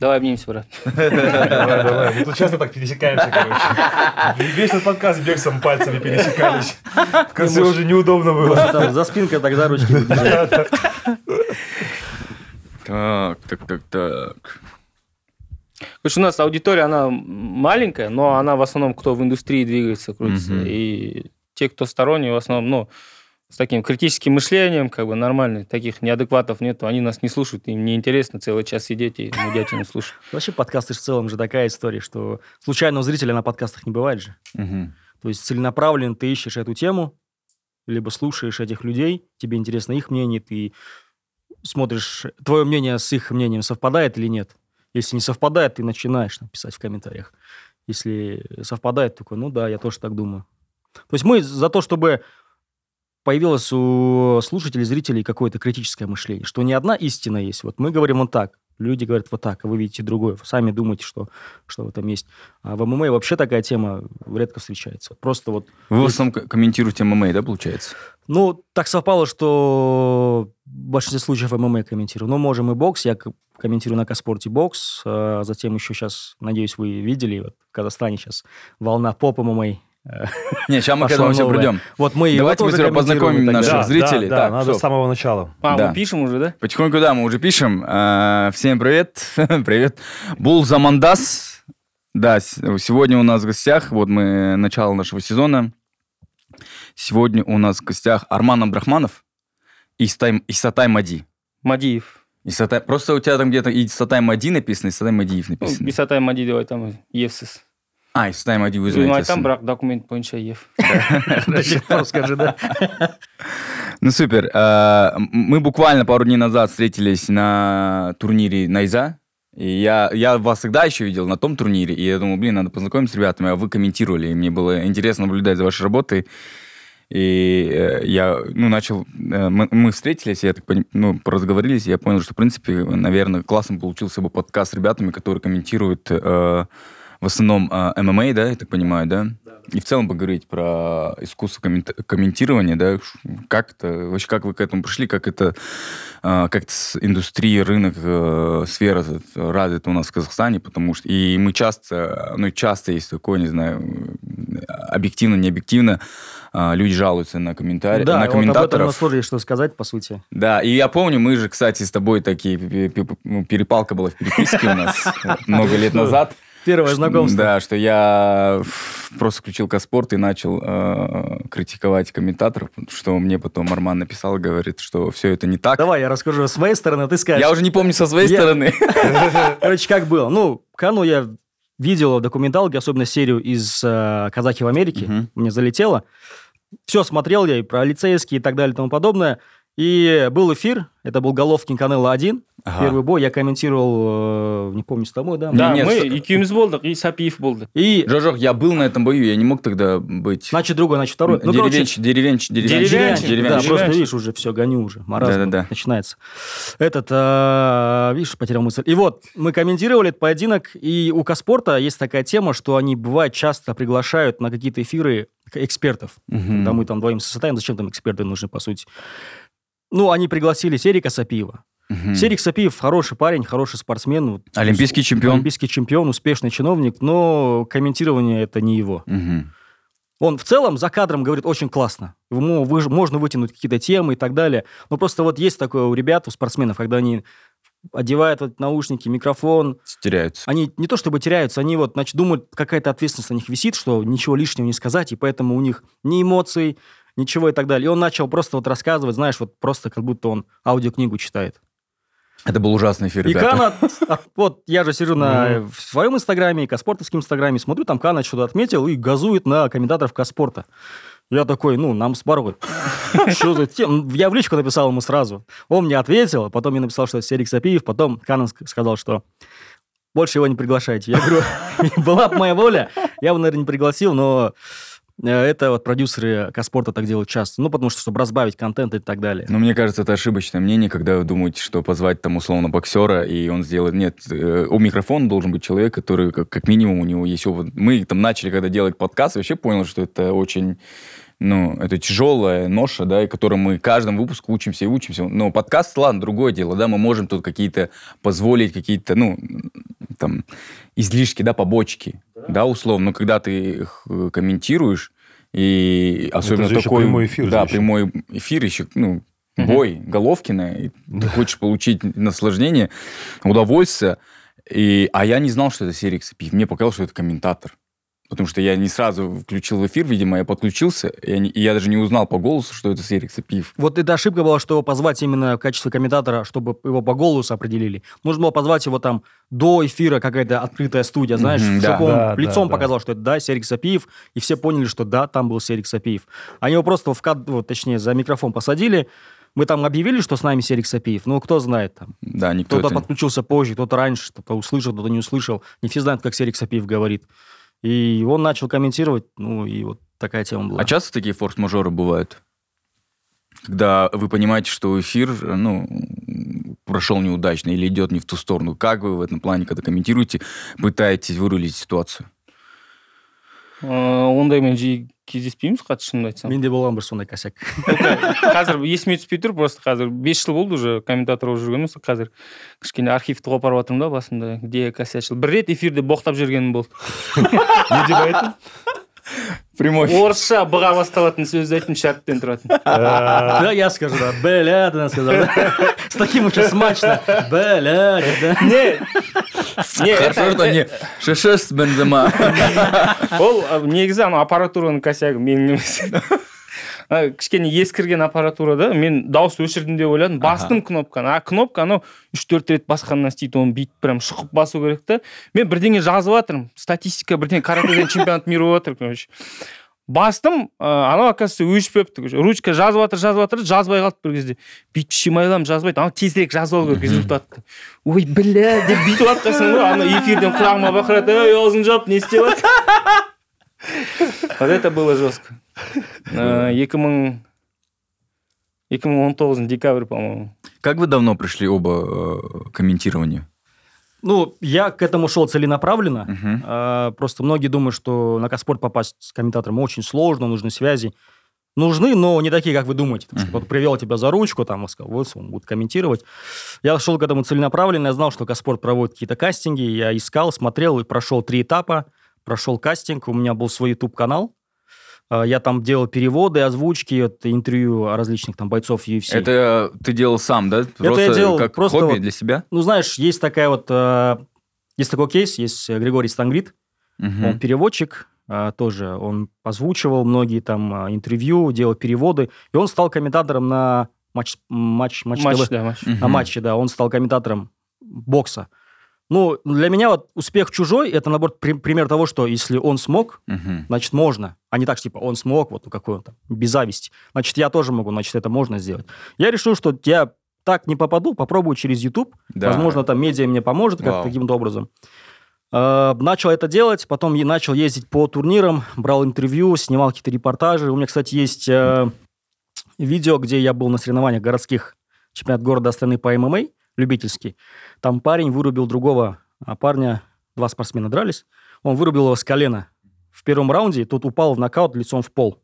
Давай обнимемся, брат. Давай, давай. Мы тут часто так пересекаемся, короче. Весь этот подкаст Бексом пальцами пересекались. В конце уже неудобно было. За спинкой так за ручки. Так, так, так, так. Что у нас аудитория, она маленькая, но она в основном, кто в индустрии двигается, крутится. И те, кто сторонние, в основном, ну, с таким критическим мышлением, как бы нормальные, таких неадекватов нету, они нас не слушают, им неинтересно целый час сидеть и нудятину слушать. Вообще подкасты в целом же такая история, что случайного зрителя на подкастах не бывает же. Мгм. То есть целенаправленно ты ищешь эту тему, либо слушаешь этих людей, тебе интересно их мнение, ты смотришь, твое мнение с их мнением совпадает или нет. Если не совпадает, ты начинаешь там, писать в комментариях. Если совпадает, такой, ну да, я тоже так думаю. То есть мы за то, чтобы появилось у слушателей, зрителей какое-то критическое мышление, что не одна истина есть. Вот мы говорим вот так, люди говорят вот так, а вы видите другое. Сами думаете, что, что в этом есть. А в ММА вообще такая тема редко встречается. Просто вот Вы в основном комментируете ММА, да, получается? ну, так совпало, что в большинстве случаев ММА комментирую. Но можем и бокс. Я комментирую на Каспорте бокс. А затем еще сейчас, надеюсь, вы видели, вот в Казахстане сейчас волна поп ММА. Не, сейчас мы к этому все придем. Вот мы Давайте комментируем познакомим и наших зрителей. Да, надо с самого начала. А, мы пишем уже, да? Потихоньку, да, мы уже пишем. А, Всем привет. Привет. Бул Замандас. Да, сегодня у нас в гостях, вот мы, начало нашего сезона. Сегодня у нас в гостях Арман Абдрахманов и Исатай Мади. Мадиев. Исатай- Просто у тебя там где-то Исатай Мади написано, Исатай Мадиев Ну, написано. Исатай Мади давай там Евсіз. А, Исатай Мади, вы Ну, извините. айтам, бірақ документ бойынша Ев. Скажи, да. Ну, супер. А, Мы буквально пару дней назад встретились на турнире Найза. И я, я вас всегда еще видел на том турнире, и я думал, блин, надо познакомиться с ребятами, а вы комментировали, и мне было интересно наблюдать за вашей работой. И э, я, ну, начал, э, мы, мы встретились, я так понимаю, ну, разговорились, и я понял, что, в принципе, наверное, классно получился бы подкаст с ребятами, которые комментируют э, в основном э, ММА, да, я так понимаю, да? И в целом поговорить про искусство коммент- комментирования, да, как это, вообще как вы к этому пришли, как это, э, как это с индустрия, рынок, э, сфера развита у нас в Казахстане, потому что, и мы часто, ну, часто есть такое, не знаю, объективно, не объективно, э, люди жалуются на комментарии, Да, на вот об этом комментаторов. есть что сказать, по сути. Да, и я помню, мы же, кстати, с тобой такие, ну, перепалка была в переписке у нас много лет назад. Первое знакомство. Да, что я просто включил Каспорт и начал э, критиковать комментаторов, что мне потом Арман написал, говорит, что все это не так. Давай, я расскажу с своей стороны, ты скажешь. Я уже не помню со своей Я- стороны. Короче, как было? Ну, Кану я видел в документалке, особенно серию из э, «Казахи в Америке». Мгм. Мне залетело. Все смотрел я и про полицейские и так далее и тому подобное. И был эфир, это был Головкин Канело 1, Ага. первый бой, я комментировал, э, не помню, с тобой, да? Да, нет, мы что- екеуміз болдық, и Сапиев болды. И, Жожок, я был на этом бою, я не мог тогда быть. значит, другой, значит, второй. Ну, короче, деревенщик, деревенщик, деревенщик, Деревенщик, Да, просто видишь, уже все, гоню уже. Маразм Да-да-да. начинается. Этот, э, видишь, потерял мысль. И вот, мы комментировали этот поединок, и у Каспорта есть такая тема, что они, бывает, часто приглашают на какие-то эфиры экспертов. Мгм. Когда мы там вдвоем состоим, зачем там эксперты нужны, по сути? Ну, они пригласили Серика Сапиева. Мгм. Серик Сапиев хороший парень, хороший спортсмен. Олимпийский чемпион. Олимпийский чемпион, успешный чиновник, но комментирование это не его. Мгм. Он в целом за кадром говорит очень классно. Ему выж- можно вытянуть какие-то темы и так далее. Но просто вот есть такое у ребят, у спортсменов, когда они одевают вот наушники, микрофон, Теряются. они не то чтобы теряются, они вот, значит, думают, какая-то ответственность на них висит, что ничего лишнего не сказать, и поэтому у них ни эмоций, ничего и так далее. И он начал просто вот рассказывать, знаешь, вот просто как будто он аудиокнигу читает. Это был ужасный эфир, И ребята. Кана, а, вот я же сижу на, в своем инстаграме, и Каспортовском инстаграме, смотрю, там Кана что-то отметил и газует на комментаторов Каспорта. Я такой, ну, нам спорой. Что за тем? Я в личку написал ему сразу. Он мне ответил, потом я написал, что это Серик Сапиев, потом Канан ск- сказал, что больше его не приглашайте. Я говорю, была бы моя воля, я бы, наверное, не пригласил, но это вот продюсеры Каспорта так делают часто. Ну, потому что, чтобы разбавить контент и так далее. Но мне кажется, это ошибочное мнение, когда вы думаете, что позвать там условно боксера, и он сделает... Нет, э, у микрофона должен быть человек, который как, как минимум у него есть опыт. Мы там начали, когда делать подкаст, вообще понял, что это очень... Ну, это тяжелая ноша, да, и которой мы каждом выпуске учимся и учимся. Но подкаст, ладно, другое дело, да, мы можем тут какие-то позволить какие-то, ну, там излишки, да, побочки, да, условно. Но когда ты их э, комментируешь, и особенно же еще такой... прямой эфир же Да, еще. прямой эфир еще, ну, Мгм. бой Головкина, и ты хочешь получить наслаждение, удовольствие. И, а я не знал, что это Серик Сапиев. Мне показалось, что это комментатор. Потому что я не сразу включил в эфир, видимо, я подключился, и я, не- и я даже не узнал по голосу, что это Серик Сапиев. Вот эта ошибка была, что его позвать именно в качестве комментатора, чтобы его по голосу определили. Нужно было позвать его там до эфира, какая-то открытая студия, знаешь, Мгм, да. он Да, да, лицом да. показал, что это да, Серик Сапиев, и все поняли, что да, там был Серик Сапиев. Они его просто в кад... вот, точнее, за микрофон посадили, мы там объявили, что с нами Серик Сапиев, ну, кто знает там. Да, никто Кто-то это... подключился позже, кто-то раньше, кто-то услышал, кто-то не услышал. Не все знают, как Серик Сапиев говорит. И он начал комментировать, ну, и вот такая тема была. А часто такие форс-мажоры бывают? Когда вы понимаете, что эфир, ну, прошел неудачно или идет не в ту сторону. Как вы в этом плане, когда комментируете, пытаетесь вырулить ситуацию? Э, ондаймен жиі кездеспейміз қатты шынымды айтсам Менде болған бір сондай косяк. қазір есіме түспей тұр просто қазір бес жыл болды уже комментатор болып жүргеніме сол қазір кішкене архивті қопарып жатырмын да басында где я косячил бір рет эфирде боқтап жібергенім болды Не деп айттың? Прямой. орысша быға басталатын сөзді айттым шарттен тұратын Да, я скажу, да. Бля, ты нам сказал, да? С таким очень смачно. Бля, да. не не Хорошо, что не шешес бензема. ол а, негізі анау аппаратураның косягі менің емес кішкене ескірген аппаратура да мен дауысты өшірдім деп ойладым. Бастым кнопканы. А кнопка анау үш төрт рет басқаннан істейді оны бүйтіп прям шұқып басу керек та. Мен бірдеңе жазып жатырмын статистика бірдеңе каратэден чемпионат мира болып жатыр короче. Бастым а, анау оказывается өшпепті короче. ручка жазып жатыр жазып жатыр жазбай қалды бір кезде. Бүйтіп шимайлам жазбайды. Анау тезірек жазып алу керек результатты. Ой бля деп бүйтіп қалсаң ғой ана эфирден құлағыма бақырады. Ей аузыңды жап не істеп жатсың вот это было жестко. Э, екі мың екі мың он тоғыздың декабрь по моему Как вы давно пришли оба э, комментированию? Ну, я к этому шел целенаправленно. Мгм. А, Просто многие думают, что на Каспорт попасть с комментатором очень сложно, нужны связи. Нужны, но не такие, как вы думаете. Потому что Мгм. вот привел тебя за ручку, там, и сказал, вот он будет комментировать. Я шел к этому целенаправленно, я знал, что Каспорт проводит какие-то кастинги, я искал, смотрел и прошел три этапа. Прошел кастинг, у меня был свой YouTube-канал. А, Я там делал переводы, озвучки, вот, интервью различных там бойцов UFC. Это ты делал сам, да? я делал как просто хобби вот- для себя? Ну, знаешь, есть такая вот... э, Есть такой кейс, есть э, Григорий Стангрид, Мгм. Он переводчик тоже. Он озвучивал многие там интервью, делал переводы. И он стал комментатором на матч, матч, матч, матч ТВ. да матч На матче, да. Он стал комментатором бокса. Ну, для меня вот успех чужой, это, наоборот, при- пример того, что если он смог, Мгм. значит, можно. А не так, что, типа, он смог, вот ну, какой он там, без зависти. Значит, я тоже могу, значит, это можно сделать. Я решил, что я так не попаду, попробую через YouTube. Да. Возможно, там медиа мне поможет как каким-то образом. Э, Начал это делать, потом я начал ездить по турнирам, брал интервью, снимал какие-то репортажи. У меня, кстати, есть э, видео, где я был на соревнованиях городских чемпионат города страны по ММА, любительский. Там парень вырубил другого а, парня, два спортсмена дрались, он вырубил его с колена. В первом раунде тот упал в нокаут лицом в пол.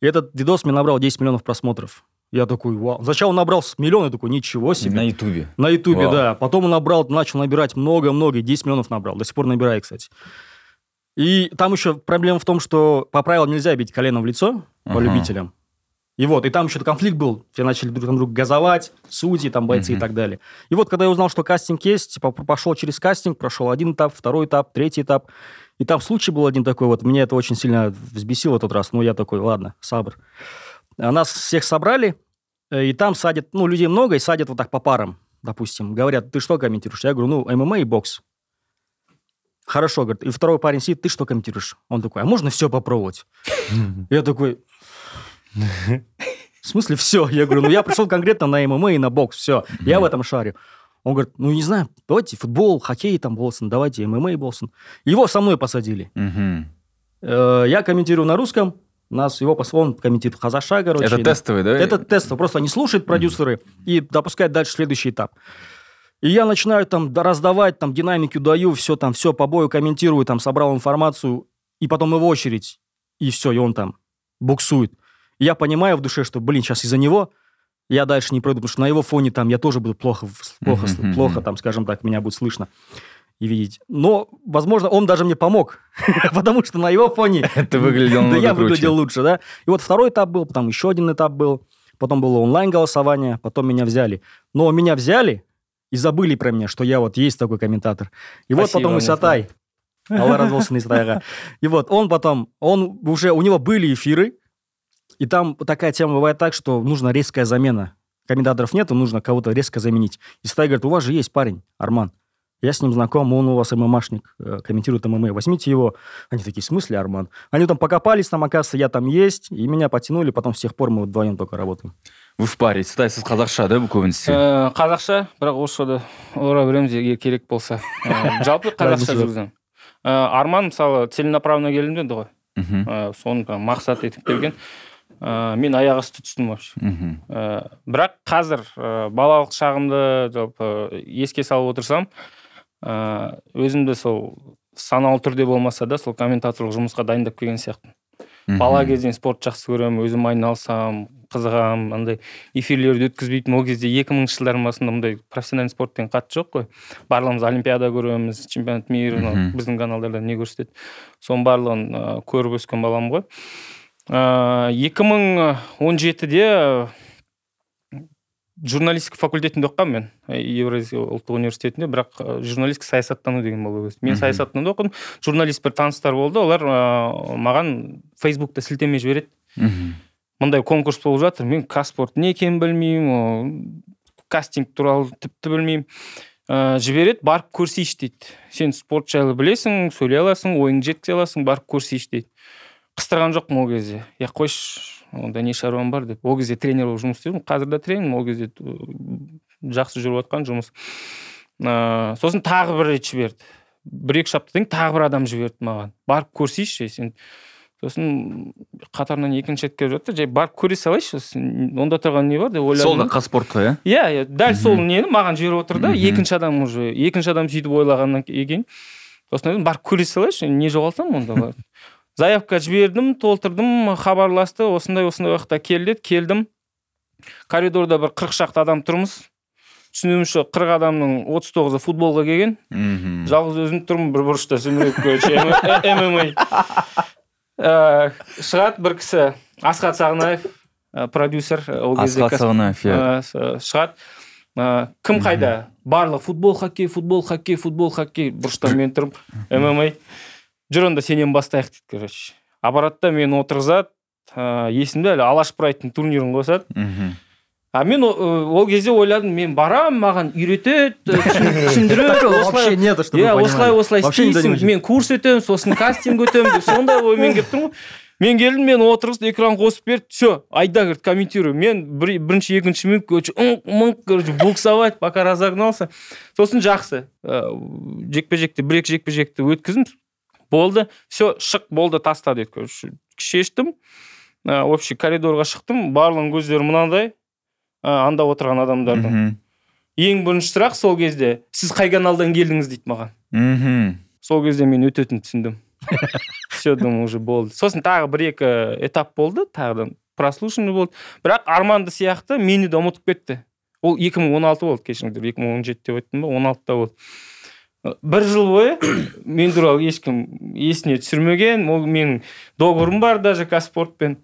И этот видос мне набрал 10 миллионов просмотров. Я такой, вау. Сначала он набрал миллион, я такой, ничего себе. На Ютубе. На Ютубе, да. Потом он набрал, начал набирать много-много, 10 миллионов набрал. До сих пор набирает, кстати. И там еще проблема в том, что по правилам нельзя бить коленом в лицо по Ага. любителям. И вот, и там еще конфликт был. Все начали друг на друга газовать, судьи, там, бойцы Мгм. и так далее. И вот, когда я узнал, что кастинг есть, типа, пошел через кастинг, прошел один этап, второй этап, третий этап. И там случай был один такой, вот, меня это очень сильно взбесило тот раз. Ну, я такой, ладно, сабр. А Нас всех собрали, э, и там садят, ну, людей много, и садят вот так по парам, допустим. Говорят, ты что комментируешь? Я говорю, ну, ММА и бокс. Хорошо, говорит. И второй парень сидит, ты что комментируешь? Он такой, а можно все попробовать? Я такой, в смысле все? Я говорю, ну я пришел конкретно на ММА и на бокс, все, я в этом шарю. Он говорит, ну не знаю, давайте футбол, хоккей там, Болсон, давайте ММА и Болсон. Его со мной посадили. Э, Я комментирую на русском, нас его пос- он комментирует Хазаша, короче. Это тестовый, да? это тестово. Просто они слушают продюсеры и допускают дальше следующий этап. И я начинаю там да- раздавать, там динамики даю, все там, все по бою комментирую, там собрал информацию, и потом его очередь, и все, и он там буксует. И я понимаю в душе, что, блин, сейчас из-за него я дальше не пройду, потому что на его фоне там я тоже буду плохо, плохо, мгм. плохо там, скажем так, меня будет слышно. и видеть. Но, возможно, он даже мне помог, потому что на его фоне... Ты выглядел Да я выглядел лучше, да. И вот второй этап был, потом еще один этап был, потом было онлайн-голосование, потом меня взяли. Но меня взяли и забыли про меня, что я вот есть такой комментатор. И вот потом Исатай, Алла разолсын Исатайға. И вот он потом, он уже, у него были эфиры, и там такая тема бывает так, что нужна резкая замена. Комментаторов нет, нужно кого-то резко заменить. И Исатай говорит, у вас же есть парень, Арман. Я с ним знаком, он у вас ММАшник, э, комментирует ММА. Возьмите его. Они такие, в смысле, Арман? Они там покопались, там, оказывается, я там есть, и меня потянули, потом с тех пор мы вдвоем только работаем. Вы в паре. Стай, сіз қазақша, да, бұл көбінесе? Э, қазақша бірақ орысшада ора береміз егер керек болса Э, жалпы қазақша Разница жоқ. жүргіземін Э, арман мысалы целенаправленно келдім деді ғой Мгм, Э, соны прям мақсат етіп келген Э, мен аяқ асты түстім вообще. Мгм. Э, бірақ қазір э, балалық шағымды жалпы еске салып отырсам э, өзімді сол саналы түрде болмаса да сол комментаторлық жұмысқа дайындап келген сияқтымын. Бала кезден спорт жақсы көремін өзім айналысамын қызығамын андай эфирлерді өткізбейтін ол кезде екі мыңыншы жылдардың басында мындай профессиональный спорт деген қатты жоқ қой. Барлығымыз олимпиада көреміз чемпионат мира біздің каналдарда не көрсетеді. Соның барлығын э, көріп өскен баламын ғой. Екі мың он жетіде журналистика факультетінде оқығанмын мен. Э, евразия ұлттық университетінде бірақ э, журналистика саясаттану деген болды мен саясаттануда оқыдым. Журналист бір таныстар болды. Олар ыыы маған фейсбукта сілтеме жібереді. Мгм. мындай конкурс болып жатыр. Мен казспорт не екенін білмеймін кастинг туралы тіпті білмеймін. Ә, жібереді барып көрсейші дейді. Сен спорт жайлы білесің сөйлей аласың ойыңды жеткізе аласың барып көрсейші дейді. Қыстырған жоқпын ол кезде. Я қойшы онда не шаруам бар? деп. Ол кезде тренер болып жұмыс істедім. Қазір де тренермін. Ол кезде э, жақсы жүріп жатқан жұмыс. Ыыы сосын тағы бір рет жіберді. Бір екі үш аптадан кейін тағы бір адам жіберді маған. Барып көрсейші сен. Сосын қатарынан екінші рет келіп жатты. Жай барып көре салайыншы онда тұрған не бар деп ойладым Сол да да. қазспортқа, иә? иә иә дәл сол нені маған жіберіп отыр да. Екінші адам уже екінші адам сөйтіп ойлағаннан кейін. Сосын барып көре салайыншы не жоғалтамын онда барып. Заявка жібердім толтырдым хабарласты осындай осындай уақытта кел деді келдім. Коридорда бір қырық шақты адам тұрмыз. Түсінуімше қырық адамның отыз тоғызы футболға келген. Мгм. жалғыз өзім тұрмын бір бұрышта сүмірейіп короче мма Э, шығады бір кісі асхат сағынаев э, продюсер э, ол кезде Асхат Сағынаев, иә. С- шығады. Кім қайда? Барлығы футбол хоккей футбол хоккей футбол хоккей. Бұрышта мен тұрмын. Мма жүр онда сенен бастайық дейді короче. Аппарат та мені отырғызады ә, есімде әлі алаш прайдтың турнирін қосады. Мгм. а мен ол кезде ойладым мен барамын маған үйретеді түсін- түсіндіреді. Вообще нет, чтобы иә осылай осылай істейсің мен курс өтемін сосын кастинг өтемін деп сондай оймен келіп тұрмын ғой. Мен келдім мен отырғызды экран қосып берді все айда говорит комментирую. Мен бір, бірінші екінші минут короче ыңқ мыңқ короче буксовать пока разогнался. Сосын жақсы ыыы жекпе жекті бір екі жекпе жекті өткіздім. Болды. Все шық болды таста деді короче шештім ә, общий коридорға шықтым. Барлығының көздері мынандай ә, анда отырған адамдардың. Мгм. ең бірінші сұрақ сол кезде сіз қай каналдан келдіңіз? дейді маған. Мгм. сол кезде мен өтетінін түсіндім. Все думаю уже болды. Сосын тағы бір екі этап болды тағы да прослушивание болды. Бірақ арманды сияқты мені де ұмытып кетті. Ол 2016 болды кешіріңіздер. 2017 деп айттым ба 16-та болды. Бір жыл бойы мен туралы ешкім есіне түсірмеген. Ол менің договорым бар даже казспортпен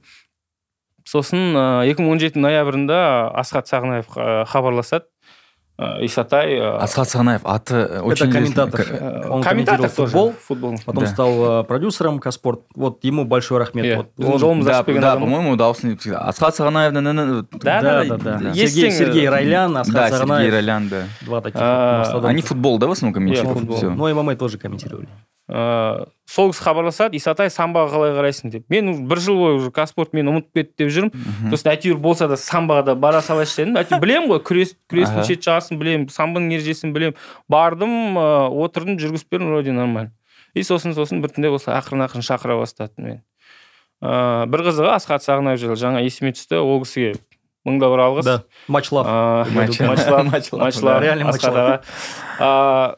сосын ыыы, 2017 ноябрында асхат сағынаев хабарласады. Исатай ы, Асхат Сағынаев аты э, очень комментатор. известный. Э, Он комментатор комментировал футбол, футбол. Потом Да. стал э, продюсером Каспорт. Вот ему большой рахмет. Иә, Вот он- жолымызды Да, да, по-моему, дауысын всегда. Асхат Сағынаев, Да, Да, да, да. да. Сергей, Естен, Сергей э, Райлян, Асхат Да, Сергей Саганаев. Ролян, да. Два таких А. Они футбол, да, в основном комментируют? Иә, футбол. Всё. Ну, и ММА тоже комментировали. Ыыы сол кісі хабарласады исатай самбаға қалай қарайсың? деп. Мен бір жыл бойы уже казспорт мені ұмытып кетті деп жүрмін. Сосын әйтеуір болса да самбаға да бара салайыншы дедім. Әйтеуір білемін ғой күрес күрестің шет жағасын білемін самбоның ережесін білемін. Бардым ыыы отырдым жүргізіп бердім вроде нормально. И сосын сосын біртіндеп осылай ақырын ақырын шақыра бастады мен. Ыыы бір қызығы асхат сағынаев жайлы жаңа есіме түсті ол кісіге мың да бір алғыс. Да, матч лав. Ыыы, Матч- матч лав, реально Асхат матчлар. аға.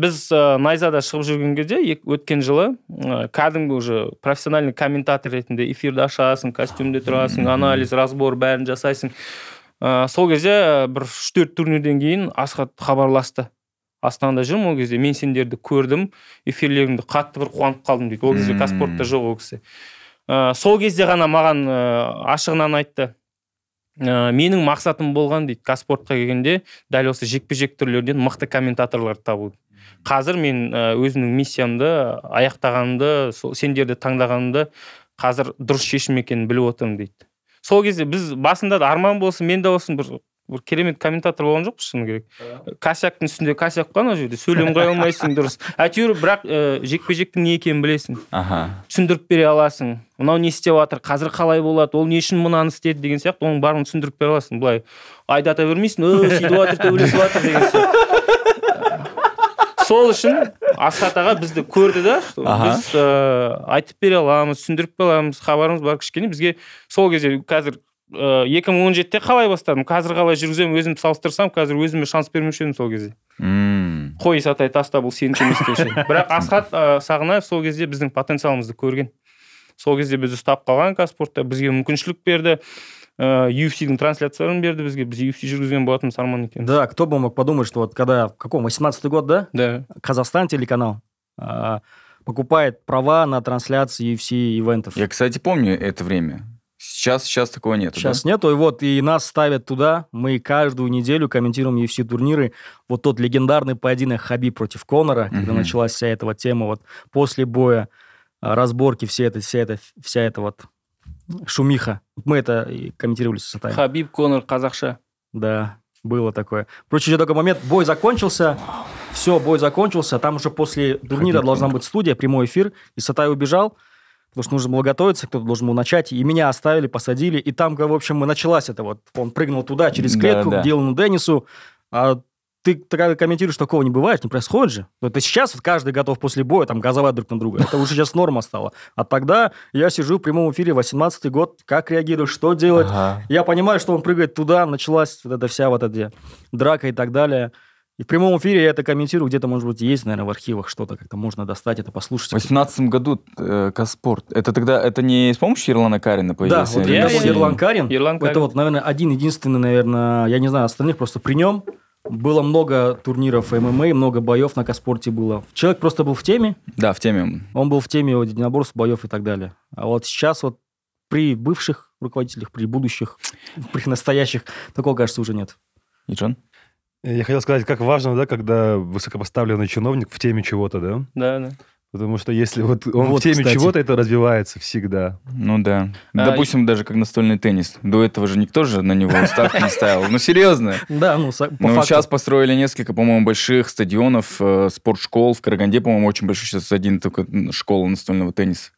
Біз ә, найзада шығып жүрген кезде өткен жылы ә, кәдімгі уже профессиональный комментатор ретінде эфирді ашасың костюмде тұрасың анализ разбор бәрін жасайсың. Ә, сол кезде ә, бір үш төрт турнирден кейін асхат хабарласты. Астанада жүрмін ол кезде. Мен сендерді көрдім эфирлеріңді қатты бір қуанып қалдым дейді. Ол кезде қазспортта жоқ ол кісі. Ә, сол кезде ғана маған ә, ашығынан айтты. Ә, менің мақсатым болған дейді. Қазспортқа келгенде дәл осы жекпе жек түрлерінен мықты комментаторларды табу. Қазір мен ә, өзімнің миссиямды аяқтағанымды сол сендерді таңдағанымды қазір дұрыс шешім екенін біліп отырмын дейді. Сол кезде біз басында да арман болсын мен де болсын бір бір керемет комментатор болған жоқпыз шыны керек. Косяктың үстінде косяк қой ана жерде сөйлем қоя алмайсың дұрыс. Әйтеуір бірақ ә, жекпе жектің не екенін білесің. Аха. түсіндіріп бере аласың. Мынау не істеп жатыр қазір қалай болады ол не үшін мынаны істеді деген сияқты оның барлығын түсіндіріп бере аласың. Былай айдата бермейсің ө сөйтіп жатыр төбелесіп жатыр деген сияқты. Сол үшін асхат аға бізді көрді да. Біз ә, айтып бере аламыз түсіндіріп бере аламыз хабарымыз бар кішкене. Бізге сол кезде қазір екі мың он жетіде қалай бастадым? Қазір қалай жүргіземін өзімді салыстырсам қазір өзіме шанс бермеуші едім сол кезде. Қой сатай таста бұл сенікі емес деуші бірақ асхат ә, сағынаев сол кезде біздің потенциалымызды көрген. Сол кезде бізді ұстап қалған қазспортта бізге мүмкіншілік берді. ә, UFC-дің трансляцияларын берді бізге біз UFC жүргізген болатынбыз арман екеуміз Да, кто бы мог подумать, что вот когда, в каком, 18-й год, да, да Казахстан телеканал а, покупает права на трансляции UFC ивентов. Я, кстати, помню это время. Сейчас, сейчас такого нет. Сейчас нету, и вот и нас ставят туда. Мы каждую неделю комментируем UFC турниры. Вот тот легендарный поединок Хабиб против Конора, когда Мгм. началась вся эта вот тема, вот после боя, а, разборки, все это, вся эта, вся эта вот шумиха. Мы это и комментировали с Сатаем. хабиб конор қазақша Да, было такое. Впрочем, еще такой момент. Бой закончился. Все, бой закончился. Там уже после турнира Хабиб должна Конор. быть студия, прямой эфир. И Сатай убежал, потому что нужно было готовиться, кто-то должен был начать. И меня оставили, посадили. И там, в общем, и началась это вот. Он прыгнул туда через Да, клетку да. к Дилану Деннису. А ты тогда комментируешь, такого не бывает, не происходит же. Но это сейчас вот каждый готов после боя там газовать друг на друга. Это уже сейчас норма стала. А тогда я сижу в прямом эфире, 18-й год, как реагирую, что делать. Ага. Я понимаю, что он прыгает туда, началась вот эта вся вот эта драка и так далее. И в прямом эфире я это комментирую, где-то, может быть, есть, наверное, в архивах что-то, как-то можно достать это, послушать. В 2018 году э, Каспорт. Это тогда, это не с помощью Ирлана Карина Да, появился? вот или я- я- был я- Ерлан Карин. Это Карин. вот, наверное, один единственный, наверное, я не знаю, остальных просто при нем. Было много турниров ММА, много боев на Каспорте было. Человек просто был в теме, Да, в теме. он был в теме вот единоборств, боев и так далее. А вот сейчас вот при бывших руководителях, при будущих, при настоящих, такого, кажется, уже нет. И Джон? Я хотел сказать, как важно, да, когда высокопоставленный чиновник в теме чего-то, да? да да Потому что если вот он Вот, в теме кстати. чего-то, это развивается всегда. Ну да. А, Допустим, даже как настольный теннис. До этого же никто же на него ставки не ставил. Ну серьезно. Да, ну, со- по Ну, факту. сейчас построили несколько, по-моему, больших стадионов, э, спортшкол. В Караганде, по-моему, очень большой сейчас один только м, школа настольного тенниса.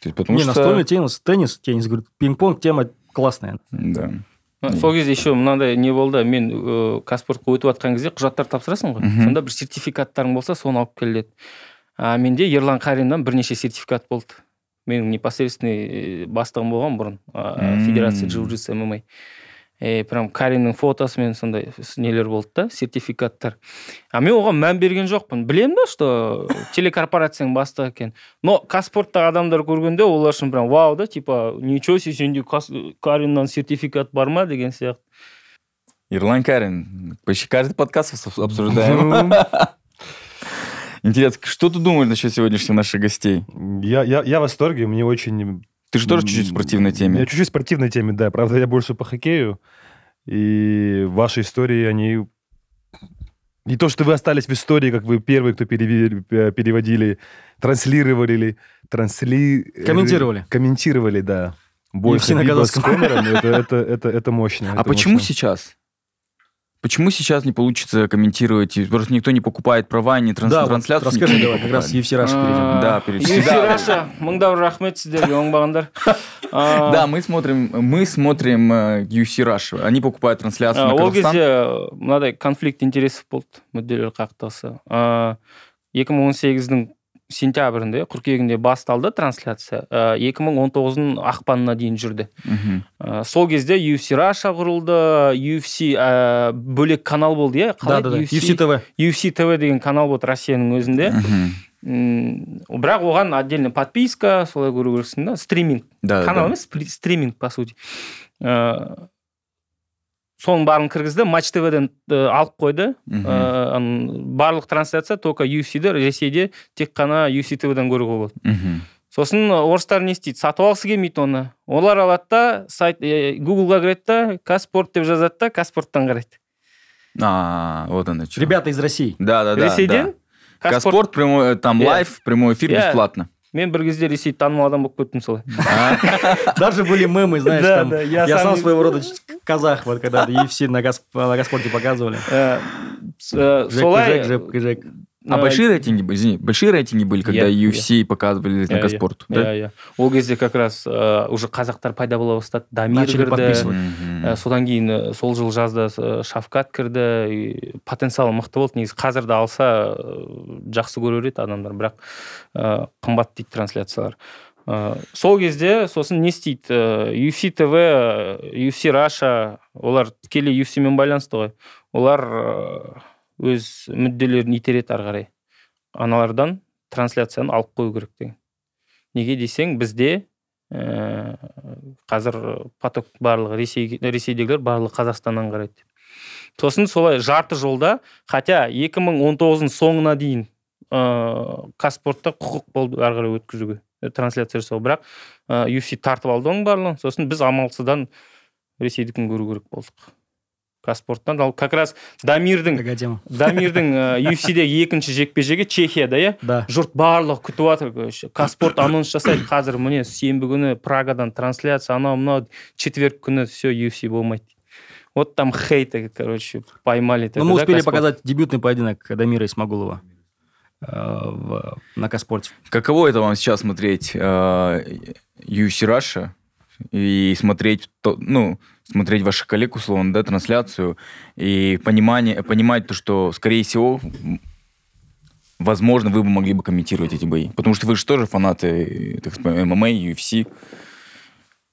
То есть, потому не, что... настольный теннис, теннис, теннис, говорю, пинг-понг, тема классная. Да. сол кезде еще мынандай не болды мен ә, қазспортқа өтіп жатқан кезде құжаттар тапсырасың ғой Мгм. сонда бір сертификаттарың болса соны алып кел деді а менде ерлан қариннан бірнеше сертификат болды менің непосредственный э, бастығым болған бұрын М. федерация джиу джитсу мма е прям кариннің фотосымен сондай нелер болды да сертификаттар а мен оған мән берген жоқпын білемін да что телекорпорацияның бастығы екен но қазспорттағы адамдар көргенде олар үшін прям вау да типа ничего себе сенде кариннан сертификат бар ма деген сияқты Ирлан Карин. Почти каждый подкаст обсуждаем. Интересно, что ты думаешь насчет сегодняшних наших гостей? Я, я, я в восторге, мне очень... Ты же тоже чуть-чуть в спортивной Я теме. чуть-чуть в спортивной теме, да. Правда, я больше по хоккею. И ваши истории, они... Не то, что вы остались в истории, как вы первые, кто перевели- э, переводили, транслировали, трансли... Комментировали. Комментировали, да. Бой Хабиба с. Конором, это, это, это, это мощно. А это почему мощно. сейчас? Почему сейчас не получится комментировать? Просто никто не покупает права, не транс- Да, вот трансляцию. расскажи никто не давай, как раз. UFC Rush перейдем. А, Да, перед- UFC. Раша мыңдау рахмет сіздерге оңбағандар А, Да, мы смотрим, мы смотрим э, UFC Rush. Они покупают трансляцию а, на ол Казахстан. кезде мынадай конфликт интересов болды мүдделер қақтығысы А, 2018-дің сентябрінде қыркүйегінде басталды трансляция. А, 2019-ның ақпанына дейін жүрді. Мгм. А, сол кезде UFC Раша құрылды UFC а, бөлек канал болды иә? Да, да, да. UFC TV. UFC TV деген канал болды россияның өзінде. Мгм. М, бірақ оған отдельно подписка солай көру керексің да стриминг. Да, канал емес стриминг по сути. Ә, соның барын кіргізді Матч ТВ-ден алып қойды. Э, ан- барлық трансляция только UFC'ді ресейде тек қана UFC твден көруге болады Мгм. сосын орыстар не істейді сатып алғысы келмейді оны олар алады да сайт э, гуглға кіреді да казспорт деп жазады да казспорттан қарайды А, вот оно что. Ребята из России. Да, да, да. ресейден да. казспорт Каспорт прямой, э, там live, прямой эфир Иә. бесплатно. Мен бір кезде ресейде танымал адам болып кеттім солай Даже были мемы, знаешь, там. я сам своего рода казах, вот когда UFC на Госпорте показывали. Э, э, солай Жек, Жек. А э, большие рейтинги, были? извини, большие рейтинги были, когда UFC показывали на Каспорт, да? иә, иә. ол кезде как раз э, уже қазақтар пайда бола бастады дамир Начали кірді содан кейін э, сол жыл жазда шавкат кірді потенциалы мықты болды негізі қазір де алса жақсы көрер еді адамдар бірақ э, қымбат дейді трансляциялар Э, сол кезде сосын не істейді UFC тв э, UFC раша олар тікелей UFC мен байланысты ғой олар өз мүдделерін итереді ары қарай. Аналардан трансляцияны алып қою керек деген. Неге десең бізде ә, қазір поток барлығы ресей ресейдегілер барлығы қазақстаннан қарайды сосын солай жарты жолда хотя 2019 соңына дейін ә, казспортта құқық болды ары қарай өткізуге э, трансляция жасау бірақ ә, UFC тартып алды оның барлығын. Сосын біз амалсыздан ресейдікін көру керек болдық? казспорттан ал как раз дамирдің Какая тема? дамирдің ә, UFC-дегі екінші жекпе жегі чехияда иә Да. жұрт барлығы күтіп жатыр короче казспорт анонс жасайды қазір міне сенбі күні прагадан трансляция анау мынау четверг күні все UFC болмайды вот там хейты короче поймали Но Ну, мы тогда успели Казспорт. показать дебютный поединок Дамира Исмагулова э, в- на Каспорте. Каково это вам сейчас смотреть э, UFC Russia и смотреть, то, ну, смотреть ваших коллег, условно, да, трансляцию, и понимание, понимать то, что, скорее всего, м, возможно, вы бы могли бы комментировать эти бои. Потому что вы же тоже фанаты, так сказать, ММА, UFC.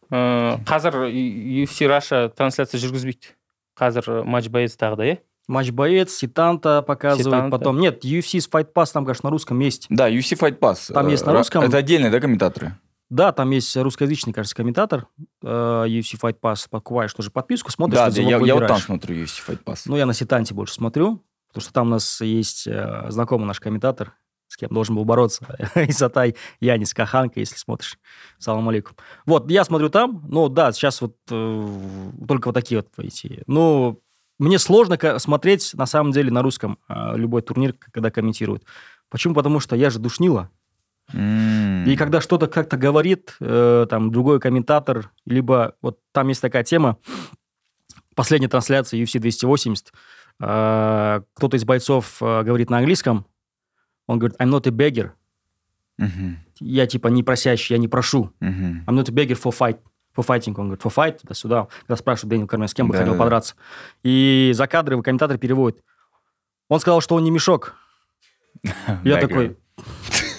Ә, қазір UFC Раша трансляция жүргізбейді қазір матч боец тағы да иә Матч боец, Ситанта показывает, Ситанта. потом... Нет, UFC с Fight Pass, там, конечно, на русском есть. Да, UFC Fight Pass. Там Э, есть на ра- русском. Это отдельные, да, комментаторы? Да, там есть русскоязычный, кажется, комментатор э, UFC Fight Pass. Покупаешь тоже подписку, смотришь, Да, да, я, я вот там смотрю UFC Fight Pass. Ну, я на Ситанте больше смотрю, потому что там у нас есть э, знакомый наш комментатор, с кем должен был бороться. Исатай Янис Каханка, если смотришь. Салам алейкум. Вот, я смотрю там. Ну, да, сейчас вот э, только вот такие вот эти. Ну, мне сложно смотреть, на самом деле, на русском э, любой турнир, когда комментируют. Почему? Потому что я же душнила. И когда что-то как-то говорит, э, там, другой комментатор, либо вот там есть такая тема, последняя трансляция UFC 280, э, кто-то из бойцов э, говорит на английском, он говорит, I'm not a beggar, Мгм, я типа не просящий, я не прошу, мгм. I'm not a beggar for fight, for fighting, он говорит, for fight, туда-сюда, когда спрашивают Дэниел Кормен, с кем бы Да, хотел да, подраться. И за кадры комментатор переводит. Он сказал, что он не мешок. Я такой...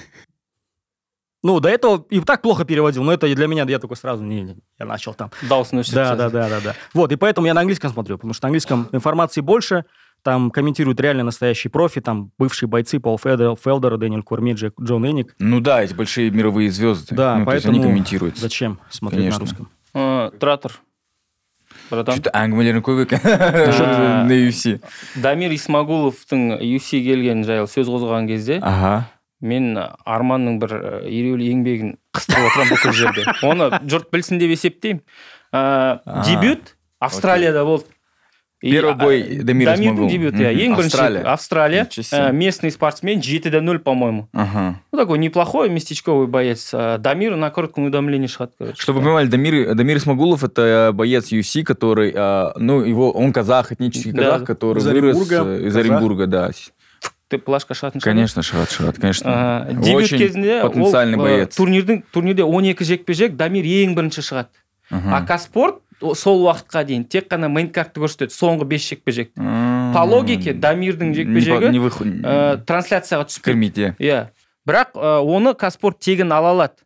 Ну, до этого и так плохо переводил, но это и для меня, я такой сразу, не, не, я начал там. даусын өшіріп Да, тастады. да, да, да, да. Вот, и поэтому я на английском смотрю, потому что на английском информации больше, там комментируют реально настоящие профи, там бывшие бойцы Пол Федер, Фелдер, Дэниел Корми, Джек- Джон Эник. Ну да, эти большие мировые звезды. Да, ну, то есть поэтому они комментируют. зачем смотреть Конечно. на русском? Ә, тұра тұр братан Что-то әңгімелерің көп екен А. на UFC. дамир исмагуловтың UFC келгені жайлы сөз қозғаған кезде Ага. мен арманның бір ә, ереулі еңбегін қыстырып отырамын бүкіл жерде оны жұрт білсін деп есептеймін Ә, А, дебют австралияда болды И, Первый а, бой Дамира дамирдің Исмагулова. дебюті иә Мгм. ең бірінші Австралия. австралия Ничего себе. Ә, местный спортсмен 7 до 0 по моему Ага. ну такой неплохой местечковый боец Ә, дамир на коротком уведомлении шығады короче Чтобы вы понимали, Дамир, Дамир Исмагулов это боец UFC, который, а, ну, его, он казах, этнический Да. казах, который Из вырос Оренбурга, э, из казах. Оренбурга, да. Ты плашка шығатын шығар. Конечно, Шарат, Шарат, конечно. Ә, дебют Очень кезінде потенциальный ол, боец. турнирдің турнирде 12 жекпе жек дамир ең бірінші шығады а казспорт о- сол уақытқа дейін тек қана мейнкартты көрсетеді соңғы 5 жекпе жек М. по логике дамирдің жекпе жегі ә, трансляцияға түспейді Кормите. иә бірақ ә, оны казспорт тегін ала алады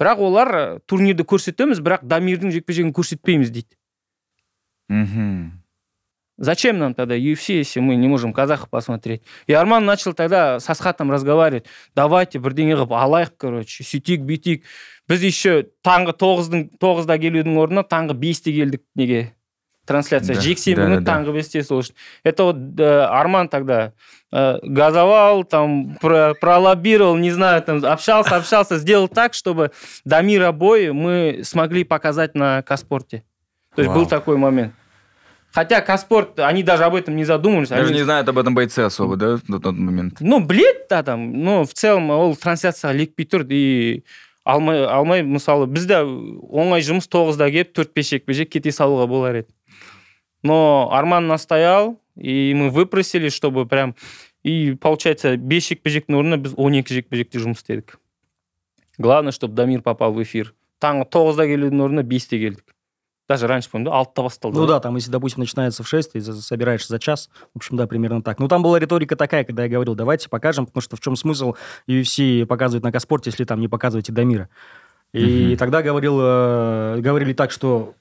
бірақ олар ә, турнирді көрсетеміз бірақ дамирдің жекпе жегін көрсетпейміз дейді Мгм. Зачем нам тогда UFC, если мы не можем казахов посмотреть? И Арман начал тогда с Асхатом разговаривать. Давайте бірдеңе қылып алайық, короче, сөйтейік, бүйтейік. Біз еще таңғы тоғыздың тоғызда келудің орнына таңғы бесте келдік неге трансляция Да, жексенбі күні да-да-да. таңғы бесте сол үшін это вот э, арман тогда э, газовал там про- пролоббировал не знаю там общался общался сделал так чтобы дамира бой мы смогли показать на каспорте то есть Вау. был такой момент хотя каспорт они даже об этом не задумывались Даже они- не знают об этом бойце особо, да, на тот момент? ну білет да там но в целом ол трансляцияға ілікпей тұр и алмай алмай мысалы бізде оңай жұмыс тоғызда келіп төрт бес жекпе жек кете салуға болар еді но арман настоял и мы выпросили чтобы прям и получается бес жекпе жектің орнына біз он екі жекпе жекте жұмыс істедік главное чтобы дамир попал в эфир таңғы тоғызда келудің орнына бесте келдік даже раньше помню да алтыда басталды Ну да, там, если, допустим, начинается в 6, ты собираешься за час. В общем, да, примерно так. Ну, там была риторика такая, когда я говорил, давайте покажем, потому что в чем смысл UFC показывать на Каспорте, если там не показываете Дамира. И Мгм. тогда говорил, э, говорили так, что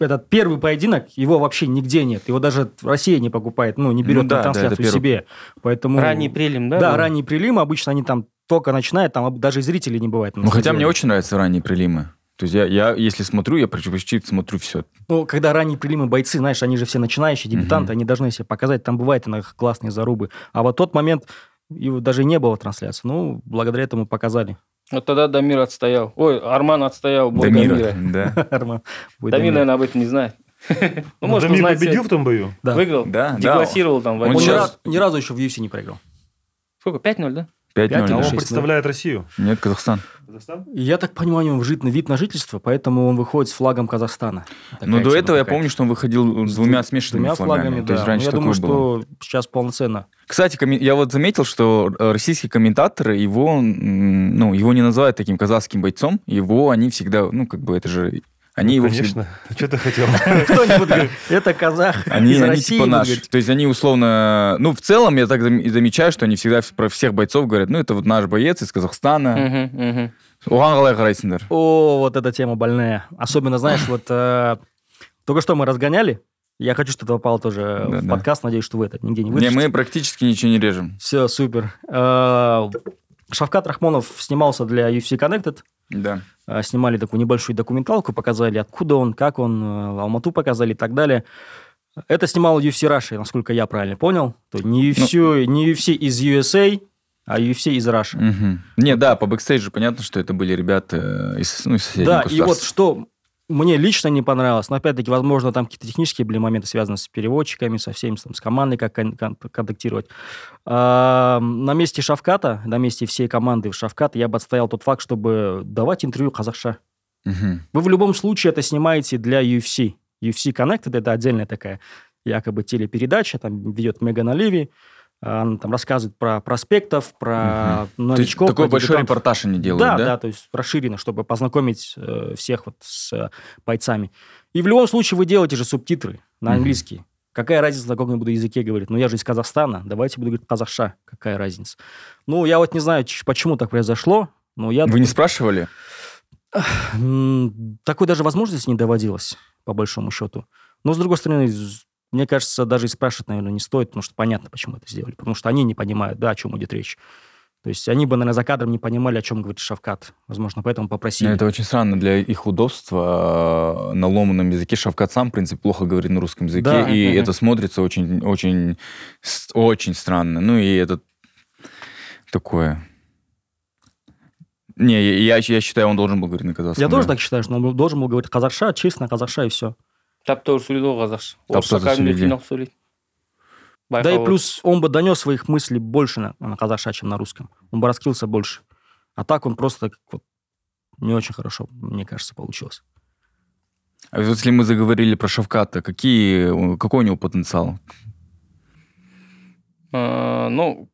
этот первый поединок, его вообще нигде нет. Его даже Россия не покупает, ну, не берет Ну да, на да, трансляцию это первый. себе. Поэтому... ранний прелим да Да, был? ранний прилим, обычно они там только начинают, там даже и зрителей не бывает. Ну, хотя мне очень нравятся ранние прилимы. То есть я, я если смотрю, я почти смотрю все. Ну, когда ранние прилимы бойцы, знаешь, они же все начинающие, дебютанты, они должны себе показать, там бывает иногда классные зарубы. А вот тот момент, его даже не было трансляции. Ну, благодаря этому показали. вот тогда дамир отстоял ой арман отстоял бой Дамира, дамира да. Арман. Дамир, Дамир. наверное, об этом не знает. Ну, может, Дамир узнать победил в том бою? Да. Выиграл? Да, да. Деклассировал там в Он ни разу еще в UFC не проиграл. Сколько? 5-0, да? 5-0. Пять А он представляет Россию. Нет, Казахстан. Казахстан? Я так понимаю, у него жит- вид на жительство, поэтому он выходит с флагом Казахстана. Такая Но до тема этого я помню, что он выходил с двумя С смешанными двумя флагами. флагами, То да. есть Ну, раньше я думаю, было. что сейчас полноценно. Кстати, я вот заметил, что российские комментаторы его, ну, его не называют таким казахским бойцом. Его они всегда, ну, как бы это же... Они Ну, его всегда- Конечно. Что ты хотел? Кто-нибудь говорит, это казах Они, из они России. типа будет наши. говорить. То есть они условно... Ну, в целом, я так замечаю, что они всегда про всех бойцов говорят, ну, это вот наш боец из Казахстана. Оған қалай қарайсыңдар? О, вот эта тема больная. Особенно, знаешь, вот э, только что мы разгоняли. Я хочу, чтобы это попало тоже Да, в да. подкаст. Надеюсь, что вы это нигде не Не, вырежете. мы практически ничего не режем. Все, супер. Э, Шавкат Рахмонов снимался для UFC Connected. Да. Э, Снимали такую небольшую документалку, показали, откуда он, как он, э, Алмату показали и так далее. Это снимал UFC Russia, насколько я правильно понял. То не UFC, не UFC из USA, а UFC из Russia. Мгм. Не, да, по бэкстейджу понятно, что это были ребята э, из, ну, из соседних Да, и вот что мне лично не понравилось, но опять-таки, возможно, там какие-то технические были моменты, связанные с переводчиками, со всеми, там, с командой, как кон- кон- контактировать. А, на месте Шавката, на месте всей команды Шавката я бы отстоял тот факт, чтобы давать интервью казахша. Мгм. Вы в любом случае это снимаете для UFC. UFC Connected – это отдельная такая якобы телепередача, там ведет Меган Оливи, она там рассказывает про проспектов, про есть новичков. такой большой дебютантов. репортаж они делают, Да, да? да, то есть расширено, чтобы познакомить э, всех вот с э, бойцами. И в любом случае вы делаете же субтитры на английский. Какая разница, на каком я буду языке говорить? Ну, я же из Казахстана, давайте буду говорить казахша. Какая разница? Ну, я вот не знаю, почему так произошло, но я... Вы не спрашивали? Такой даже возможности не доводилось, по большому счету. Но, с другой стороны, мне кажется, даже и спрашивать, наверное, не стоит, потому что понятно, почему это сделали. Потому что они не понимают, да, о чем идет речь. То есть они бы, наверное, за кадром не понимали, о чем говорит Шавкат. Возможно, поэтому попросили. Ну, Это очень странно для их удобства. э, На ломаном языке Шавкат сам, в принципе, плохо говорит на русском языке, Да. и Мгм. это смотрится очень, очень, очень странно. Ну и это такое. Не, я, я считаю, он должен был говорить на казахском. Я тоже так считаю, что он должен был говорить казахша, честно казахша и все тап тоже сөйлейді ғой қазақша Тап орысша таза кәдімгідей сөйлейді. қиналып сөйлейді Да и Байқауға. плюс он бы донес своих мыслей больше на, на казахша, чем на русском. Он бы раскрылся больше. А так он просто как вот не очень хорошо, мне кажется, получилось. А вот если мы заговорили про Шавката, какие, какой у него потенциал? Э, ну,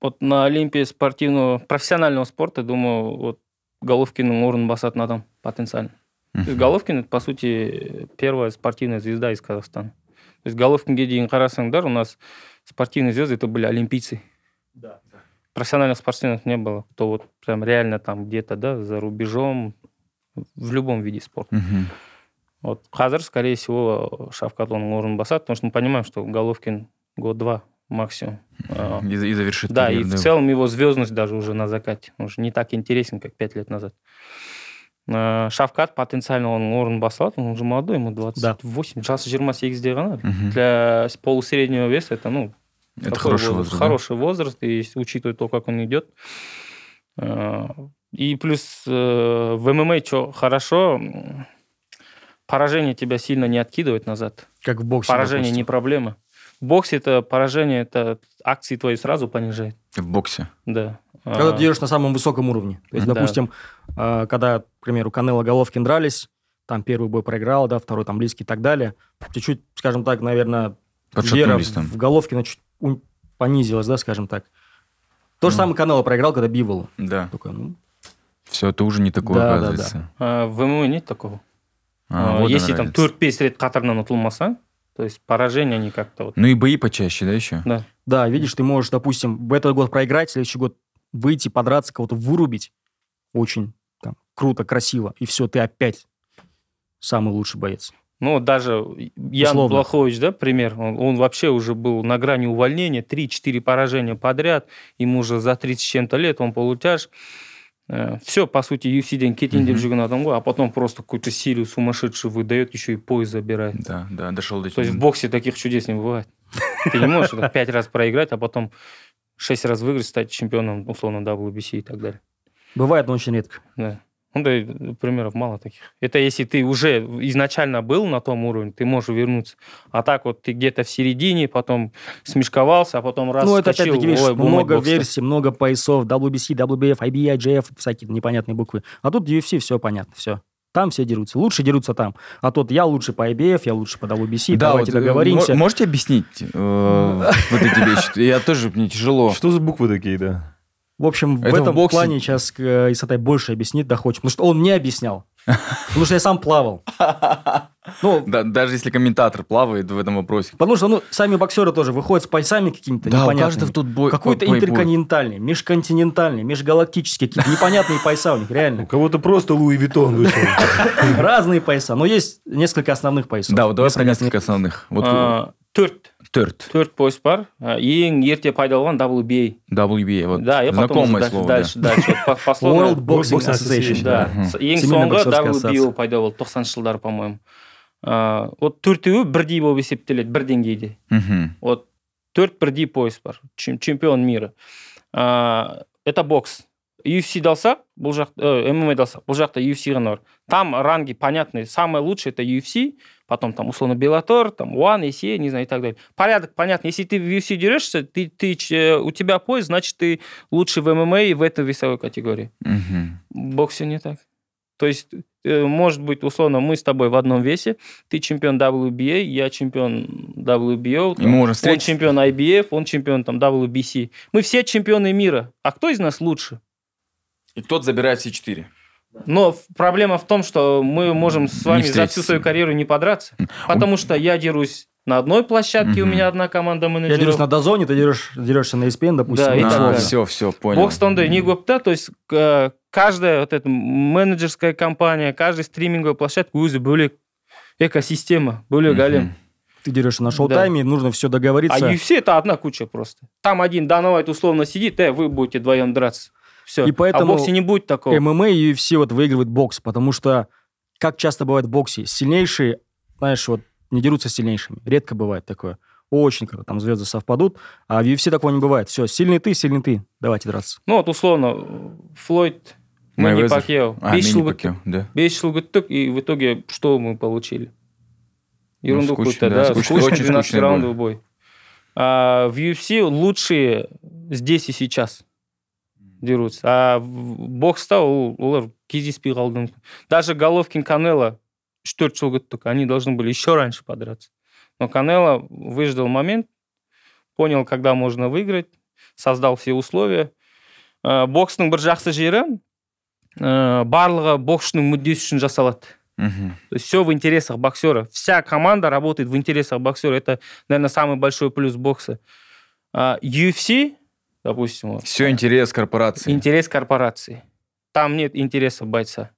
вот на Олимпии спортивного, профессионального спорта, думаю, вот Головкиннің орнын басатын адам потенциально. То есть Головкин, это, по сути, первая спортивная звезда из Казахстана. То есть Головкинге дейін қарасаңдар, у нас спортивные звезды, это были олимпийцы. Профессиональных спортсменов не было, кто вот прям реально там где-то, да, за рубежом, в любом виде спорта. Мгм. Вот Хазар, скорее всего, Шавкат он орнын басады, потому что мы понимаем, что Головкин год-два максимум. А, И, и завершит Да, и карьеру, в целом его звездность даже уже на закате. Он уже не так интересен, как пять лет назад. Э, шавкат потенциально оның орнын баса алады он уже молодой ему 28 жасы жиырма сегізде ғана Мгм. для полусреднего веса это ну Это хороший возраст, возраст, да? хороший возраст и учитывая то как он идет Э, и плюс э, в ММА что хорошо поражение тебя сильно не откидывает назад Как в боксе, поражение не допустим. проблема в боксе это поражение это акции твои сразу понижает В боксе. да Когда А, ты держишь на самом высоком уровне. То есть, Да. допустим, э, когда, к примеру, Канело Головкин дрались, там первый бой проиграл, да, второй там близкий и так далее, чуть-чуть, скажем так, наверное, вера в Головкина чуть понизилась, да, скажем так. То же Ну. самое Канело проиграл, когда Биволу. Да. Такой, ну, Все, это уже не такое, Да, да, оказывается. а, в ММА нет такого А, А, вот если там разница. төрт бес рет қатарынан ұтылмаса то есть поражение они как-то вот Ну и бои почаще, да, еще? да да, видишь, ты можешь, допустим, в этот год проиграть, в следующий год выйти, подраться, кого-то вырубить. Очень там, круто, красиво. И все, ты опять самый лучший боец. Ну, вот даже Ян Условно. Блахович, да, пример, он, он вообще уже был на грани увольнения, 3-4 поражения подряд, ему уже за 30 с чем-то лет, он полутяж. Все, по сути, UFC-ден кетейін деп Мгм. жүрген адам ғой, а потом просто какую-то силу сумасшедшую выдает, еще и пояс забирает. Да, да, дошел до То есть в боксе таких чудес не бывает. Ты не можешь пять раз проиграть, а потом шесть раз выиграть, стать чемпионом, условно, WBC и так далее. Бывает, но очень редко. Да. Ну, да, примеров мало таких. Это если ты уже изначально был на том уровне, ты можешь вернуться. А так вот ты где-то в середине, потом смешковался, а потом раз ну, это опять-таки, видишь, ой, много версий, много поясов, WBC, WBF, IBI, IJF, всякие непонятные буквы. А тут UFC, все понятно, все. Там все дерутся. Лучше дерутся там. А тут я лучше по IBF, я лучше по WBC, Да, давайте вот, э, договоримся. мо- Можете объяснить э, вот эти вещи? Я тоже, мне тяжело. Что за буквы такие, да? В общем, в Это в этом боксе- плане сейчас э, Исатай больше объяснит доходчиво. Потому что он не объяснял. Потому что я сам плавал. Ну, Да, даже если комментатор плавает в этом вопросе. потому что ну, сами боксеры тоже выходят с поясами какими-то Да, у непонятными. тут бой. Какой-то бой- бой. интерконтинентальный, межконтинентальный, межгалактический, какие-то непонятные пояса у них, У реально. кого-то просто Луи Виттон вышел. Разные пояса, но есть несколько основных поясов. Да, вот давай про несколько основных. Төрт. Төрт, төрт пояс бар. Ең ерте пайда болған WBA WBA, вот да и потом знакомое слово, дальше, дальше. World Boxing Association. Да. ең соңғы WBO пайда болды тоқсаныншы жылдары по моему вот төртеуі бірдей болып есептеледі бір деңгейде. Мгм. вот төрт бірдей пояс бар Чем- чемпион мира. Это бокс. UFC алсақ бұл жақ э, ММА алсақ бұл жақта UFC ғана бар. Там ранги понятные. Самое лучшее это UFC потом там условно Беллатор там One, ECA, не знаю и так далее порядок понятно если ты в UFC дерешься ты, ты ч- у тебя пояс значит ты лучший в ММА и в этой весовой категории Мгм. в боксе не так то есть э, может быть условно мы с тобой в одном весе ты чемпион WBA я чемпион WBO мы можем он чемпион IBF, он чемпион там WBC. Мы все чемпионы мира. А кто из нас лучше? И кто забирает все четыре? Но проблема в том, что мы можем с вами за всю свою карьеру не подраться. Потому что я дерусь на одной площадке, у Мгм. меня одна команда Я менеджеров. дерусь на Дозоне, ты дерешь, дерешься на ESPN, допустим. Да, и так далее. все, все, понял. Бокс тонда не гопта, то есть э, каждая вот эта менеджерская компания, каждая стриминговая площадка өзі бөлек экосистема, Мгм. әлем. Ты дерешься на шоу-тайме, нужно все А договориться. UFC это одна куча просто. Там один Данавайт условно сидит, э, вы будете вдвоем драться. Все. И поэтому А в боксе не будет такого. ММА и UFC вот выигрывает бокс, потому что, как часто бывает в боксе, сильнейшие, знаешь, вот не дерутся сильнейшими. Редко бывает такое. Очень когда там звезды совпадут, а в UFC такого не бывает. Все, сильный ты, сильный ты, давайте драться. Ну вот условно, Флойд, Мэнни Мэйвезер. Пакьяо. А, күттік. Пакьяо, да. Бес жыл күттік, и в итоге что мы получили? Ерунду скучно, какую-то, да, скучный очень 12 скучный раундовый бой. А в UFC лучшие здесь и сейчас дерутся. А в бокста ол- олар кездеспей қалды мүмкін. Даже Головкин Канело 4 жыл күттік, они должны были еще раньше подраться. Но Канело выждал момент, понял, когда можно выиграть, создал все условия. Ә, бокстың бір жақсы жері ә, барлығы боксшының мүддесі үшін жасалады Мгм. то есть все в интересах боксера вся команда работает в интересах боксера это наверное самый большой плюс бокса А, UFC допустим вот, Все интерес корпорации. интерес корпорации там нет интереса бойца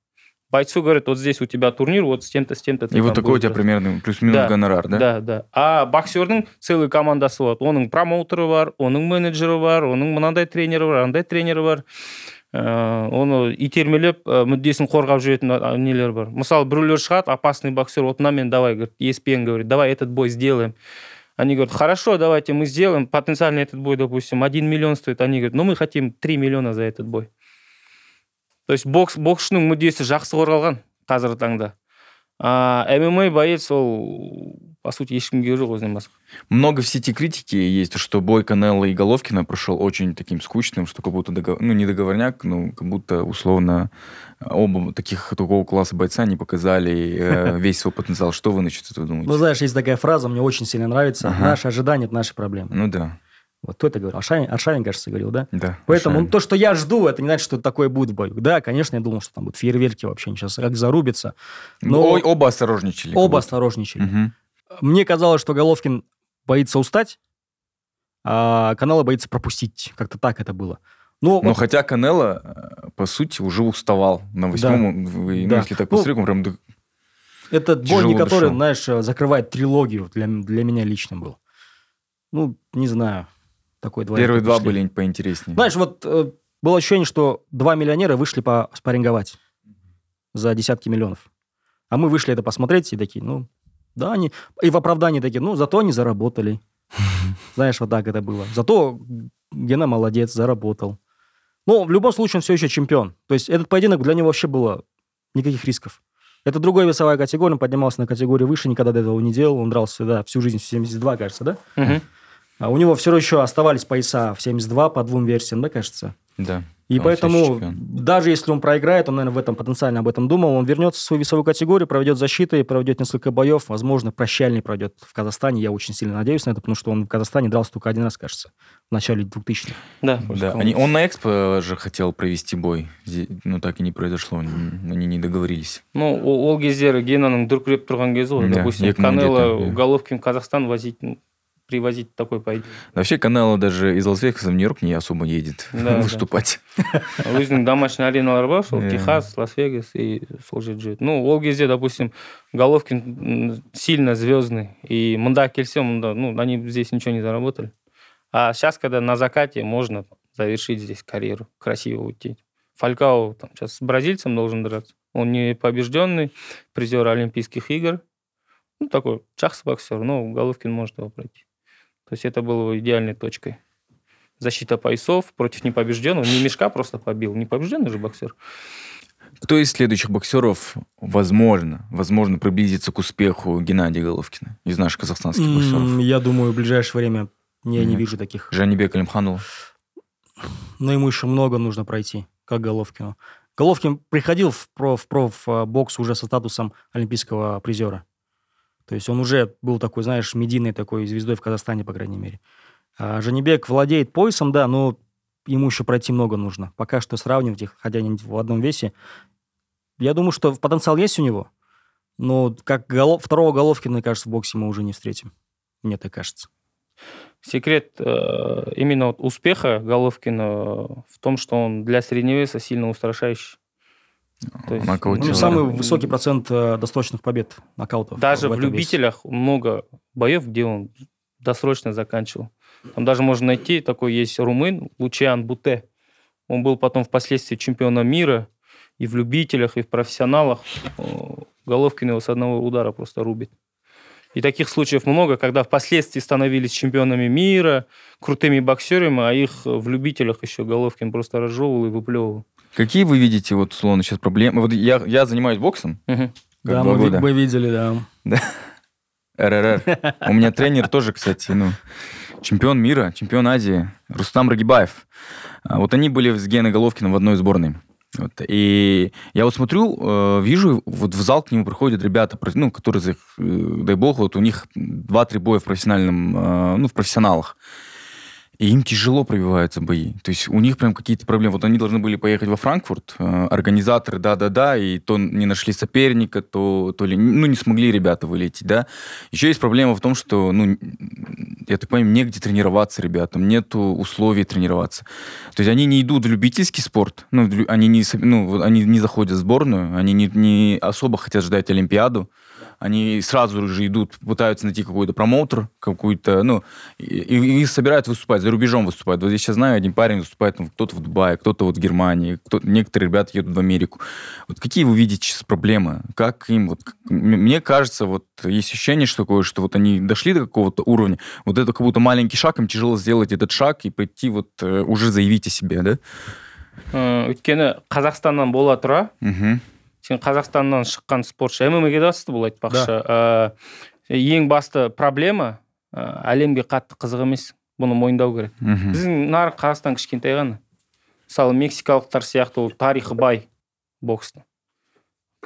бойцу говорят вот здесь у тебя турнир вот с тем-то с тем-то ты И вот там такой у будешь тебя драться». примерно плюс-минус Да, гонорар, да? да да а боксердің целый командасы болады оның промоутері бар оның менеджері бар оның мынандай тренері бар андай тренері бар ә, оны итермелеп ә, мүддесін қорғап жүретін а- нелер бар мысалы біреулер шығады опасный боксер вот на мен давай говорит E ESPN говорит давай этот бой сделаем они говорят хорошо давайте мы сделаем потенциально этот бой допустим 1 миллион стоит они говорят ну мы хотим 3 миллиона за этот бой то есть бокс боксшының мүддесі жақсы қорғалған қазіргі таңда а мма боец ол по сути ешкімге жоқ өзінен басқа Много в сети критики есть, что бой Канело и Головкина прошел очень таким скучным, что как будто, договор... ну, не договорняк, но как будто условно оба таких такого класса бойца не показали э, весь свой потенциал. Что вы насчет этого думаете? Ну, знаешь, есть такая фраза, мне очень сильно нравится. Ага. Наши ожидания – это наши проблемы. Ну да, Вот кто это говорил? Аршавин, Аршавин, кажется, говорил, да? да. Поэтому ну, то, что я жду, это не значит, что такое будет в бою. Да, конечно, я думал, что там будут фейерверки вообще, сейчас как зарубятся. Но оба осторожничали. оба осторожничали. Мгм. Мне казалось, что Головкин боится устать, а Канала боится пропустить. Как-то так это было. Ну, Но вот хотя Канело, э, по сути, уже уставал на восьмом. вы- ну, Да. если так Ну, посмотреть, он прям да- этот бой, не который, знаешь, э, закрывает трилогию для, для меня лично был. Ну, не знаю. Такой двоякий первые два были поинтереснее. Знаешь, вот э, было ощущение, что два миллионера вышли по спарринговать за десятки миллионов. А мы вышли это посмотреть и такие, ну, да, они... И в оправдании такие, ну, зато они заработали. Знаешь, вот так это было. Зато Гена молодец, заработал. Ну, в любом случае, он все еще чемпион. То есть этот поединок для него вообще было никаких рисков. Это другая весовая категория, он поднимался на категорию выше, никогда до этого не делал. Он дрался всегда всю жизнь в 72, кажется, да? Мгм. А у него все еще оставались пояса в 72 по двум версиям, да, кажется? Да. И Он поэтому, все чемпион. даже если он проиграет, он, наверное, в этом потенциально об этом думал, он вернется в свою весовую категорию, проведет защиты, проведет несколько боев, возможно, прощальный пройдет в Казахстане. Я очень сильно надеюсь на это, потому что он в Казахстане дрался только один раз, кажется, в начале 2000-х. да, Да, они- он на Экспо же хотел провести бой, Зе- но так и не произошло, н- они не договорились. ну ол ол кездері генаның дүркіреп тұрған кезі ғой Да, допустим екі мың он канело жеті, иә. головкин в казахстан возить ну, привозить такой поединок Вообще Канело даже из Лас-Вегаса в Нью-Йорк не особо едет Да, да. выступать. өзінің домашний ареналары бар сол Иә. техас лас вегас и сол жерде жүреді ну ол кезде допустим головкин м, сильно звездный и мында келсе мында ну они здесь ничего не заработали а сейчас когда на закате можно завершить здесь карьеру красиво уйти фалькао там сейчас с бразильцем должен драться он не побежденный призер олимпийских игр ну такой жақсы боксер но головкин может его пройти то есть это было идеальной точкой защита поясов против непобежденного. Не мешка просто побил, не побежденный же боксер. Кто из следующих боксеров, возможно, возможно, приблизится к успеху Геннадия Головкина из наших казахстанских М, боксеров? Я думаю, в ближайшее время я не Мгм. вижу таких. Жанибек Алимханул. Но ему еще много нужно пройти, как Головкину. Головкин приходил в, про, в профбокс уже со статусом олимпийского призера. То есть он уже был такой, знаешь, медийной такой звездой в Казахстане, по крайней мере. А Жанибек владеет поясом, да, но ему еще пройти много нужно. Пока что сравнивать их, хотя они в одном весе. Я думаю, что потенциал есть у него, но как голов- второго Головкина, мне кажется, в боксе мы уже не встретим. Мне так кажется. Секрет э, именно успеха Головкина в том, что он для средневеса сильно устрашающий. То есть, Нокаутер. Ну, самый да. высокий процент э, досрочных побед, нокаутов. Даже в, весе. любителях много боев, где он досрочно заканчивал. Там даже можно найти, такой есть румын, Лучиан Буте. Он был потом впоследствии чемпионом мира и в любителях, и в профессионалах. Головкин его с одного удара просто рубит. И таких случаев много, когда впоследствии становились чемпионами мира, крутыми боксерами, а их в любителях еще Головкин просто разжевывал и выплевывал. Какие вы видите, вот, условно, сейчас проблемы? Вот я, я занимаюсь боксом, как Да, мы, года. мы видели, да. РРР. У меня тренер тоже, кстати, ну, чемпион мира, чемпион Азии, Рустам Рагибаев. А, Вот они были с Геной Головкиным в одной сборной. Вот. И я вот смотрю, э, вижу, вот в зал к нему приходят ребята, ну, которые, э, дай бог, вот у них 2-3 боя в профессиональном, э, ну, в профессионалах. И им тяжело пробиваются бои. То есть у них прям какие-то проблемы. Вот они должны были поехать во Франкфурт, э, организаторы, да-да-да, и то не нашли соперника, то, то ли, ну, не смогли ребята вылететь, да. Еще есть проблема в том, что, ну, я так понимаю, негде тренироваться ребятам, нету условий тренироваться. То есть они не идут в любительский спорт, ну, они не, ну, они не заходят в сборную, они не, не особо хотят ждать Олимпиаду, они сразу же идут, пытаются найти какой-то промоутер, какую-то, ну, и, и, и собирают выступать, за рубежом выступают. Вот я сейчас знаю, один парень выступает, там, кто-то в Дубае, кто-то вот в Германии, кто, некоторые ребята едут в Америку. Вот какие вы видите сейчас проблемы? Как им, вот, мне кажется, вот есть ощущение, что такое, что вот они дошли до какого-то уровня, вот это как будто маленький шаг, им тяжело сделать этот шаг и прийти вот э, уже заявить о себе, да? Э, өйткені қазақстаннан бола тұра Мгм. Сен қазақстаннан шыққан спортшы ммаге да бұл айтпақшы. Ә, ең басты проблема ә, әлемге қатты қызық емес бұны мойындау керек. Біздің нарық қазақстан кішкентай ғана. Мысалы мексикалықтар сияқты ол тарихы бай бокстың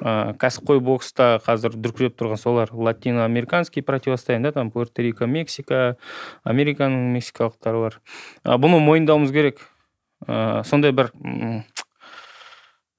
ә, кәсіпқой бокста қазір дүркіреп тұрған солар латиноамериканский противостояние да там пуэрто рико мексика американың мексикалықтары бар. Ә, бұны мойындауымыз керек. Ә, сондай бір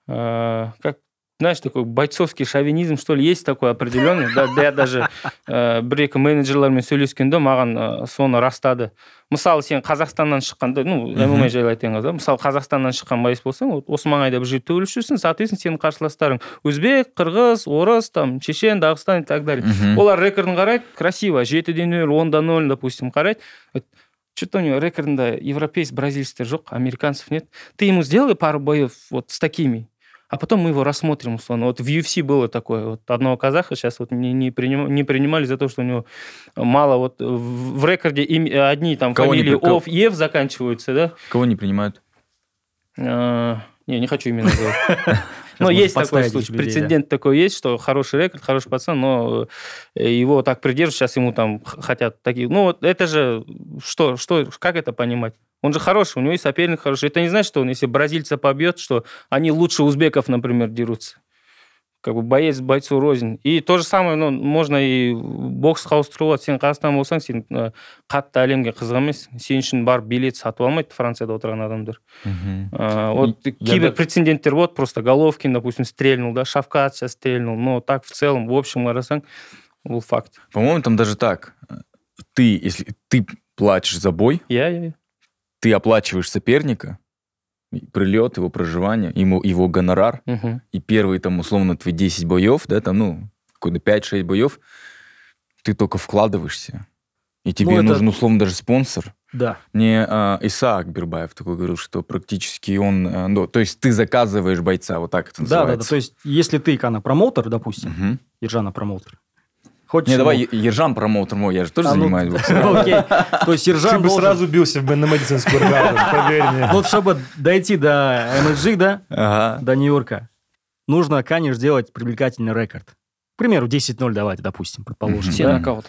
ә, как знаешь такой бойцовский шовинизм что ли есть такой определенный? Да, я даже ә, бір екі менеджерлермен сөйлескенде маған ә, соны растады. Мысалы сен қазақстаннан шыққанда ну мма жайлы айтайын да мысалы қазақстаннан шыққан боец болсаң вот осы маңайда бір жерде төгіліп жүрсің соответственно сенің қарсыластарың өзбек қырғыз орыс там чечен дағыстан и так далее. Олар рекордын қарайды красиво жетіде нөл онда ноль допустим қарайды. Что то у него рекордында европеец бразильцтер жоқ американцев нет. Ты ему сделай пару боев вот с такими. А потом мы его рассмотрим условно. Вот в UFC было такое. Вот одного казаха сейчас вот не, не, приним- не принимали за то, что у него мало вот в, в рекорде им- одни там Кого фамилии при- Ов, Ев заканчиваются, да? Кого не принимают? А, Не, не хочу именно называть. Но есть такой случай. людей, да. Прецедент такой есть, что хороший рекорд, хороший пацан, но э, его так придерживают, сейчас ему там хотят такие... Ну, вот это же... Что, что, как это понимать? Он же хороший, у него и соперник хороший. Это не значит, что он, если бразильца побьет, что они лучше узбеков, например, дерутся. Как бы боец бойцу рознь. И то же самое, ну, можно и боксқа ауыстыруға сен қазақстан болсаң сен э, қатты әлемге қызық емес. Сен үшін барып билет сатып алмайды францияда отырған адамдар. А, вот кейбір прецеденттер вот просто головкин допустим стрельнул да шавкат сейчас стрельнул. Но так в целом в общем қарасаң бұл факт. По-моему, там даже так. Ты, если ты платишь за бой, иә иә ты оплачиваешь соперника, прилет, его проживание, ему, его гонорар, Мгм. и первые там условно твои 10 боев, да, там, ну, какой-то 5-6 боев, ты только вкладываешься. И тебе это- нужен условно даже спонсор. Да. Мне а, Исаак Бербаев такой говорил, что практически он... а, ну, то есть ты заказываешь бойца, вот так это Да, да, да. называется. То есть, если ты, Кана, промоутер, допустим, Мгм. Ержана промоутер, хочешь... Не, давай, Ержан промоутер мой, я же тоже А, ну, занимаюсь боксом. ну, Окей. То есть Ты Ержан бы должен- сразу бился в на Мэдисон Сквер Гарден, поверь мне. Вот чтобы дойти до MSG, да, Ага. до Нью-Йорка, нужно, конечно, сделать привлекательный рекорд. К примеру, 10-0 давайте, допустим, предположим. Все да. нокаут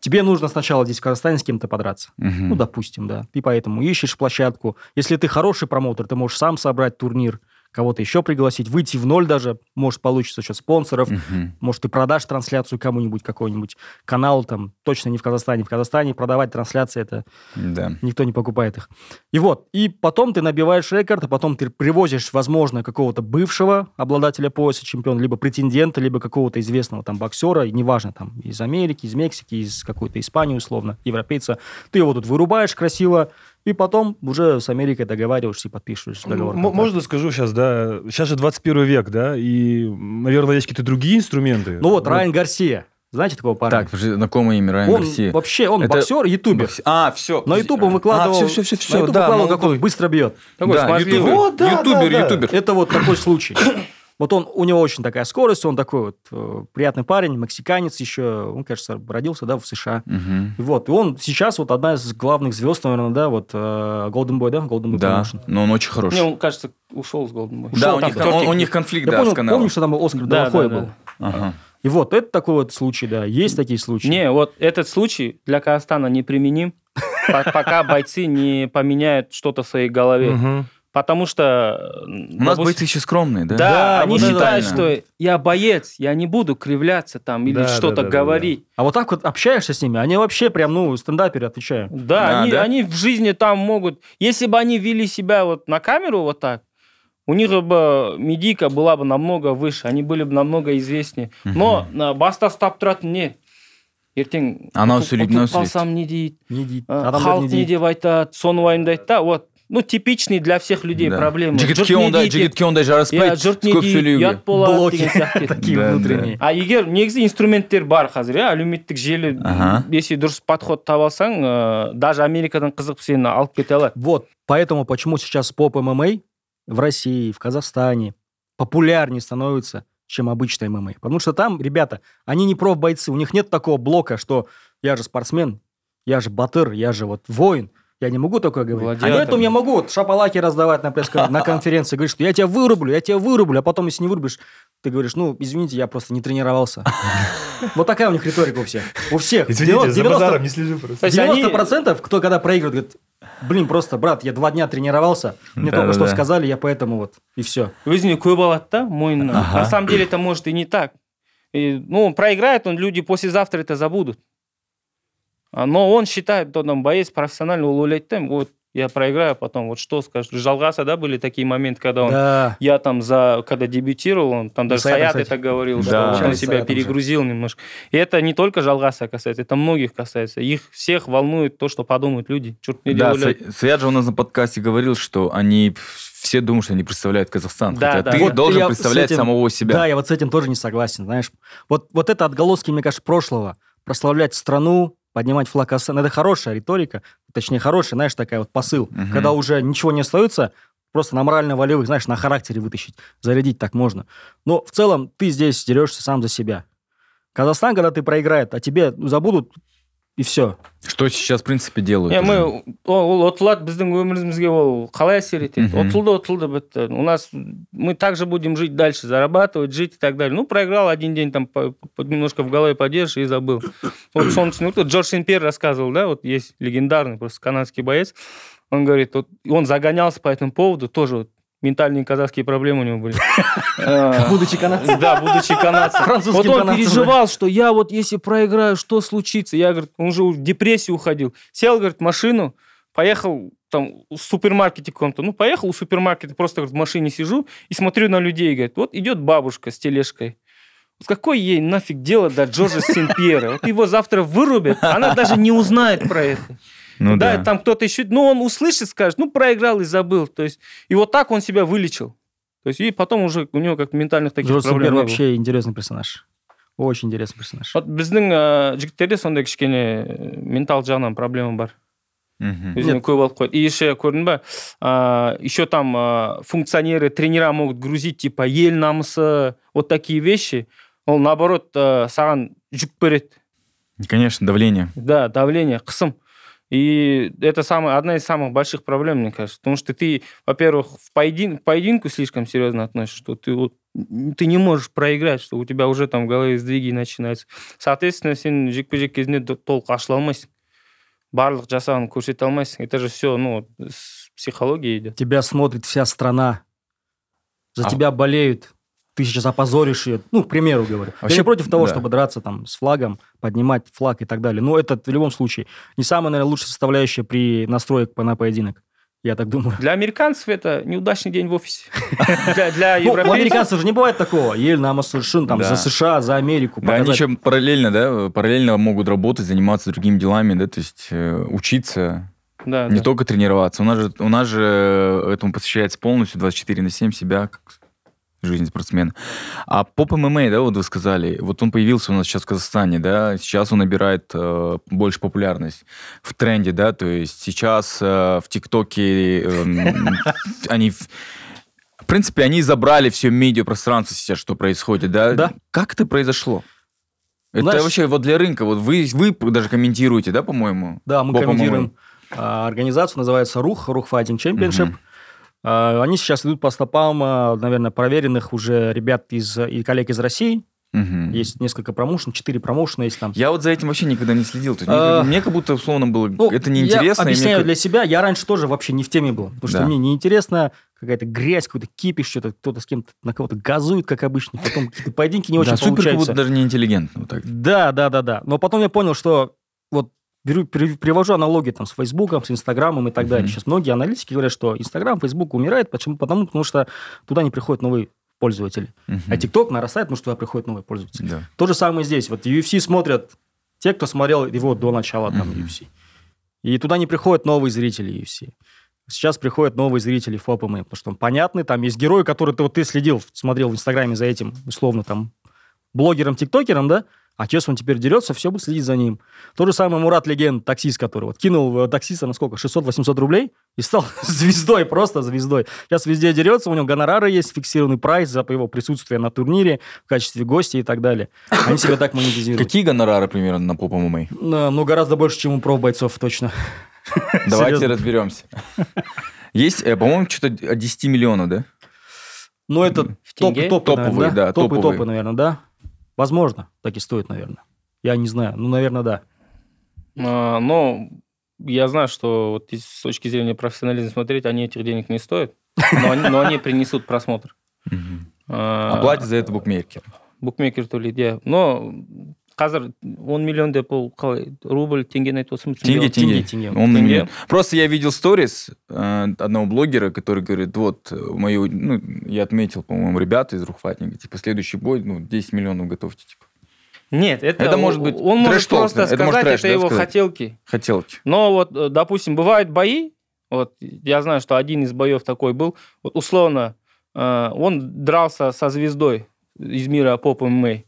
Тебе нужно сначала здесь в Казахстане с кем-то подраться. Ну, допустим, да. Ты поэтому ищешь площадку. Если ты хороший промоутер, ты можешь сам собрать турнир, кого-то еще пригласить, выйти в ноль даже, может, получится счет спонсоров, Мгм. может, ты продашь трансляцию кому-нибудь, какой-нибудь канал, там, точно не в Казахстане. В Казахстане продавать трансляции, это Да. никто не покупает их. И вот, и потом ты набиваешь рекорд, а потом ты привозишь, возможно, какого-то бывшего обладателя пояса чемпиона, либо претендента, либо какого-то известного там боксера, неважно, там, из Америки, из Мексики, из какой-то Испании, условно, европейца. Ты его тут вырубаешь красиво, и потом уже с Америкой договариваешься и подписываешь договор. М- Можно скажу сейчас, да, сейчас же 21 век, да, и, наверное, есть какие-то другие инструменты. Ну вот, Райан Гарсия, знаете такого парня? Так, подожди, знакомое имя Райан он Гарсия. вообще, он Это- боксер, ютубер. А, все. На ютубе он выкладывал, А, все, все, все, на YouTube выкладывал, как он быстро бьет. такой Да, смазливый ютубер, Вот, да, ютубер, да, да. ютубер. Это вот такой случай. Вот он, у него очень такая скорость, он такой вот э, приятный парень, мексиканец еще, он, кажется, родился, да, в США. И Вот, и он сейчас вот одна из главных звезд, наверное, да, вот э, Golden Boy, да, Golden Boy Да, Promotion. но он очень хороший. не он кажется ушел с голден да, ушел у там, них, да. он- у них конфликт, Я да, понял, с каналом. помнишь, что там Оскар Да, Делахой да, был? да. Ага. И вот, это такой вот случай, да, есть такие случаи. не вот этот случай для казахстана неприменим по- пока бойцы не поменяют что-то в своей голове. потому что У нас бойцы еще скромные, да? Да, Да, они вот это считают, правильно. что я боец, я не буду кривляться там или Да, что-то да, да, да, говорить. А вот так вот общаешься с ними, они вообще прям, ну, стендаперы, отвечаю. Да, Да, они, да? они в жизни там могут... Если бы они вели себя вот на камеру вот так, у них бы медийка была бы намного выше, они были бы намного известнее. Но на баста ұстап тұратын не ертең Анау ұтылып- сөйлейді, мынау ұтылып қалсам не дейді Не дейді. ә, Адамдар халық не не дейді. деп айтады соны уайымдайды да вот ну типичный для всех людей Да. проблема жігітке Жұрт не ондай дейді? жігітке ондай иә жараспайды жұрт не көп дейді сөйлеуге ұят болады Блоки деген сияқты такие Да, да. внутренние. а егер негізі инструменттер бар қазір иә әлеуметтік желі Ага. если дұрыс подход таба алсаң ә, даже америкадан қызығып сені алып кете алады Вот, поэтому почему сейчас поп ММА в России, в Казахстане популярнее становится, чем обычный ММА. Потому что там, ребята, они не профбойцы, у них нет такого блока, что я же спортсмен, я же батыр, я же вот воин, я не могу такое говорить. А Гладиатор. поэтому я могу вот шапалаки раздавать на, пресс на конференции, говорить, что я тебя вырублю, я тебя вырублю, а потом, если не вырубишь, ты говоришь, ну, извините, я просто не тренировался. Вот такая у них риторика у всех. У всех. Извините, за 90 базаром не слежу просто. То есть они- 90% кто когда проигрывает, говорит, блин, просто, брат, я два дня тренировался, мне только что сказали, я поэтому вот, и все. өзіне көп алады да мойнына Ага. на самом деле это может и не так И, ну проиграет он люди послезавтра это забудут но он считает то там боец ойлайды да вот я проиграю а потом вот что скажешь жалғаса да были такие моменты когда он Да. я там за когда дебютировал он там даже Саятом, Саят кстати. это говорил Да. что он себя перегрузил немножко и это не только жалғаса касается это многих касается их всех волнует то что подумают люди Чёрт не Да, Саят же у нас на подкасте говорил, что они все думают, что они представляют Казахстан. Да, хотя да. ты Вот должен представлять этим- самого себя. Да, я вот с этим тоже не согласен, знаешь. Вот, вот это отголоски, мне кажется, прошлого. Прославлять страну, поднимать флаг Казахстана, это хорошая риторика, точнее, хорошая, знаешь, такая вот посыл. Мгм. Когда уже ничего не остается, просто на морально-волевых, знаешь, на характере вытащить, зарядить так можно. Но в целом ты здесь дерешься сам за себя. Казахстан, когда ты проиграет, а тебе ну, забудут, и все. Что сейчас, в принципе, делают. Е, уже. мы ол ұтылады біздің өмірімізге ол қалай әсер етеді Мгм. ұтылды ұтылды бітті у нас мы также будем жить дальше зарабатывать жить и так далее ну проиграл один день там по- по- немножко в голове подержишь и забыл вот солнечный вот Джордж Сен-Пьер рассказывал да вот есть легендарный просто канадский боец он говорит вот он загонялся по этому поводу тоже вот ментальные казахские проблемы у него были А, Будучи канадцем. да, будучи канадцем. Вот он переживал, что я вот если проиграю, что случится? Я, говорит, он уже в депрессию уходил. Сел, говорит, в машину, поехал там в супермаркете каком-то. Ну, поехал в супермаркет, просто говорит, в машине сижу и смотрю на людей. Говорит, вот идет бабушка с тележкой. Вот какое ей нафиг дело до Джорджа Сен-Пьера? Вот его завтра вырубят, она даже не узнает про это. Ну да, да. там кто-то еще, ну, он услышит, скажет, ну, проиграл и забыл. То есть, и вот так он себя вылечил. То есть, и потом уже у него как ментальных таких Джордж проблем Симпер не было. вообще интересный персонаж. Очень интересный персонаж. вот біздің ә, жігіттерде сондай кішкене ә, ментал жағынан проблема бар Мгм. өзіне көп алып қояды и еще көрдің ба а, еще там а, функционеры тренера могут грузить типа ел намысы вот такие вещи ол наоборот а, саған жүк береді Конечно, давление. да давление қысым и это самая, одна из самых больших проблем, мне кажется. Потому что ты, во-первых, в поедин, к поединку слишком серьезно относишься, что ты вот ты не можешь проиграть, что у тебя уже там в голове сдвиги начинаются. Соответственно, сен жекпе жек кезінде толық ашыла алмайсың барлық жасағанын көрсете алмайсың это же все ну с психологией идет Тебя смотрит вся страна. За А- тебя болеют. Ты сейчас опозоришь ее. Ну, к примеру говорю. Вообще, Я не против того, да. чтобы драться там с флагом, поднимать флаг и так далее. Но это в любом случае не самая, наверное, лучшая составляющая при настроек по- на поединок. Я так думаю. для американцев это неудачный день в офисе для, для Ну, у европейцев американцев же не бывает такого. Ель на совершенно там Да. за США, за Америку. Да, они еще параллельно, да, параллельно могут работать, заниматься другими делами, да, то есть э, учиться, да, не да. только тренироваться. У нас же, у нас же этому посвящается полностью 24 на 7 себя, как жизнь спортсмена. А поп ММА, да, вот вы сказали, вот он появился у нас сейчас в Казахстане, да, сейчас он набирает э, больше популярность в тренде, да, то есть сейчас э, в ТикТоке эм, они... в- принципе, они забрали все медиапространство сейчас, что происходит, да? Да. Как это произошло? Это Знаешь- вообще вот для рынка, вот вы, вы даже комментируете, да, по-моему? Да, мы Поп комментируем а, организацию, называется РУХ, РУХ Fighting Championship. Мгм. А, Они сейчас идут по стопам, а, наверное, проверенных уже ребят из, и коллег из России. Мгм. Есть несколько промоушен, четыре промоушена есть там. Я вот за этим вообще никогда не следил. То есть А, мне, мне как будто условно было Ну, это неинтересно. Я мне объясняю как- для себя, я раньше тоже вообще не в теме был. Потому что Да. мне неинтересно, какая-то грязь, какой-то кипиш, что-то кто-то с кем-то на кого-то газует, как обычно. Потом какие-то поединки не Да, очень супер как получаются. будто даже неинтеллигентно. Вот так. Да, да, да, да. Но потом я понял, что вот беру, при- привожу аналогии там с Фейсбуком, с Инстаграмом и так далее. Мгм. Сейчас многие аналитики говорят, что Инстаграм, Фейсбук умирает. Почему? Потому, потому что туда не приходят новые пользователи. Мгм. А ТикТок нарастает, потому что туда приходят новые пользователи. Да. То же самое здесь. Вот UFC смотрят те, кто смотрел его до начала там Мгм. UFC. И туда не приходят новые зрители UFC. сейчас приходят новые зрители в ФОП потому что он понятный, там есть герои, которые ты вот ты следил, смотрел в Инстаграме за этим, условно, там, блогером, тиктокером, да, а честно, он теперь дерется, все будет следить за ним. То же самое Мурат Легенд, таксист, который вот кинул таксиста на сколько, 600-800 рублей и стал звездой, просто звездой. Сейчас везде дерется, у него гонорары есть, фиксированный прайс за его присутствие на турнире в качестве гостя и так далее. Они себя так монетизируют. Какие гонорары примерно на поп ММА? Ну, гораздо больше, чем у профбойцов, точно. Давайте разберемся. Есть, э, по-моему, что-то от 10 миллионов, да? Ну, это топ, топы, Топовые, да, Топы, топовые. топы, наверное, да. Возможно, так и стоит, наверное. Я не знаю. Ну, наверное, да. А, Но я знаю, что вот с точки зрения профессионализма смотреть, они этих денег не стоят, но они, но они принесут просмотр. А, А платят за это букмекер. букмекер төлейді иә но қазір он миллион деп ол қалай рубль теңгені айтып отырсың Тенге, тенге. Тенге, тенге. Он миллион. Просто я видел сторис э, одного блогера, который говорит, вот, мою, ну, я отметил, по-моему, ребята из Рухфатника, типа, следующий бой, ну, 10 миллионов готовьте, типа. нет это, Это может быть он может просто это может сказать трэш, это да, его сказать? хотелки Хотелки. но вот э, допустим бывают бои вот я знаю что один из боев такой был вот условно э, он дрался со звездой из мира поп ММА Э,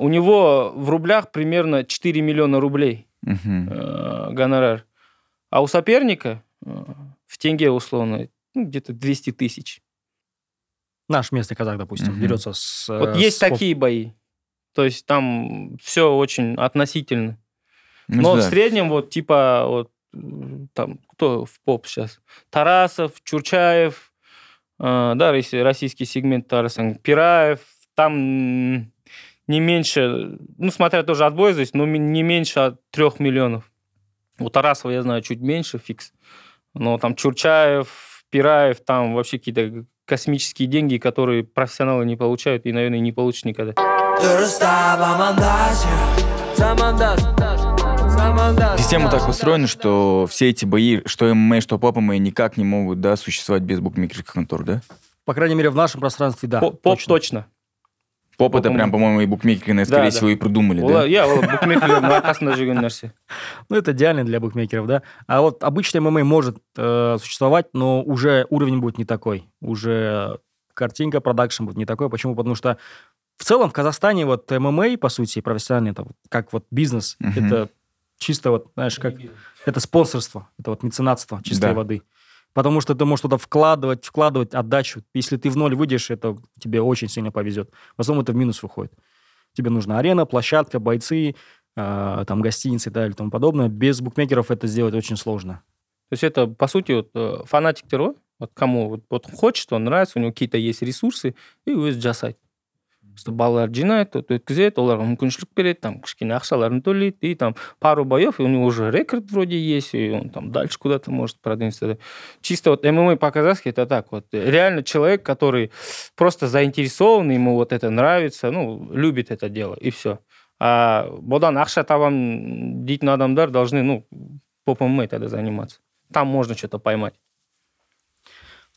у него в рублях примерно 4 миллиона рублей э, гонорар. А у соперника э, в тенге условно ну, где-то 200 тысяч. Наш местный казах, допустим, Мгм. берется с... Вот э, есть с такие бои. То есть там все очень относительно. Ну, Но да. в среднем вот типа вот там кто в поп сейчас? Тарасов, Чурчаев, э, да, если российский сегмент Тарасов, Пираев, там не меньше, ну смотря тоже от боя здесь, но не меньше от трех миллионов. У Тарасова я знаю чуть меньше фикс, но там Чурчаев, Пираев, там вообще какие-то космические деньги, которые профессионалы не получают и, наверное, не получат никогда. Система так устроена, что все эти бои, что ММА, что поп ММА, никак не могут, да, существовать без букмекерских контор, да? По крайней мере, в нашем пространстве, да. По- Поп точно. Поп это Поп прям, по-моему, и букмекеры, скорее да. всего, и придумали, да? иә ол букмекерлердің арқасында жүрген нәрсе Ну, это идеально для букмекеров, да. А вот обычный ММА может э, существовать, но уже уровень будет не такой. Уже картинка, продакшн будет не такой. Почему? Потому что в целом в Казахстане вот ММА, по сути, профессиональный, это как вот бизнес, это чисто вот, знаешь, как... Это спонсорство, это вот меценатство чистой Да. воды. Потому что ты можешь туда вкладывать, вкладывать отдачу. Если ты в ноль выйдешь, это тебе очень сильно повезет. В основном это в минус выходит. Тебе нужна арена, площадка, бойцы, э, там гостиницы и так далее и тому подобное. Без букмекеров это сделать очень сложно. То есть это, по сути, вот, э, фанатиктер ғой вот кому вот, вот хочет, он нравится, у него какие-то есть ресурсы, и жасайды что балалар жинайды вот өткізеді оларға мүмкіншілік береді там кішкене ақшаларын төлейді и там пару боев и у него уже рекорд вроде есть и он там дальше куда-то может продвинуться чисто вот ММА по-казахски это так вот реально человек который просто заинтересован ему вот это нравится ну любит это дело и все а бұдан ақша табамын дейтін адамдар должны ну поп ММА тогда заниматься там можно что-то поймать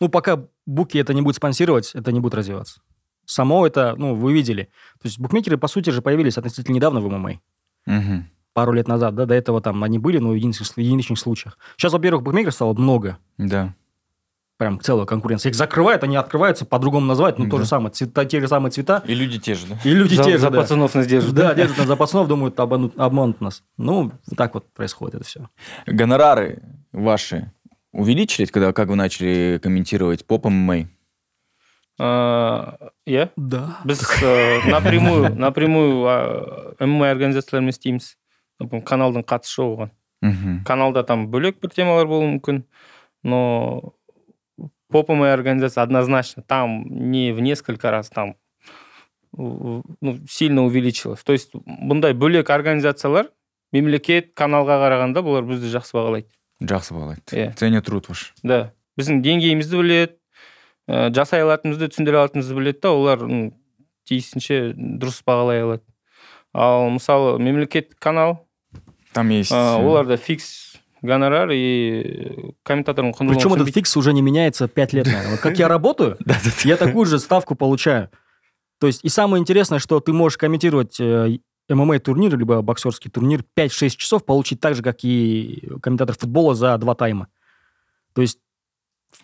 Ну, пока буки это не будет спонсировать, это не будет развиваться. Само это, ну, вы видели. То есть букмекеры, по сути же, появились относительно недавно в ММА. Мгм. Пару лет назад, да, до этого там они были, но в единичных, единичных случаях. Сейчас, во-первых, букмекеров стало много. Да. Прям целая конкуренция. Их закрывают, они открываются, по-другому назвать, ну, то Да. же самое. Цвета, те же самые цвета. И люди те же, да? И люди за, те же, за да. пацанов нас держат Да, держат нас за пацанов, думают, обманут, обманут нас. Ну, так вот происходит это все. Гонорары ваши увеличились, когда как вы начали комментировать поп ММА? Иә Да. біз ә, напрямую напрямую мма организациялармен істейміз каналдың қатысы жоқ оған каналда там бөлек бір темалар болуы мүмкін но поп ММА организация однозначно там не в несколько раз там ну, сильно увеличилось то есть бұндай бөлек организациялар мемлекет каналға қарағанда бұлар бізді жақсы бағалайды Жақсы бағалайды. Иә. Ценят труд ваш. да біздің деңгейімізді біледі ә, жасай алатынымызды түсіндіре алатынымызды біледі да олар м, тиісінше дұрыс бағалай алады ал мысалы мемлекеттік канал Там есть... ә, э, оларда фикс гонорар и комментатордың құндылығын Причем этот түсінбейді. фикс уже не меняется 5 лет, наверное. Вот как я работаю, я такую же ставку получаю. То есть, и самое интересное, что ты можешь комментировать ММА-турнир, либо боксерский турнир 5-6 часов, получить так же, как и комментатор футбола за два тайма. То есть,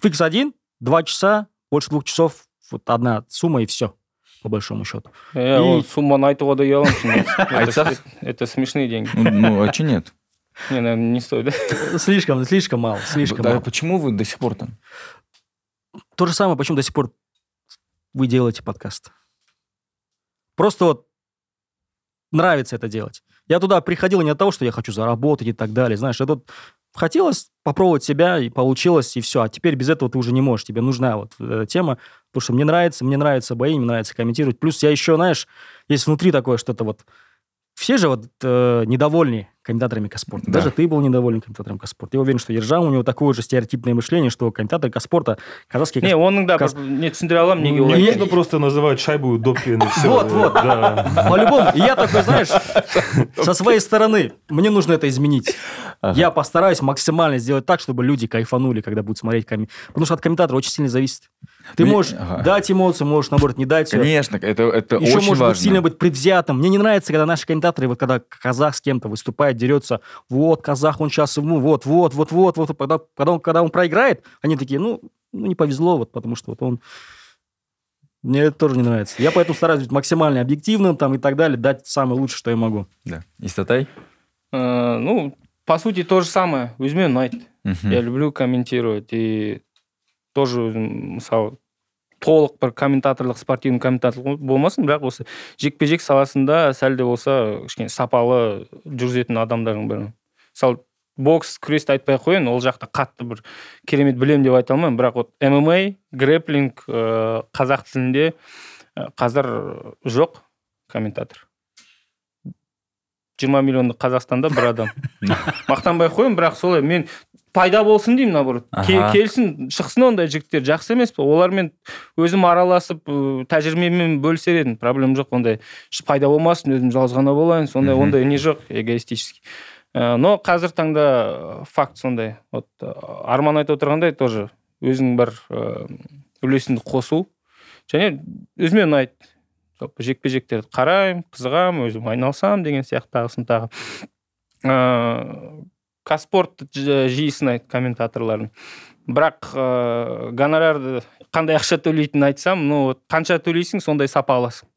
фикс один, два часа, больше двух часов, вот одна сумма и все, по большому счету. Э, И- ол сумманы айтуға да ұяламын Айтсақ? это, смешные деньги Ну, ну, а че нет? не наверное не стоит? Слишком, слишком мало, слишком Да мало. почему вы до сих пор там? То же самое, почему до сих пор вы делаете подкаст. Просто вот нравится это делать. Я туда приходил не от того, что я хочу заработать и так далее. Знаешь, это вот хотелось попробовать себя, и получилось, и все. А теперь без этого ты уже не можешь. Тебе нужна вот эта тема, потому что мне нравится, мне нравятся бои, мне нравится комментировать. Плюс я еще, знаешь, есть внутри такое что-то вот... Все же вот э, недовольны комментаторами Каспорта. Да. Даже ты был недоволен комментатором Каспорта. Я уверен, что Ержан, у него такое же стереотипное мышление, что комментатор Каспорта, казахский не оның да Кас- бір не түсіндіре аламын неге Ну, олай Не я- нужно просто называть шайбу доппин и все. Вот, вот. Да. По-любому. И я такой, знаешь, со своей стороны, мне нужно это изменить. Я постараюсь максимально сделать так, чтобы люди кайфанули, когда будут смотреть комментарии. Потому что от комментатора очень сильно зависит. Ты Мне- можешь ага. дать эмоции, можешь, наоборот, не дать. Конечно, это, это Еще очень может важно. быть сильно быть предвзятым. Мне не нравится, когда наши комментаторы, вот когда казах с кем-то выступает, дерется, вот, казах, он сейчас ему, вот, вот, вот, вот, вот. Когда, когда, он, когда он проиграет, они такие, ну, ну, не повезло, вот, потому что вот он... Мне это тоже не нравится. Я поэтому стараюсь быть максимально объективным там и так далее, дать самое лучшее, что я могу. Да. Истатай? Э, ну по сути то же самое. Өзіме ұнайды Мгм. я люблю комментировать и тоже өзім мысалы толық бір комментаторлық спортивный комментаторлық болмасын бірақ осы жекпе жек саласында сәл де болса кішкене сапалы жүргізетін адамдардың бірі. Мысалы бокс күресті айтпай ақ қояйын ол жақта қатты бір керемет білемін деп айта алмаймын. Бірақ вот мма грэплинг ыыы қазақ тілінде ы, қазір жоқ комментатор. Жиырма миллиондық қазақстанда бір адам. Мақтанбай ақ қояйын бірақ солай мен пайда болсын деймін наоборот. Келсін шықсын ондай жігіттер жақсы емес па олармен өзім араласып ы, тәжірибеммен бөлісер едім проблема жоқ ондай пайда болмасын өзім жалғыз ғана болайын сондай ондай не жоқ эгоистический. Ә, но қазір таңда ы, факт сондай. Вот ы, арман айтып отырғандай тоже өзің бір үлесіңді қосу және өзіме ұнайды. Жалпы жекпе жектерді қараймын қызығамын өзім айналысамын деген сияқты тағысын тағы. Ыыы казспорт ж- жиі сынайды комментаторларын бірақ ыыы гонорарды қандай ақша төлейтінін айтсам ну вот қанша төлейсің сондай сапа аласың.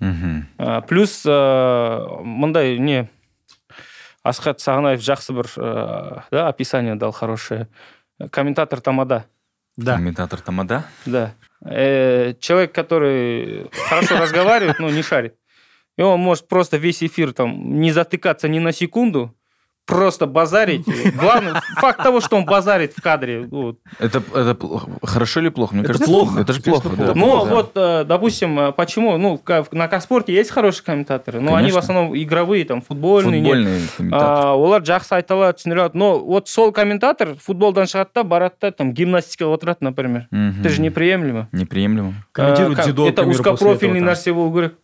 Мгм. Ә, плюс ыыы мындай не асхат сағынаев жақсы бір ыыы да описание дал хорошее. Комментатор тамада. Да. Комментатор Тамада? да. Э, человек, который хорошо разговаривает, но не шарит. И он может просто весь эфир там не затыкаться ни на секунду, просто базарить. Главное, факт того, что он базарит в кадре. вот. Это, это хорошо или плохо? Мне Это кажется, плохо. Это же плохо, да. Но Да. вот, э, допустим, э, почему? Ну, на Каспорте есть хорошие комментаторы, но они в Конечно. основном игровые, там, футбольные. нет. Футбольный комментатор. А, олар жақсы айта алады түсіндіре алады но вот сол комментатор футболдан шығады да барады да там гимнастикаға отырады например Мгм. это же неприемлемо Неприемлемо. Комментирует ка- дзюдо, это узкопрофильный нәрсе болу керек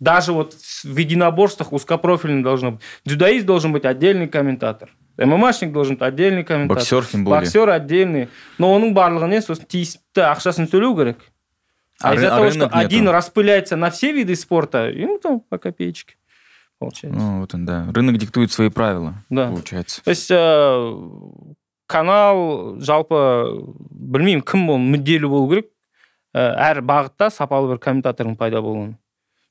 даже вот с- в единоборствах узкопрофильный должно быть дзюдоист должен быть отдельный комментатор ммашник должен быть отдельный комментатор Боксер тем более. боксер отдельный но оның барлығы не сосын тиісті ақшасын төлеу керек а, А из-за ры- а того что рынок нету. один распыляется на все виды спорта ему там по копеечке получается Ну, вот он, да. Рынок диктует свои правила, Да. получается. то есть э, канал жалпы білмеймін кім ол мүдделі болу керек Ә, әр бағытта сапалы бір комментатордың пайда болуын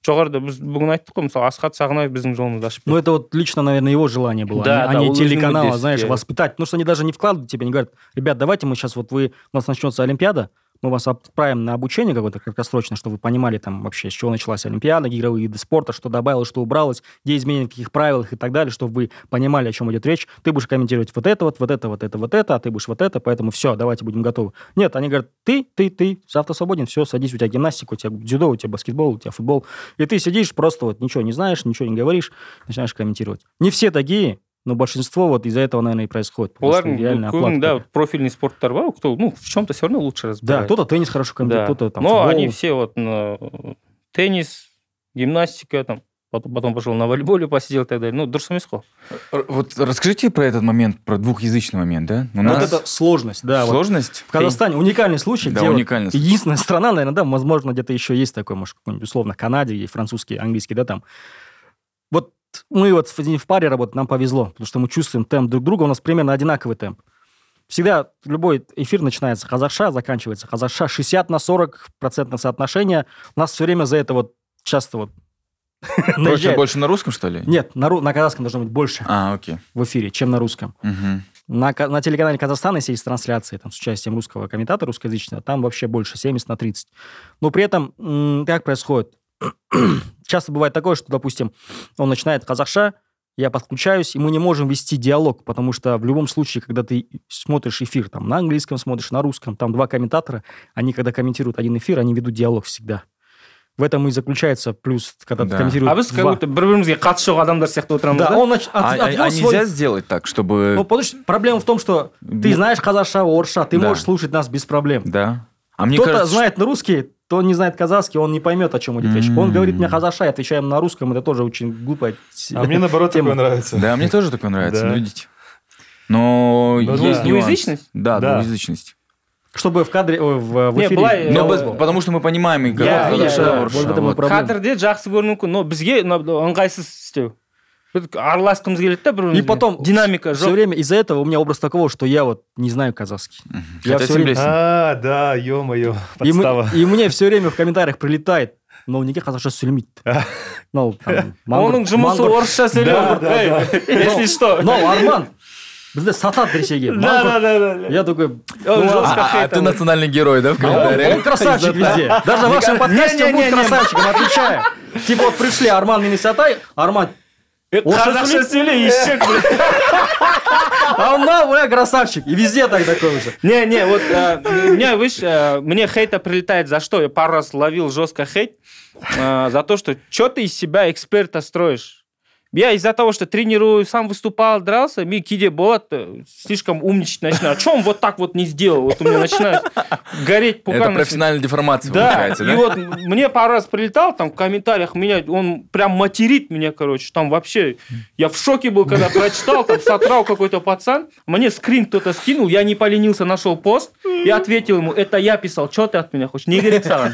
жоғарыда біз бүгін айттық қой мысалы асхат сағынаев біздің жолымызды ашып Ну, это вот лично, наверное, его желание было, Да, а не, да, а не он телеканала, өзінің знаешь, мүддесі, воспитать. Потому что они даже не вкладывают тебе, они говорят, ребят, давайте мы сейчас, вот вы, у нас начнется Олимпиада, мы вас отправим на обучение какое-то краткосрочное, чтобы вы понимали там вообще, с чего началась Олимпиада, игровые виды спорта, что добавилось, что убралось, где изменения в каких правилах и так далее, чтобы вы понимали, о чем идет речь. Ты будешь комментировать вот это, вот, вот это, вот это, вот это, а ты будешь вот это, поэтому все, давайте будем готовы. Нет, они говорят, ты, ты, ты, завтра свободен, все, садись, у тебя гимнастика, у тебя дзюдо, у тебя баскетбол, у тебя футбол. И ты сидишь, просто вот ничего не знаешь, ничего не говоришь, начинаешь комментировать. Не все такие, но большинство вот из-за этого, наверное, и происходит. потому что олардың реально оплата да вот профильный спорттар бар кто ну в чем-то все равно лучше Да, разбирает кто-то теннис хорошо комментирует, Да. кто-то там но футбол. они все вот на теннис гимнастика там потом, потом пошел на волейболе посидел и так далее ну Р- Вот расскажите про этот момент, про двухязычный момент, да? У Вот нас это сложность, да. вот. сложность. В Казахстане уникальный случай, Да, где вот уникальный случай. единственная страна, наверное, да, возможно, где-то еще есть такой, может, какой-нибудь, условно, Канаде, французский, английский, да, там. Мы вот в, паре работаем, нам повезло, потому что мы чувствуем темп друг друга, у нас примерно одинаковый темп. Всегда любой эфир начинается казахша, заканчивается казахша. 60 на 40 процентное соотношение. У нас все время за это вот часто вот Больше, наезжает. больше на русском, что ли? Нет, на, на казахском должно быть больше А, окей. в эфире, чем на русском. На, на телеканале Казахстана, если есть трансляции там, с участием русского комментатора русскоязычного, там вообще больше, 70 на 30. Но при этом, как происходит? Часто бывает такое, что, допустим, он начинает казахша, я подключаюсь, и мы не можем вести диалог, потому что в любом случае, когда ты смотришь эфир, там, на английском смотришь, на русском, там два комментатора, они, когда комментируют один эфир, они ведут диалог всегда. В этом и заключается плюс, когда Да. ты комментируешь а біз как два. будто бір бірімізге қатысы жоқ адамдар сияқты отырамыз Да, да он нач- А, от- а- отвел а свой- нельзя сделать так, чтобы... Ну, потому что проблема в том, что ты Ну, знаешь казахша, орша, ты Да. можешь слушать нас без проблем. Да. А мне Кто-то кажется, знает на русский, то не знает казахский, он не поймет, о чем идет речь. Он М. говорит мне казахша, я отвечаю ему на русском, это тоже очень глупая с- А мне наоборот тема. такое нравится. Да, мне тоже такое нравится, Да. ну видите. Но Ну, есть да. нюанс. Двуязычность? Да, Да. двуязычность. Чтобы в кадре, ой, в, в Не, эфире... былай, Но э, біз- потому что мы понимаем, и Я- как видишь, казахша, э, орысша, вот в этом и вот. проблема. кадрде жақсы көрінуі мүмкін но бізге мына ыңғайсыз істеу Біз араласқымыз келеді да бір И потом динамика все жоқ время из-за этого у меня образ такого, что я вот не знаю казахский. Я Хотя всё тем время- более- А, да, ё-моё, И, мы- подстава. и мне все время в комментариях прилетает, но неге қазақша сөйлемейді. Ну, там, мангур- оның жұмысы мангур- орысша сөйлеу Да, да, если что Но Арман, бізде сатады ресейге. да Мангур. да да да Я такой, Он ну, жестко А, а хейтом. ты национальный герой, да, в А он, комментариях? он красавчик везде. Даже в вашем подкасте он будет Не-не-не-не. красавчиком, отвечаю. Типа вот пришли Арман Минисатай, Арман, ешек блин. а он на, бля, красавчик. И везде так такой уже. Не, не, вот э, у меня, видишь, э, мне хейта прилетает за что? Я пару раз ловил жестко хейт э, за то, что что ты из себя эксперта строишь. Я из-за того, что тренирую, сам выступал, дрался, мне киде бот слишком умничать начинаю. А что он вот так вот не сделал? Вот у меня начинает гореть пукан. Это профессиональная деформация Да, получается, и да? вот мне пару раз прилетал, там в комментариях меня, он прям материт меня, короче, там вообще, я в шоке был, когда прочитал, там сотрал какой-то пацан, мне скрин кто-то скинул, я не поленился, нашел пост, и ответил ему, это я писал, что ты от меня хочешь, не говорит сам.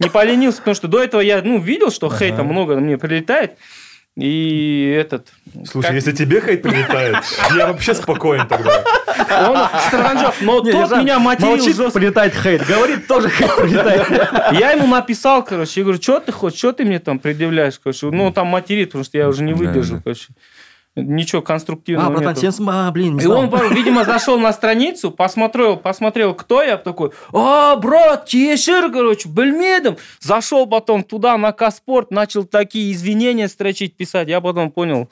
Не поленился, потому что до этого я, ну, видел, что хейта много мне прилетает, и этот... Слушай, как- если тебе хейт прилетает, я вообще спокоен тогда. Он странжок, но Не, тот меня материл молчит, жестко. прилетает хейт. Говорит, тоже хейт прилетает. Я ему написал, короче, я говорю, что ты хочешь, что ты мне там предъявляешь, короче. Ну, он там материт, потому что я уже не да. короче. Ничего конструктивного А, братан, нету. сен а, блин, не И он, знал. видимо, зашел на страницу, посмотрел, посмотрел, кто я, такой, а, брат, кешір, короче, білмедім. Зашел потом туда, на Каспорт, начал такие извинения строчить, писать. Я потом понял,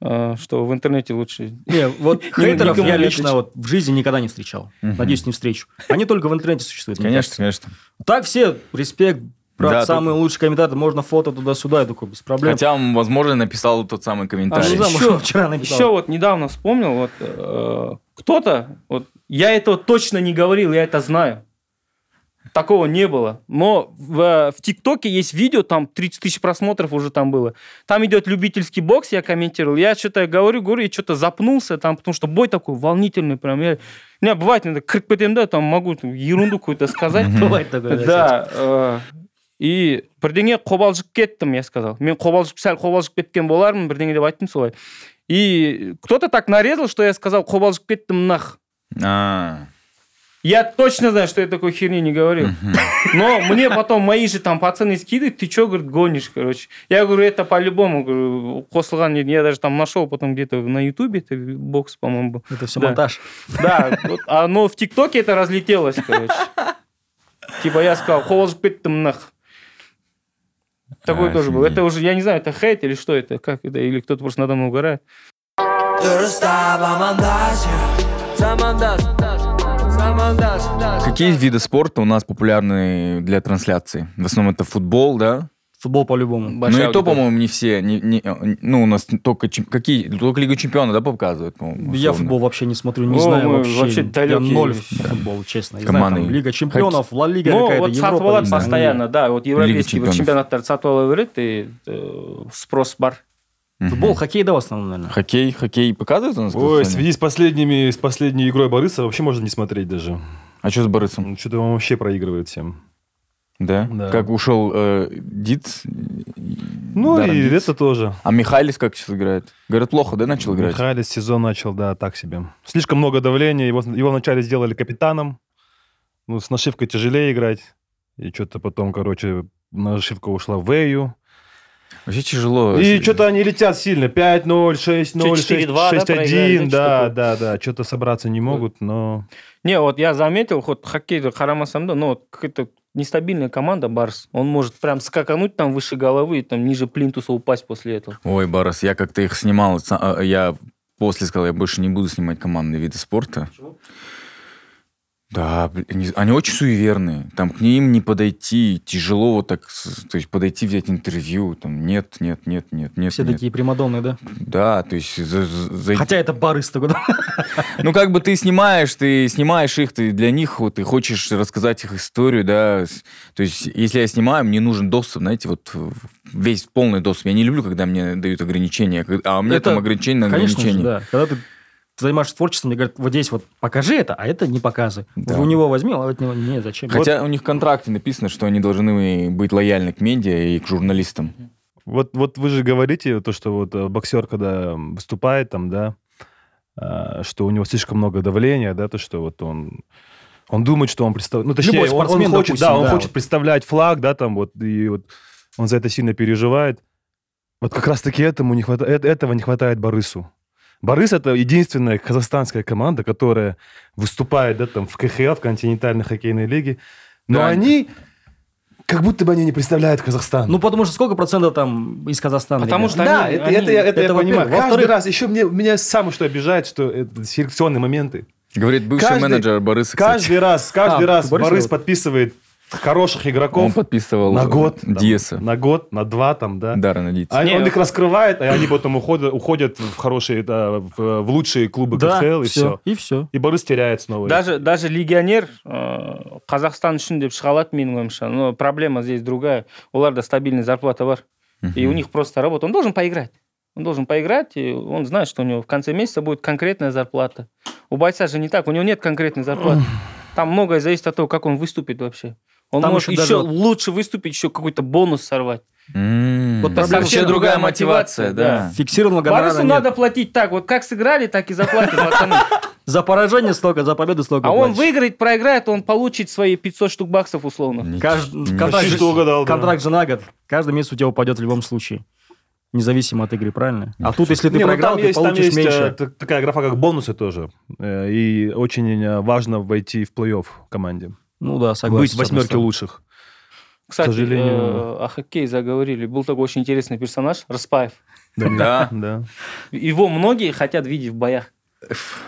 э, что в интернете лучше. Не, вот хейтеров никому я не лично отвечу. вот в жизни никогда не встречал. Надеюсь, не встречу. Они только в интернете существуют. мне Конечно, кажется. конечно. Так все, респект, брат, Да, самый лучший комментатор, можно фото туда-сюда, я такой, без проблем. Хотя он, возможно, написал тот самый А, ну комментарий. да, Еще- вчера написал. Еще вот недавно вспомнил, вот э, кто-то, вот я этого точно не говорил, я это знаю. Такого не было. Но в, в ТикТоке есть видео, там 30 тысяч просмотров уже там было. Там идет любительский бокс, я комментировал. Я что-то говорю, говорю, и что-то запнулся там, потому что бой такой волнительный прям. Я, у меня бывает, иногда крикпетем, да, там могу ерунду какую-то сказать. Бывает такое. Да э, и бірдеңе қобалжып кеттім я сказал мен қобалжып сәл қобалжып кеткен болармын бірдеңе деп айттым солай и кто-то так нарезал что я сказал қобалжып кеттім нах А, я точно знаю что я такой херни не говорил но мне потом мои же там пацаны скидывают ты что говорит гонишь короче я говорю это по-любому говорю қосылған не- я даже там нашел потом где-то на ютубе это бокс по-моему был Это все Да. монтаж. да, вот, а, но в ТикТоке это разлетелось, короче. Типа я сказал, қобалжып кеттім нах. Такой тоже был. Это уже, я не знаю, это хейт или что это, как это, или кто-то просто надо мной угорает. Какие виды спорта у нас популярны для трансляции? В основном это футбол, да? Футбол по-любому. Большая ну и то, по-моему, не все. не- не- ну, у нас только чем- какие, только Лигу Чемпионов, да, показывают, по-моему. Я футбол вообще не смотрю, не О, знаю вообще. вообще я ноль в футбол, честно. Команды. знаю, там Лига чемпионов, Ла Лига Ну, какая-то, вот Европа. постоянно, да, вот европейский чемпионов. чемпионаттарды сатып ала береді и э, спрос бар. Футбол, хоккей, да, в основном, наверное. Хоккей, хоккей показывают у нас? Ой, в связи с последними, с последней игрой Бориса вообще можно не смотреть даже. А что с Борисом? Он Что-то он вообще проигрывает всем. Да? Да. Как ушел э, Дид, Ну и Дарандиц. это тоже. А Михайлис как сейчас играет? Говорят, плохо, да, начал играть? Михайлис сезон начал, да, так себе. Слишком много давления. Его, его вначале сделали капитаном. Ну, с нашивкой тяжелее играть. И что-то потом, короче, нашивка ушла в Эю. Вообще тяжело. И что-то они летят сильно. 5-0, 6-0, 4-2, да, 6-1. проиграли, да, Да, да, да. Что-то собраться не могут, но... Не, вот я заметил, хоть хоккейді қарамасам да, но вот какая-то нестабильная команда Барс. Он может прям скакануть там выше головы и там ниже плинтуса упасть после этого. Ой, Барас, я как-то их снимал. са- а, Я после сказал, я больше не буду снимать командные виды спорта. Да, они, они очень суеверные. Там к ним не подойти, тяжело вот так, то есть подойти взять интервью, там нет, нет, нет, нет, нет, Все нет. такие примадонны, да? Да, то есть за- за- Хотя это барыс такой, да? ну как бы ты снимаешь, ты снимаешь их, ты для них вот ты хочешь рассказать их историю, да. То есть если я снимаю, мне нужен доступ, знаете, вот весь полный доступ. Я не люблю, когда мне дают ограничения, а у меня Это, там ограничения на Конечно же, ограничения. да. Когда ты занимаешься творчеством, мне говорят, вот здесь вот покажи это, а это не показывай. Да. У него возьми, а от него нет, зачем? Хотя у них в контракте написано, что они должны быть лояльны к медиа и к журналистам. Вот, вот вы же говорите, то, что вот э, боксер, когда выступает там, да, а, что у него слишком много давления, да, то, что вот он... Он думает, что он представляет... Ну, точнее, Любой он- он, спортсмен, хочет, допустим, да, он да, хочет вот. представлять флаг, да, там вот, и вот он за это сильно переживает. Вот как раз-таки этому не хватает, этого не хватает Борису. Борис это единственная казахстанская команда, которая выступает, да, там в КХЛ, в континентальной хоккейной лиге, но Да. они как будто бы они не представляют Казахстан. Ну, потому что сколько процентов там из Казахстана? Потому ребят? что Да, они- это, они- это, я- это, я это понимаю. во-первых. Каждый раз, еще мне, меня самое что обижает, что это селекционные моменты. Говорит бывший Каждый- менеджер Бориса, кстати. Каждый раз, каждый А, раз Борис Борис подписывает хороших Он игроков подписывал на год. там, Диеса. На год, на два там, да. Даррена Диеса. Они- он их раскрывает, и они потом уходят, уходят в хорошие, да, в, в лучшие клубы Да, КХЛ, и все. и все. И Борис теряет снова. Даже, даже легионер ә, Қазақстан үшін деп шыға алады менің ойымша. Но проблема здесь другая. Оларда стабильная зарплата бар. И у них просто работа. Он должен поиграть. Он должен поиграть, и он знает, что у него в конце месяца будет конкретная зарплата. У бойца же не так, у него нет конкретной зарплаты. Там многое зависит от того, как он выступит вообще. Он Там может еще даже лучше выступить, еще какой-то бонус сорвать. М, Вот это проблема вообще другая мотивация, да. да. Фиксированного гонорара нет. надо платить так, вот как сыграли, так и заплатят пацаны. За поражение столько, за победу столько А он выиграет, проиграет, он получит свои 500 штук баксов условно. Контракт, же, на год. Каждый месяц у тебя упадет в любом случае. Независимо от игры, правильно? А тут, если ты Не, ну, проиграл, там ты есть, там получишь есть, э, меньше. такая графа, как бонусы тоже. Э, И очень э, важно войти в плей-офф команде. Ну да, согласен. Быть в восьмерке лучших. Кстати, сожалению. э, о хоккее заговорили. Был такой очень интересный персонаж, Распаев. Да. Да. Его многие хотят видеть в боях.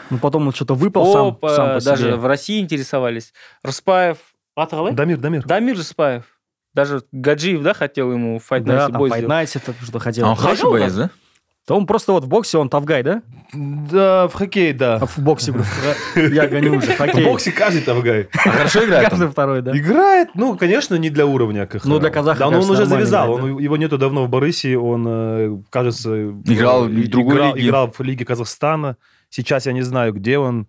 Ну потом он что-то выпал сам, э, сам по даже в России интересовались. Распаев. Аты қалай? Дамир, Дамир. Дамир Распаев. Даже Гаджиев, да, хотел ему файт Да, Night там бой Fight сделать. Night это что хотел. А он хороший боец, да? Да он просто вот в боксе, он тавгай, да? Да, в хоккей, да. А в боксе, я гоню уже, В хоккей. боксе каждый тавгай. А хорошо играет Каждый второй, да. Играет, ну, конечно, не для уровня КХЛ. Ну, для казаха, Да, но он уже завязал. Он, его нету давно в Борисе. Он, э, кажется... Играл э, в другой лиге. играл в Лиге Казахстана. Сейчас я не знаю, где он.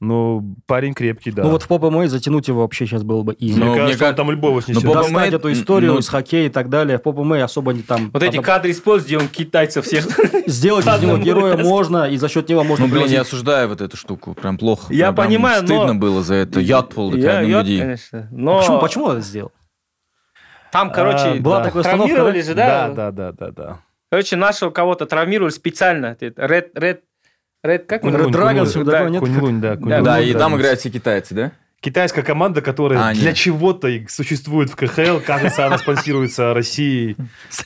Но парень крепкий, да. Ну вот в Попа Мэй затянуть его вообще сейчас было бы изи. Мне Ну, кажется, мне он кажется- там любого снесет. Ну, Боба Достать Мэй, эту историю ну- с хоккея и так далее. В Попа Мэй особо не там... Вот эти кадры из где он китайцев всех... Сделать из него героя можно, и за счет него можно... Ну, блин, я осуждаю вот эту штуку. Прям плохо. Я понимаю, но- Стыдно было за это. Яд пол, Я- я, людей. конечно. Но Почему, почему это сделал? Там, короче, А, была да. такая установка, же, Да, да? да, да, да, да. Короче, нашего кого-то травмировали специально. Ред, Ред, Ред, как он? Red Dragon, Кунь-Лунь. что Да, нет? Кунь-Лунь, да. Да, Кунь-Лунь, Да, и да. там играют все китайцы, да? Китайская команда, которая А, для нет. чего-то и существует в КХЛ, кажется, она спонсируется Россией.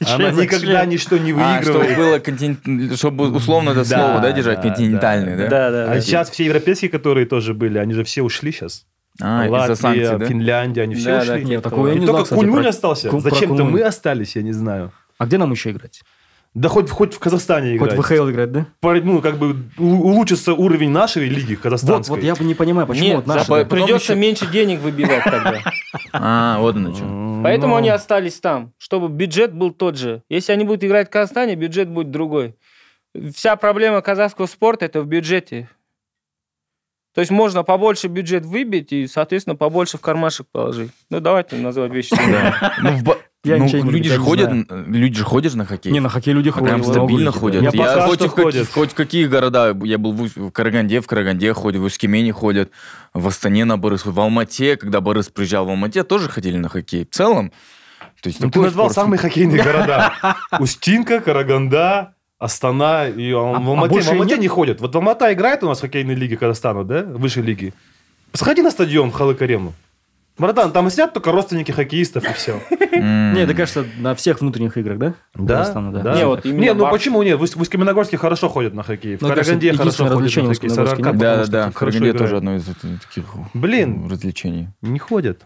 Она Зачем? никогда ничто не А, чтобы выигрывает. было контин- чтобы условно это Да, слово, да, держать, да, континентальный, да, да? Да, да, А да. сейчас все европейские, которые тоже были, они же все ушли сейчас. А, Латвия, санкций, да? Финляндия, они все Да, да, ушли. нет, такого я И не только знал, кстати, Кунь-Лунь про- остался. Зачем-то мы остались, я не знаю. А где нам еще играть? Да хоть, хоть в Казахстане Хоть играть. в ХЛ играть, да? Ну, как бы улучшится уровень нашей лиги Вот, казахстанской. вот я бы не понимаю, почему Нет, вот наши... за- придется еще- меньше денег выбивать тогда. А, вот оно что. М, Поэтому ну, они остались там, чтобы бюджет был тот же. Если они будут играть в Казахстане, бюджет будет другой. Вся проблема казахского спорта это в бюджете. То есть можно побольше бюджет выбить и, соответственно, побольше в кармашек положить. Ну, давайте называть вещи. Ну, Я ну, ничего не люди же не ходят, знаю. н- люди же ходят на хоккей. Не, на хоккей люди ходят. Прям стабильно ходят. Я Я, хоть, в какие- ходят. хоть в какие города, я был в, в Караганде, в Караганде ходят, в Усть-Кемени ходят, в Астане на Борис, в Алмате, когда Борис приезжал в Алмате, тоже ходили на хоккей. В целом, то есть Ну, ты назвал спорт. самые хоккейные города. Устинка, Караганда, Астана и А- в а Алмате, больше в Алмате не ходят. Вот в Алмата играет у нас в хоккейной лиге Казахстана, да? Высшей лиги. Сходи на стадион в Халыкарему. Братан, там сидят только родственники хоккеистов и все. Не, это кажется на всех внутренних играх, да? Да. Не, вот именно Не, ну почему нет? В Усть- в Усть-Каменогорске хорошо ходят на хоккей. В Ну, Караганде хорошо ходят на хоккей. нет. Да, да, в Караганде тоже одно из таких Блин. м, развлечений. Не ходят.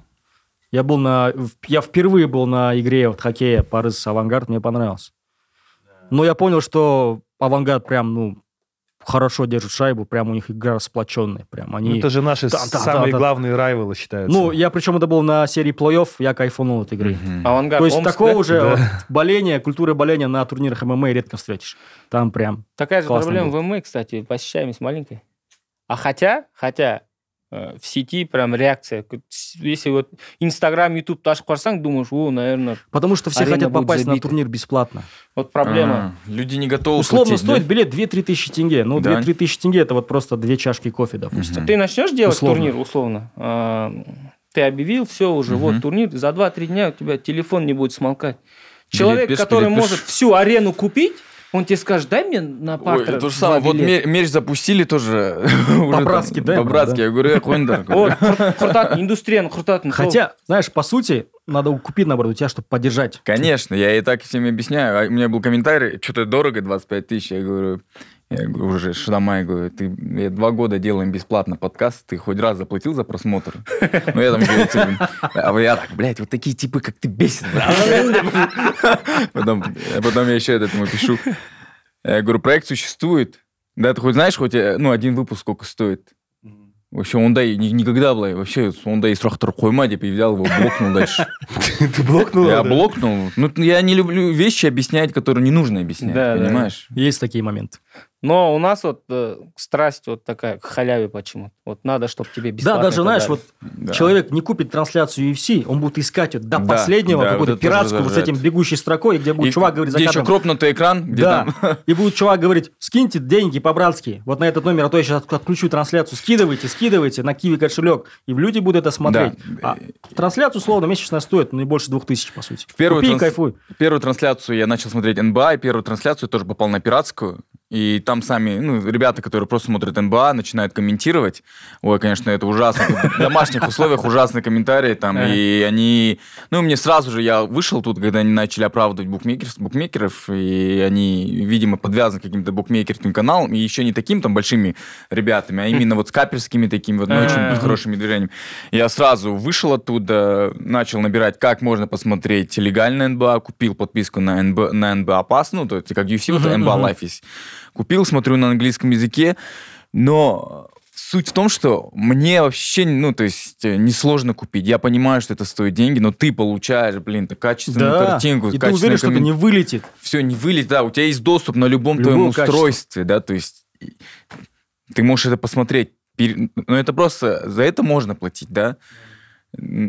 Я был на... Я впервые был на игре вот хоккея Парыз Авангард, мне понравился. Но я понял, что Авангард прям, ну, хорошо держит шайбу, прям у них игра сплоченная. Прям они... Ну, Это же наши Да, да, самые да, да. главные райвелы считаются. Ну, я причем это был на серии плей-офф, я кайфанул от игры. Мгм. Авангард, То есть Омск, такого да? уже Да. вот боления, культуры боления на турнирах ММА редко встретишь. Там прям... Такая же проблема было. в ММА, кстати, посещаемость маленькая. А хотя, хотя в сети прям реакция. Если вот Инстаграм, Ютуб ашып қарасаң, думаешь, о, наверное, Потому что все хотят попасть на забита. турнир бесплатно. вот проблема. А, Люди не готовы Условно платить, да? стоит билет 2-3 тысячи тенге. Ну, Да. 2-3 тысячи тенге это вот просто две чашки кофе, допустим. Мгм. Ты начнешь делать Условно. турнир, условно. а, ты объявил, все уже, вот Мгм. турнир, за 2-3 дня у тебя телефон не будет смолкать. Человек, который билет пиш. может всю арену купить, он тебе скажет, дай мне на Ой, партер то же самое. Вот билета». ме- меч запустили тоже. По-братски, да, По-братски. Я говорю, «Э, қойыңдар». Вот, индустрияны құртатын. сол. Хотя, знаешь, по сути, надо купить, наоборот, у тебя, чтобы поддержать. Конечно, я и так всем объясняю. А У меня был комментарий, что-то дорого, 25 тысяч. Я говорю, я говорю, уже Шадамай, говорю, ты я два года делаем бесплатно подкаст, ты хоть раз заплатил за просмотр? Ну, я там еще эти, а я так, блядь, вот такие типы, как ты, бесит. Потом, потом я еще этот ему пишу. Я говорю, проект существует. Да, ты хоть знаешь, хоть, э, ну, один выпуск сколько стоит? Вообще, ондай ни- никогда, былай, вообще, ондай сұрақтар қойма деп, и взял его, блокнул дальше. Ты блокнул? Я да? блокнул. Ну, я не люблю вещи объяснять, которые не нужно объяснять, Да, да. понимаешь? Есть такие моменты. Но у нас вот э, страсть вот такая к халяве почему-то. Вот надо, чтобы тебе бесплатно Да, даже, знаешь, дали. вот Да. человек не купит трансляцию UFC, он будет искать вот до Да, последнего да, какую-то вот пиратскую вот с этим бегущей строкой, где будет И чувак говорить где еще кропнутый экран, где да, там... и будет чувак говорить, скиньте деньги по-братски, вот на этот номер, а то я сейчас отключу трансляцию, скидывайте, скидывайте на Киви кошелек, и люди будут это смотреть. Да. А трансляцию, условно, месячная стоит, ну, не больше двух тысяч, по сути. В первую Купи транс- кайфуй. Первую трансляцию я начал смотреть НБА, и первую трансляцию тоже попал на пиратскую. И там сами, ну, ребята, которые просто смотрят НБА, начинают комментировать. Ой, конечно, это ужасно. В домашних условиях ужасные комментарии там. И они... Ну, мне сразу же, я вышел тут, когда они начали оправдывать букмекерс, букмекеров, и они, видимо, подвязаны к каким-то букмекерским каналам, и еще не таким там большими ребятами, а именно вот с каперскими такими вот, ну, очень хорошими движениями. Я сразу вышел оттуда, начал набирать, как можно посмотреть легально НБА, купил подписку на НБА, на НБА Pass, ну, то есть как UFC, вот НБА. Life есть. Купил, смотрю на английском языке, но суть в том, что мне вообще, ну, то есть, э, несложно купить. Я понимаю, что это стоит деньги, но ты получаешь, блин, ты качественную Да, картинку, и ты уверен, что это не вылетит. все не вылет, да, у тебя есть доступ на любом Любого твоем качества. устройстве, да, то есть ты можешь это посмотреть. Но это просто, за это можно платить, да.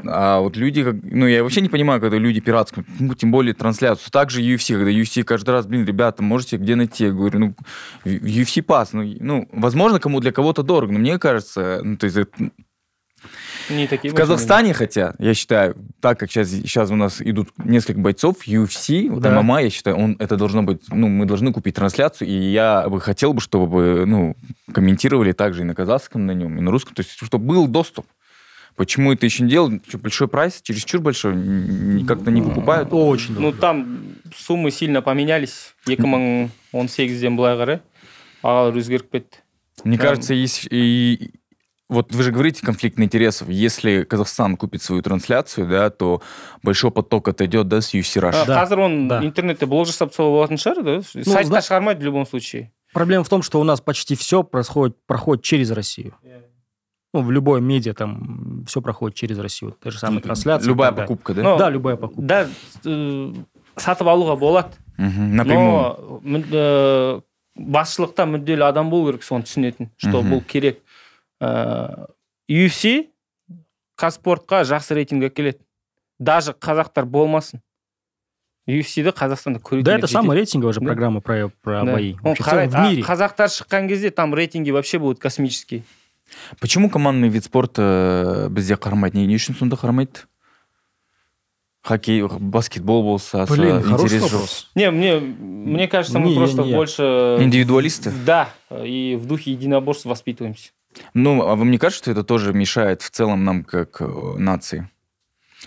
А вот люди, ну, я вообще не понимаю, когда люди пиратские, ну, тем более трансляцию. Также UFC, когда UFC каждый раз, блин, ребята, можете где найти? Я говорю, ну, UFC пас, ну, ну, возможно, кому для кого-то дорого, но мне кажется, ну, то есть Не такие в Казахстане, хотя, я считаю, так как сейчас, сейчас у нас идут несколько бойцов, UFC, вот Да. ММА, я считаю, он, это должно быть, ну, мы должны купить трансляцию, и я бы хотел бы, чтобы, ну, комментировали также и на казахском на нем, и на русском, то есть, чтобы был доступ. Почему это еще не делают? Что, большой прайс, чересчур большой, н- н- как-то не покупают. Очень Ну, дорого. там суммы сильно поменялись. 2018-ден былай қарай бағалар өзгеріп кетті. Мне Прям- кажется, есть и вот вы же говорите конфликт интересов. Если Казахстан купит свою трансляцию, да, то большой поток отойдет, да, с UFC Russia. А, Да, қазір оны да. интернетте блог жасап тастауға болатын шығар да сайтта зна- шығармайды в любом случае Проблема в том, что у нас почти все происходит, проходит через Россию. Ну, в любой медиа там все проходит через Россию. Те же самые трансляции. и Любая далее. покупка, да? Но- Да, любая покупка. да э, сатып алуға болады напрямую. но мүд- э, басшылықта мүдделі адам болу керек соны түсінетін что бұл керек Э, UFC қазспортқа жақсы рейтинг әкеледі даже қазақтар болмасын UFC-ді қазақстанда көретіндер Да, это самая рейтинговая же программа про, про Да. бои. Он в а қазақтар шыққан кезде там рейтинги вообще будут космические Почему командный вид спорта бізде қарамайды? Не, не үшін сонда қарамайды? Хоккей, баскетбол болса, Блин, интерес жоқ. вопрос. не мне мне кажется мы Не, просто не. больше Индивидуалисты? да и в духе единоборств воспитываемся Ну, а вам не кажется, что это тоже мешает в целом нам как э, нации?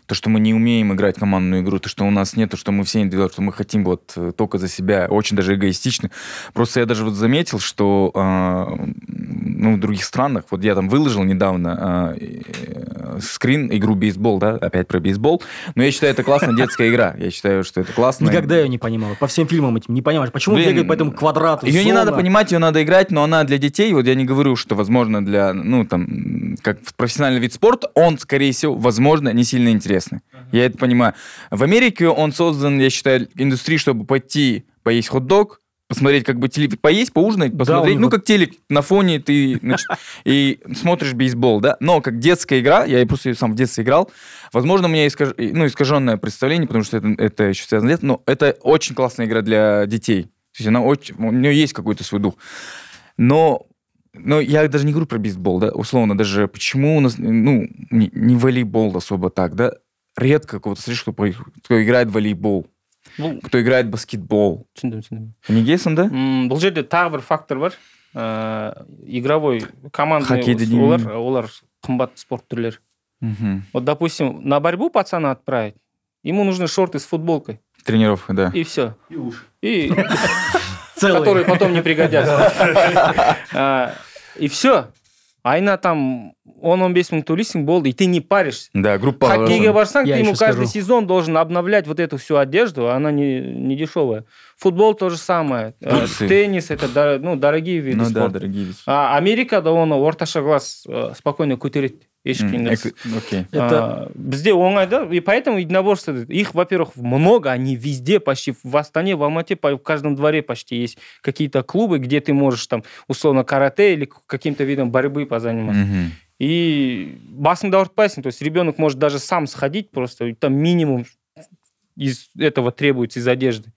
То, что мы не умеем играть командную игру, то, что у нас нет, то, что мы все индивидуально, что мы хотим вот э, только за себя, очень даже эгоистично. Просто я даже вот заметил, что э, ну, в других странах, вот я там выложил недавно э, э, скрин, игру бейсбол, да, опять про бейсбол, но я считаю, это классная детская игра. Я считаю, что это классно. Никогда ее не понимал. По всем фильмам этим не понимаешь. Почему Блин, бегают по этому квадрату? Ее не зона? надо понимать, ее надо играть, но она для детей, вот я не говорю, что, возможно, для, ну, там, как профессиональный вид спорта, он, скорее всего, возможно, не сильно интересный. Я это понимаю. В Америке он создан, я считаю, индустрией, чтобы пойти поесть хот-дог, посмотреть, как бы теле... поесть, поужинать, посмотреть, у ну, как телек на фоне ты значит, и смотришь бейсбол, да, но как детская игра, я просто сам в детстве играл, возможно, у меня искаж... ну, искаженное представление, потому что это, это еще связано с детством, но это очень классная игра для детей. То есть она очень, у нее есть какой-то свой дух. Но, но я даже не говорю про бейсбол, да, условно, даже почему у нас, ну, не, не волейбол особо так, да, редко кого-то слышишь, кто, по- кто играет в волейбол, бұл кто играет в баскетбол. түсіндім түсіндім Не гейсің, да? М, бұл жерде тағы бір фактор бар Ә, игровой командный Хоккейді олар деймін. олар қымбат спорт түрлері Мгм. вот допустим на борьбу пацана отправить ему нужны шорты с футболкой Тренировка, да. и все и Целый. которые потом не пригодятся А, и все айына там 10-15 мың төлейсің болды и ты не паришься Да, группа... хоккейге барсаң Я ты ему еще каждый скажу. сезон должен обновлять вот эту всю одежду она не, не дешевая футбол то же самое Э, Бутсы. теннис это дор- ну, дорогие виды Ну да, спорта дорогие вещи. а америкада оны орташа класс э, спокойно көтереді еш М, қиындықсыз эк- Окей. Это А, бізде оңай да и поэтому единоборство их во-первых много они везде почти в Астане в Алмате по- в каждом дворе почти есть какие-то клубы где ты можешь там условно карате или к- каким-то видом борьбы позаниматься Мгм. и басыңды ауыртпайсың то есть ребенок может даже сам сходить просто и там минимум из этого требуется из одежды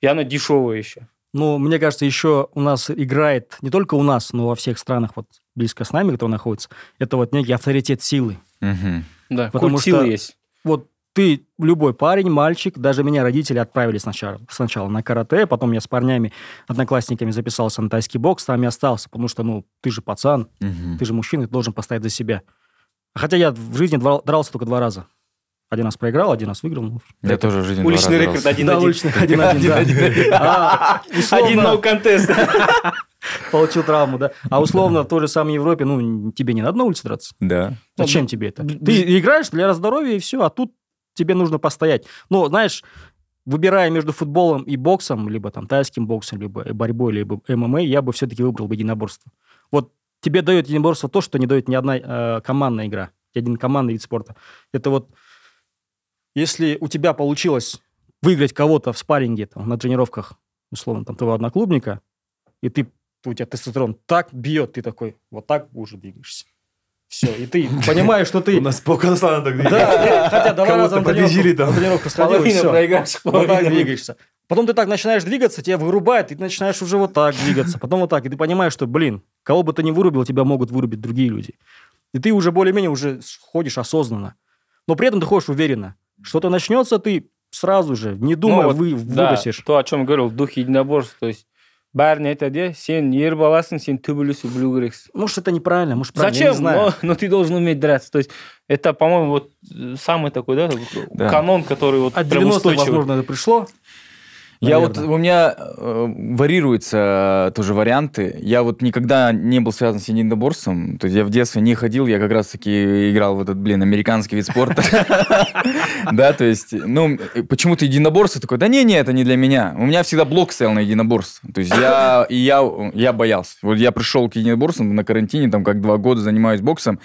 и она дешевая еще Ну, мне кажется, еще у нас играет, не только у нас, но во всех странах, вот близко с нами, которые находятся, это вот некий авторитет силы. Мгм. да Потому культ силы что- есть Вот ты, любой парень, мальчик, даже меня родители отправили сначала, сначала на карате, потом я с парнями, одноклассниками записался на тайский бокс, там и остался, потому что, ну, ты же пацан, Мгм. ты же мужчина, ты должен постоять за себя. Хотя я в жизни драл- дрался только два раза. Один раз проиграл, один раз выиграл. ну, Я это- тоже в жизни два уличный раза рекорд дрался. один Да, уличный, один-один, да. А, условно- один no contest Получил травму, да. А условно, в той же самой Европе, ну, тебе не надо на улице драться. Да. Зачем тебе это? б- Ты играешь для здоровья и все, а тут тебе нужно постоять. Ну, знаешь, выбирая между футболом и боксом, либо там тайским боксом, либо борьбой, либо ММА, я бы все-таки выбрал бы единоборство. Вот тебе дает единоборство то, что не дает ни одна э, командная игра, один командный вид спорта. Это вот, если у тебя получилось выиграть кого-то в спарринге, там, на тренировках, условно, там, твоего одноклубника, и ты, у тебя тестостерон так бьет, ты такой, вот так уже двигаешься. Все, и ты понимаешь, что ты... У нас по Казахстану так Да, хотя два раза на тренировку, сходил, и все. проиграешь Вот так половина двигаешься. Потом ты так начинаешь двигаться, тебя вырубает, и ты начинаешь уже вот так двигаться, потом вот так, и ты понимаешь, что, блин, кого бы ты ни вырубил, тебя могут вырубить другие люди. И ты уже более-менее уже ходишь осознанно. Но при этом ты ходишь уверенно. Что-то начнется, ты сразу же, не думая, Ну вот, вы, да, выбросишь. то о чем говорил в духе единоборств то есть бәріне айтады иә сен ер баласың сен төбелесу білу керексің Может, это неправильно, может, правильно, я Зачем? не знаю. Но, но ты должен уметь драться. То есть это, по-моему, вот э, самый такой, да, Да. канон, который вот От прям 90-х, устойчивый. возможно, это пришло. Я вот, у меня э, варьируются тоже варианты. Я вот никогда не был связан с единоборством. То есть я в детстве не ходил, я как раз-таки играл в этот, блин, американский вид спорта. Да, то есть, ну, почему-то единоборство такое, да не-не, это не для меня. У меня всегда блок стоял на единоборство. То есть я, и я, я боялся. Вот я пришел к единоборствам на карантине, там как два года занимаюсь боксом,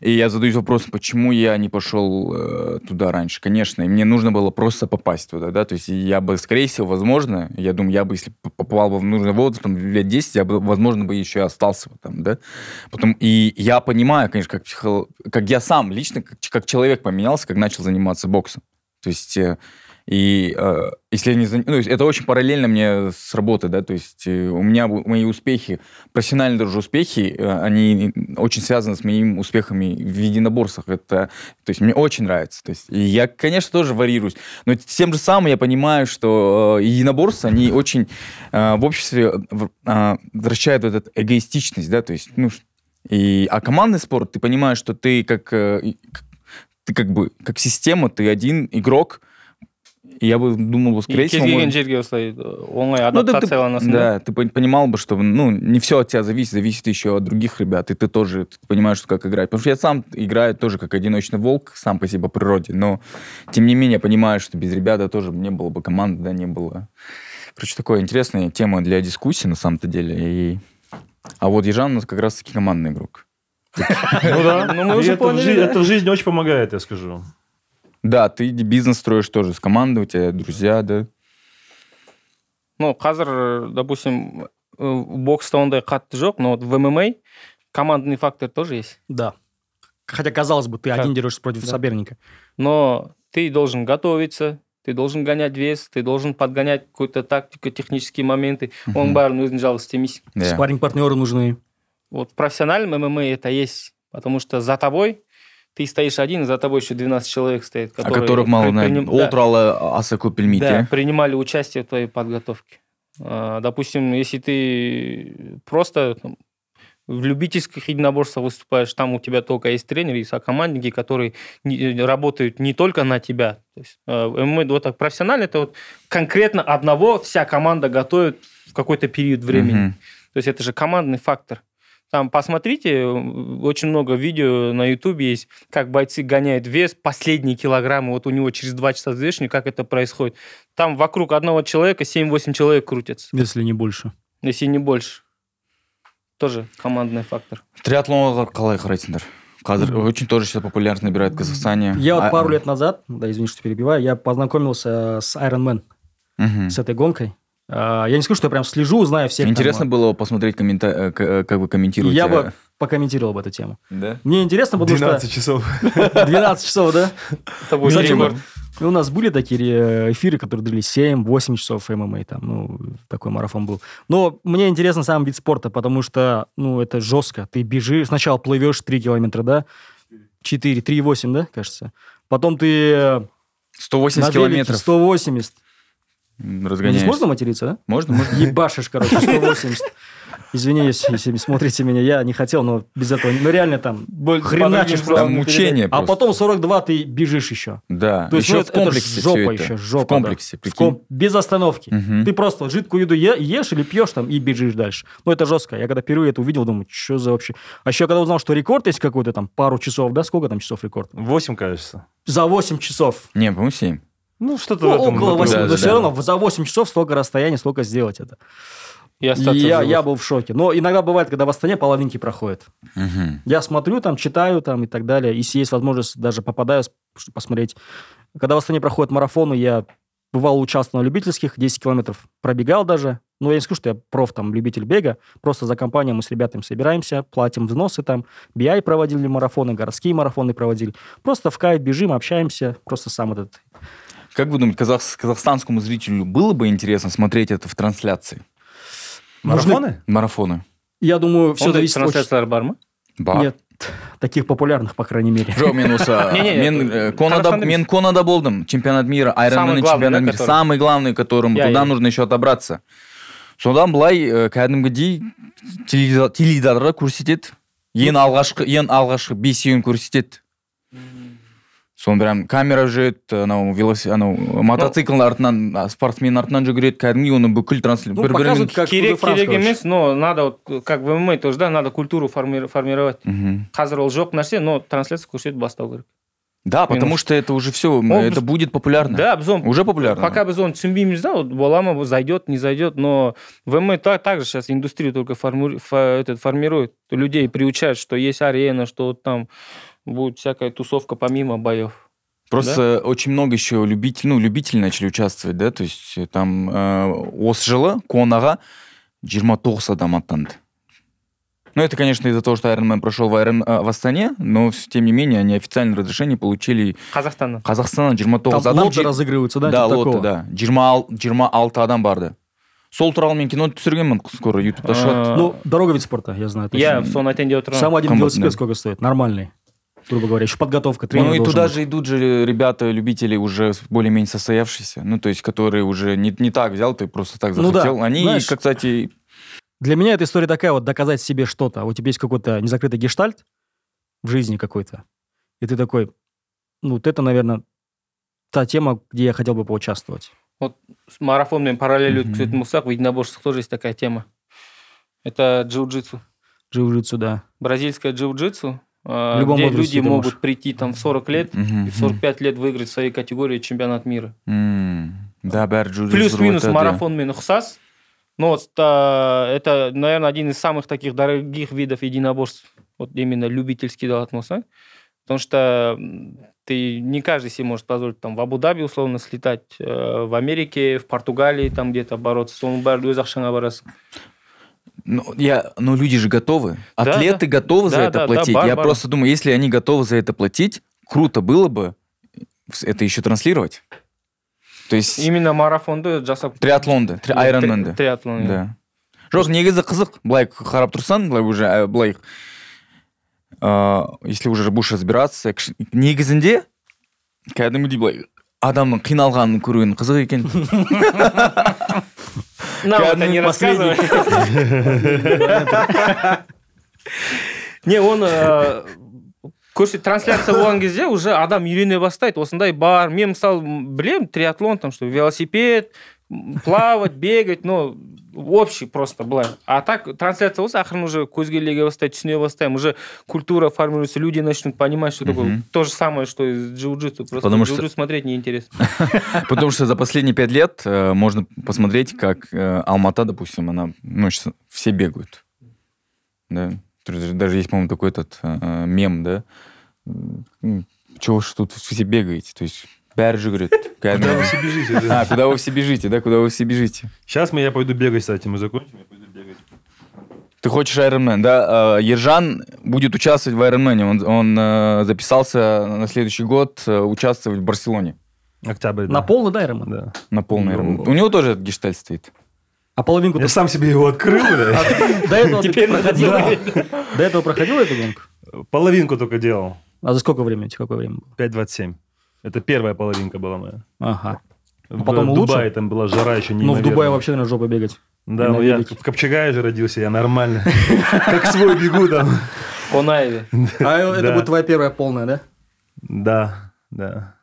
и я задаюсь вопросом, почему я не пошел э, туда раньше. Конечно, и мне нужно было просто попасть туда, да, то есть я бы, скорее всего, возможно, я думаю, я бы, если попал бы в нужный возраст, там, лет 10, я бы, возможно, бы еще и остался бы там, да. Потом, и я понимаю, конечно, как, психо- как я сам лично, как, как человек поменялся, как начал заниматься боксом. То есть э, И э, если я не ну, это очень параллельно мне с работой, да, то есть э, у меня мои успехи, профессиональные даже успехи, э, они очень связаны с моими успехами в единоборствах. Это, то есть мне очень нравится. То есть, и я, конечно, тоже варьируюсь, но тем же самым я понимаю, что э, единоборства, они очень э, в обществе э, возвращают вот эту эгоистичность, да, то есть, ну, и, а командный спорт, ты понимаешь, что ты как, э, ты как бы, как система, ты один игрок, я бы думал, бы, скорее кез всего, келген жерге осылай оңай ну, адаптацияланасың да ты пон- понимал бы, что ну, не все от тебя зависит, зависит еще от других ребят, и ты тоже ты понимаешь, что как играть. Потому что я сам играю тоже как одиночный волк, сам по себе по природе, но тем не менее понимаю, что без ребят тоже не было бы команды, да, не было. Короче, такая интересная тема для дискуссии на самом-то деле. И... А вот Ежан у нас как раз-таки командный игрок. Ну да. Ну, мы уже поняли, это в жизни очень помогает, я скажу Да, ты бизнес строишь тоже с командой, у тебя друзья, да. ну қазір допустим э, бокста ондай қатты жоқ но вот в мма командный фактор тоже есть Да. Хотя, казалось бы, ты Как? один дерешься против Да. соперника. но ты должен готовиться ты должен гонять вес ты должен подгонять какую-то тактику технические моменты оның бәрін өзің жалғыз істемейсің Да. Спарринг-партнеры нужны. вот в профессиональном ММА это есть потому что за тобой ты стоишь один, за тобой еще 12 человек стоит, О которые... которых мало приним- Ол туралы аса көп да, принимали участие в твоей подготовке. А, Допустим, если ты просто там, в любительских единоборствах выступаешь, там у тебя только есть тренер и сокомандники, которые не- работают не только на тебя. То есть, э, ММА вот так профессионально, это вот конкретно одного вся команда готовит в какой-то период времени. Мгм. То есть это же командный фактор. Там посмотрите, очень много видео на Ютубе есть, как бойцы гоняют вес, последние килограммы, вот у него через два часа взвешивания, как это происходит. Там вокруг одного человека 7-8 человек крутятся, Если не больше. если не больше. Тоже командный фактор. триатлонға қалай қарайсыңдар қазір очень тоже сейчас популярность набирает в Казахстане Я вот А- пару лет назад, да, извини, что перебиваю, я познакомился с Iron Man, Мгм. с этой гонкой. А, Я не скажу, что я прям слежу, знаю всех. там, Интересно было посмотреть, коммента... э, э, как вы комментируете. Я бы покомментировал бы эту тему. Да? Мне интересно, потому 12 часов. что 12 часов, да? Это будет Кстати, рекорд. И у нас были такие э, эфиры, которые длились 7-8 часов ММА, там, ну, такой марафон был. Но мне интересно сам вид спорта, потому что, ну, это жестко. Ты бежишь, сначала плывешь 3 километра, да? 4, 3,8, да, кажется? Потом ты э, 180 на велике километров 180. М, Здесь разгоняешься. можно материться, да? Можно, можно. Ебашишь, короче, 180. Извини, если, если смотрите меня, я не хотел, но без этого, ну реально там хреначишь Там просто. Там мучение А просто. потом 42 ты бежишь еще. Да, То есть, еще ну, в это, это комплексе жопа это. еще, жопа. В комплексе, да. В ком- Без остановки. Мгм. Ты просто жидкую еду е- ешь или пьешь там и бежишь дальше. Ну, это жестко. Я когда впервые это увидел, думаю, что за вообще... А еще когда узнал, что рекорд есть какой-то там, пару часов, да? Сколько там часов рекорд? 8, кажется. За 8 часов. Не, по-моему, 7. Ну, что-то Ну, в этом около 8. да, но да, все да. равно за 8 часов столько расстояния, столько сделать это. И я, живых. я был в шоке. Но иногда бывает, когда в Астане половинки проходят. Мгм. Я смотрю, там, читаю там и так далее. Если есть возможность, даже попадаю посмотреть. Когда в Астане проходят марафоны, я бывал участвовал на любительских, 10 километров пробегал даже. Но я не скажу, что я проф, там, любитель бега. Просто за компанией мы с ребятами собираемся, платим взносы там. BI проводили марафоны, городские марафоны проводили. Просто в кайф бежим, общаемся. Просто сам этот... Как вы думаете, казах- казахстанскому зрителю было бы интересно смотреть это в трансляции? Марафоны? Марафоны? Я думаю, все Ондай зависит от... трансляциялар бар ма Бар. Нет, таких популярных, по крайней мере. Жоқ, мен осы... Не-не, мен, это э, Конада, Казахстанда мен емес. Конада болдым. Чемпионат мира, Самый Айронмен главный, чемпионат да, мира. который? Самый главный, которым Я- туда я. нужно еще отобраться. содан былай э, кәдімгідей теледидар- теледидарға көрсетеді ең алғашқы ең алғашқы бесеуін көрсетеді соны прям камера жүреді анау велосипед анау мотоциклдің артынан а, спортсмен артынан жүгіреді кәдімгідей оны бүкіл транслят Ну, бір бірімен показывают, как керек Тур де Франс, керек короче. емес но надо вот как в мма тоже да надо культуру форми- формировать Мгм. қазір ол жоқ нәрсе но трансляция көрсетіп бастау керек да потому Минус. что это уже все біз- это будет популярно да біз оны уже популярно пока біз оны түсінбейміз да вот бола ма зайдет не зайдет но вм так, так же сейчас индустрию только форму- фо- этот, формирует людей приучают что есть арена что вот там будет всякая тусовка помимо боев Просто очень много еще любителей, ну, любители начали участвовать, да, то есть э, там э, осы жылы конаға 29 адам аттанды. Ну, это, конечно, из-за того, что Iron Man прошел в, Iron- а, в Астане, но, тем не менее, они официальное разрешение получили қазақстаннан Қазақстаннан 29 Там адам. лоты жи- разыгрываются, да? да, типа лоты, такого? да. 20, 26 адам барды. Сол туралы мен кино түсіргенмін скоро ютубта шығады Ну, дорога вид спорта, я знаю. точно. иә соны айтайын деп отырмын Сам один велосипед да. сколько стоит? Нормальный. Грубо говоря, еще подготовка, тренер Ну и туда быть. же идут же ребята, любители уже более-менее состоявшиеся, ну то есть которые уже не, не так взял, ты просто так Ну да, захотел. Они, знаешь, как, кстати, Для меня эта история такая, вот доказать себе что-то. Вот у тебя есть какой-то незакрытый гештальт в жизни какой-то, и ты такой, ну, вот это, наверное, та тема, где я хотел бы поучаствовать. с марафонмен параллель Мгм. өткізетін болсақ в единоборствах тоже есть такая тема это джиу-джитсу Джиу-джитсу, да. бразильское джиу-джитсу э, В любом где возрасте люди ты могут можешь. прийти там в 40 лет мгм, и в 45 лет выиграть в своей категории чемпионат мира М, Да, бәрі джиу-джитсу плюс-минус өтеді. марафонмен ұқсас но вот, а, это наверное один из самых таких дорогих видов единоборств вот именно любительский алатын болсаң потому что м, ты не каждый себе может позволить там в Абу-Даби условно слетать э, в Америке в Португалии там где-то бороться соның бәрі өз ақшаңа барасың Ну, я, ну, люди же готовы. Да, Атлеты готовы за Да, это да, да, платить. бар, я бар. просто думаю, если они готовы за это платить, круто было бы это еще транслировать. То есть именно марафонды жасап триатлонды, tri- Tri- айронменді. триатлон иә. Да. Жоқ, негізі қызық, былай қарап тұрсаң, былай уже, ә, былай, ә, если уже будешь разбираться, кш- негізінде, кәдімгідей былай, адамның қиналғанын көруін қызық екен. Нам это не рассказывай. не оны э, көрсет трансляция болған кезде уже адам үйрене бастайды осындай бар мен мысалы білемін триатлон там что велосипед плавать бегать ну общий просто былай а так трансляция болса ақырын уже көзге іліге бастайды түсіне бастаймын уже культура формируется люди начнут понимать что такое Мгм. то же самое что и с джиу-джитсу просто Потому что- джиу-джитсу смотреть неинтересно Потому что за последние пять лет э, можно посмотреть, как э, Алмата, допустим, она, ну, щас все бегают. Да. То есть Даже есть, по-моему, такой этот э, э, мем, да. М, Чего ж тут все бегаете? То есть бәрі жүгіреді. Куда вы Кәдімгі- все бежите? да? А, куда вы все бежите, да? Куда вы все бежите? Сейчас мы, я пойду бегать, кстати, мы закончим, я пойду бегать. Ты хочешь Ironman, да? Э, Ержан будет участвовать в Ironman. Он, он э, записался на следующий год э, участвовать в Барселоне Октябрь, да. На полный, да, Роман? Да. на полный Ну. Ironman. У него тоже этот гештальт стоит. А половинку Я ты- сам себе его открыл, да. до этого ты Теперь надо проходил? делать. До этого проходил эту гонку? Половинку только делал. А за сколько времени? Какое время было? 5.27. Это первая половинка была моя. Ага. В потом Дубае лучше? там была жара еще Ну, в неимоверная. Дубае вообще, наверное, жопа бегать. Да, и на ну я велике. в Копчегае же родился, я нормально. Как свой бегу там. в Конаеве А это Да. будет твоя первая полная, да? Да, да.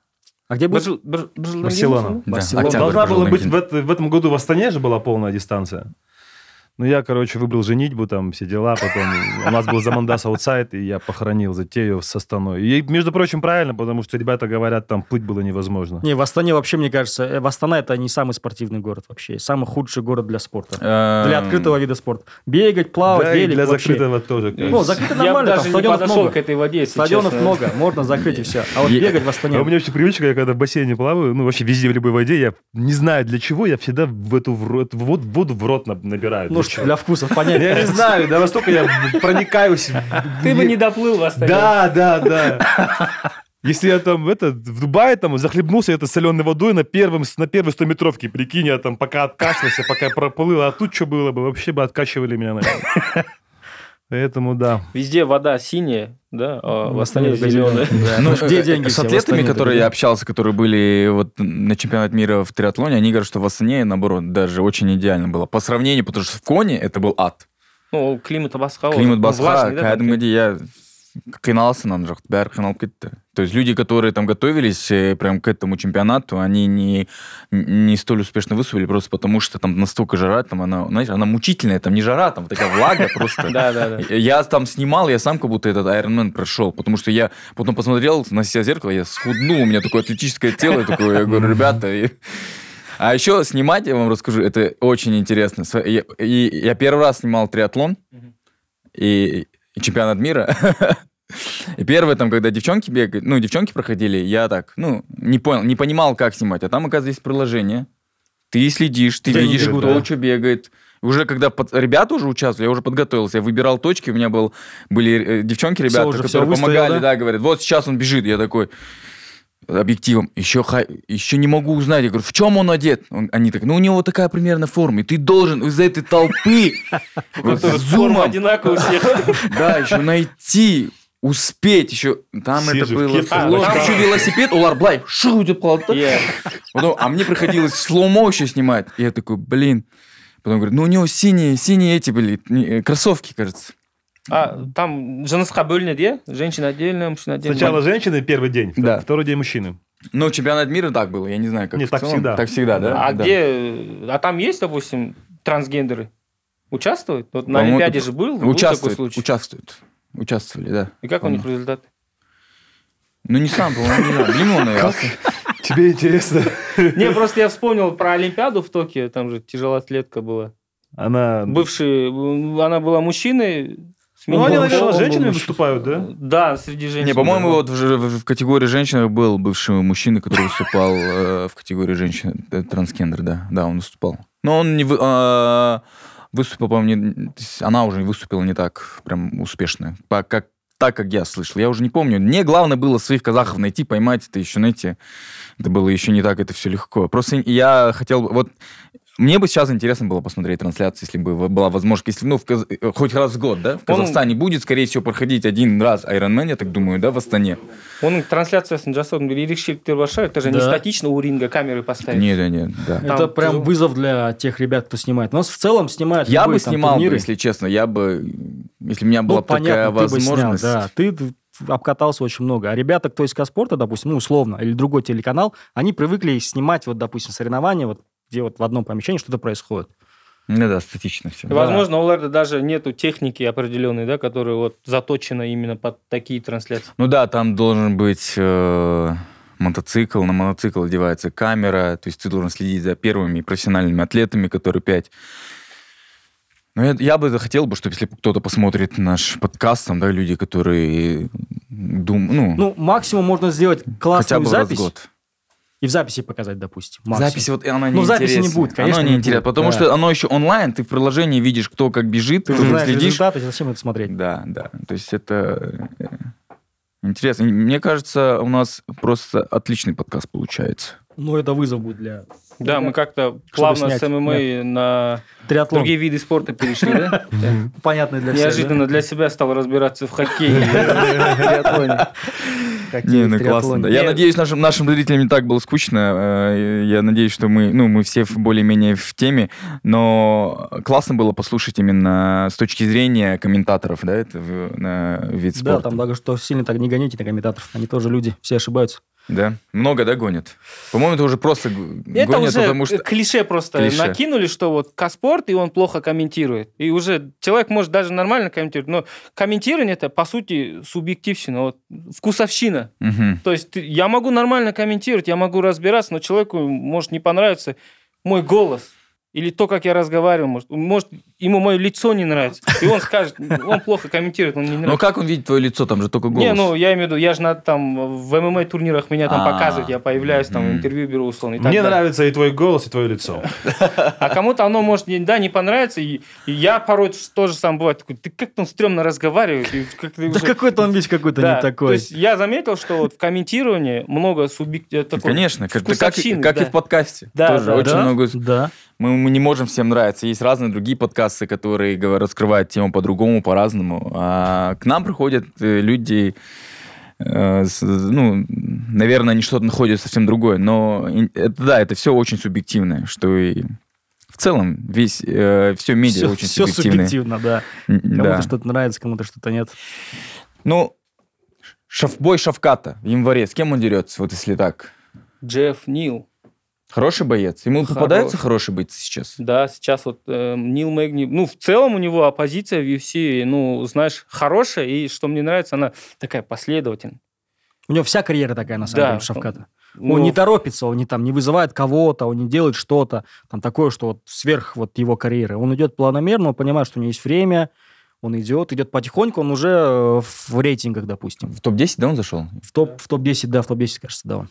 А где бір будет? жыл бір бір жылдан кейін Барселона. болса, Да, Барселона. октябрь Должна был была быть накинут. в, это- в этом году в Астане же была полная дистанция. Ну, я, короче, выбрал женитьбу, там, все дела, потом у нас был Замандас аутсайд, и я похоронил затею с Астаной. И, между прочим, правильно, потому что ребята говорят, там плыть было невозможно. Не, в Астане вообще, мне кажется, э, в Астана это не самый спортивный город вообще. Самый худший город для спорта. Для Эм, открытого вида спорта. Бегать, плавать, Да, велик для вообще. закрытого тоже. Ну, закрыто нормально, там даже не стадионов подошел много. к этой воде Стадионов много, можно закрыть и все. А вот бегать в А Астане... у меня вообще привычка, я когда в бассейне плаваю, ну, вообще везде, в любой воде, я не знаю для чего, я всегда в эту в рот- в воду, в рот на- набираю. Ну, Чего? для вкусов, понятно. Я не знаю, да настолько я проникаюсь. ты бы не доплыл в Астане. Да, да, да. Если я там это, в Дубае там захлебнулся это соленой водой на, первом, на первой 100-метровке, прикинь, я там пока откашлялся, пока проплыл, а тут что было бы, вообще бы откачивали меня, наверное. Поэтому да. Везде вода синяя, да, а в В Астане зеленая. Да. Ну, Ну, где деньги С атлетами, которые я общался, которые были вот на чемпионат мира в триатлоне, они говорят, что в Астане, наоборот, даже очень идеально было. По сравнению, потому что в Коне это был ад. Ну, басқа ғой. Климат Ну, там кәдімгідей я қиналасың ана жақта бәрі қиналып кетті то есть люди которые там готовились э, прям к этому чемпионату они не не столь успешно выступили просто потому что там настолько жара там она знаешь она мучительная там не жара там такая влага просто. Да, да, да. я там снимал, я сам как будто этот Ironman прошел, потому что я потом посмотрел на себя в зеркало, я схуднул, у меня такое атлетическое тело, я такой, я говорю, ребята... А еще снимать, я вам расскажу, это очень интересно. Я, и я первый раз снимал триатлон. И чемпионат мира. И первое, там, когда девчонки бегают, ну, девчонки проходили, я так, ну, не понял, не понимал, как снимать. А там, оказывается, есть приложение. Ты следишь, ты Где видишь, бегут, кто да? что бегает. Уже когда под- ребята уже участвовали, я уже подготовился, я выбирал точки, у меня был, были э, девчонки, ребята, уже, всё которые выставил, помогали, да? да? говорят, вот сейчас он бежит, я такой объективом, еще, ха- еще не могу узнать, я говорю, в чем он одет? Он- они так, ну у него такая примерно форма, и ты должен из этой толпы зумом, одинаковая у всех. да, еще найти, успеть еще. Там это было сложно. да. Там еще велосипед, Улар Блай, шоу идет. Yeah. Потом, а мне приходилось слоумо еще снимать. И я такой, блин. Потом говорю, ну у него синие, синие эти были, э, кроссовки, кажется. А там жынысқа бөлінеді иә женщина отдельно мужчина отдельно Сначала женщины первый день, Да. второй день мужчины. Ну, чемпионат мира так было, я не знаю, как Нет, в так целом. всегда. Так всегда, да? а Да. где а там есть допустим трансгендеры участвуют вот на олимпиаде же был был такой Участвуют, случай участвуют. Участвовали, да. и как у них результаты Ну, не сам, по-моему, не знаю. Он, наверное. Тебе интересно? не просто я вспомнил про олимпиаду в Токио там же тяжелоатлетка была Она... бывший она была мужчиной с Ну, они, наверное, пола. женщинами выступают, да? да среди женщин Не, по-моему, да. вот в, категории женщин был бывший мужчина, который выступал э, в категории женщин, э, трансгендер, да. Да, он выступал. Но он не вы- а, выступил, по-моему, она уже выступила не так прям успешно, по- как, так, как я слышал. Я уже не помню. Мне главное было своих казахов найти, поймать это еще, знаете, это было еще не так, это все легко. Просто я хотел... бы- Вот мне бы сейчас интересно было посмотреть трансляцию, если бы была возможность, если, ну, в Каз- э, хоть раз в год, да, в Он- Казахстане будет, скорее всего, проходить один раз Iron Man, я так думаю, да, в Астане. оның трансляциясын жасаудың бір ерекшеліктері бар шығар это же не Да. статично у ринга камеры поставить Нет, нет, нет, да. Там Это прям тяжело. вызов для тех ребят, кто снимает. У нас в целом снимают Я любые бы там снимал, бы, турниры. если честно, я бы, если у меня Ну, была бы такая понятно, ты бы снял, возможность. да. Ты д- обкатался очень много. А ребята, кто из Каспорта, допустим, ну, условно, или другой телеканал, они привыкли снимать, вот, допустим, соревнования, вот, где вот в одном помещении что-то происходит. Ну да, статично все. И, Возможно, у Лерда даже нету техники определенной, да, которая вот заточена именно под такие трансляции. Ну да, там должен быть э, мотоцикл, на мотоцикл одевается камера, то есть ты должен следить за первыми профессиональными атлетами, которые пять. Ну, я, я бы хотел бы, чтобы если кто-то посмотрит наш подкаст, там, да, люди, которые думают, ну, Ну, максимум можно сделать хотя классную бы раз в запись год. И в записи показать, допустим. максимум. Записи вот она не Ну, записи не будет, конечно, Оно не не интересно, будет, потому да. что оно еще онлайн, ты в приложении видишь, кто как бежит, Ты уже знаешь следишь. результаты, зачем это смотреть? Да, да. То есть это э, интересно. Мне кажется, у нас просто отличный подкаст получается. Ну, это вызов будет для Да, мы как-то плавно снять, с ММА на триатлона. другие виды спорта перешли, да? Понятно для всех, Неожиданно для себя стал разбираться в хоккее. да? Хоккей Не, ну классно. да. Я Не. надеюсь, нашим, нашим зрителям не так было скучно. Э, Я надеюсь, что мы, ну, мы все более-менее в теме. Но классно было послушать именно с точки зрения комментаторов, да, это в- на вид Да, спорта. там даже что сильно так не гоните на комментаторов. Они тоже люди, все ошибаются. Да? Много, да, гонят? По-моему, это уже просто Это гонят, уже потому что... клише просто Клише. накинули, что вот Каспорт, и он плохо комментирует. И уже человек может даже нормально комментировать, но комментирование это, по сути, субъективщина, вот, вкусовщина. Мгм. То есть я могу нормально комментировать, я могу разбираться, но человеку может не понравиться мой голос или то, как я разговариваю, может, может ему мое лицо не нравится. И он скажет, он плохо комментирует, он не Ну нравится. как он видит твое лицо? Там же только голос. Не, ну я имею в виду, я же надо там в ММА турнирах меня там А. показывать, я появляюсь, там интервью беру условно. и так Мне нравится и твой голос, и твое лицо. А кому-то оно может не, да, не понравиться. И, я порой тоже сам бывает такой, ты как там стрёмно ты Да какой-то он весь какой-то не То такой. есть я заметил, что вот в комментировании много субъективных... Ну, Конечно, как, и в подкасте. Да, Тоже да, очень много. Да. Мы, мы не можем всем нравиться. Есть разные другие подкасты, которые раскрывают тему по-другому, по-разному. А к нам приходят э, люди, э, ну, наверное, они что-то находят совсем другое. Но это, да, это все очень субъективное, что и в целом весь все медиа Все, очень все субъективное. субъективно, да. Кому-то да. что-то нравится, кому-то что-то нет. Ну, шаф, бой Шавката в январе. С кем он дерется, вот если так? Джефф Нил. Хороший боец. Ему Хороший. попадается хороший боец сейчас? Да, сейчас вот э, Нил Мэгни... Ну, в целом у него оппозиция в UFC, ну, знаешь, хорошая. И что мне нравится, она такая последовательная. У него вся карьера такая, на самом Да, деле, у Шавката. Ну, Он не торопится, он не, там, не вызывает кого-то, он не делает что-то там такое, что вот сверх вот его карьеры. Он идет планомерно, он понимает, что у него есть время, он идет, идет потихоньку, он уже э, в рейтингах, допустим. В топ-10, да, он зашел? В топ- в топ-10, да, в топ-10, кажется, да. он.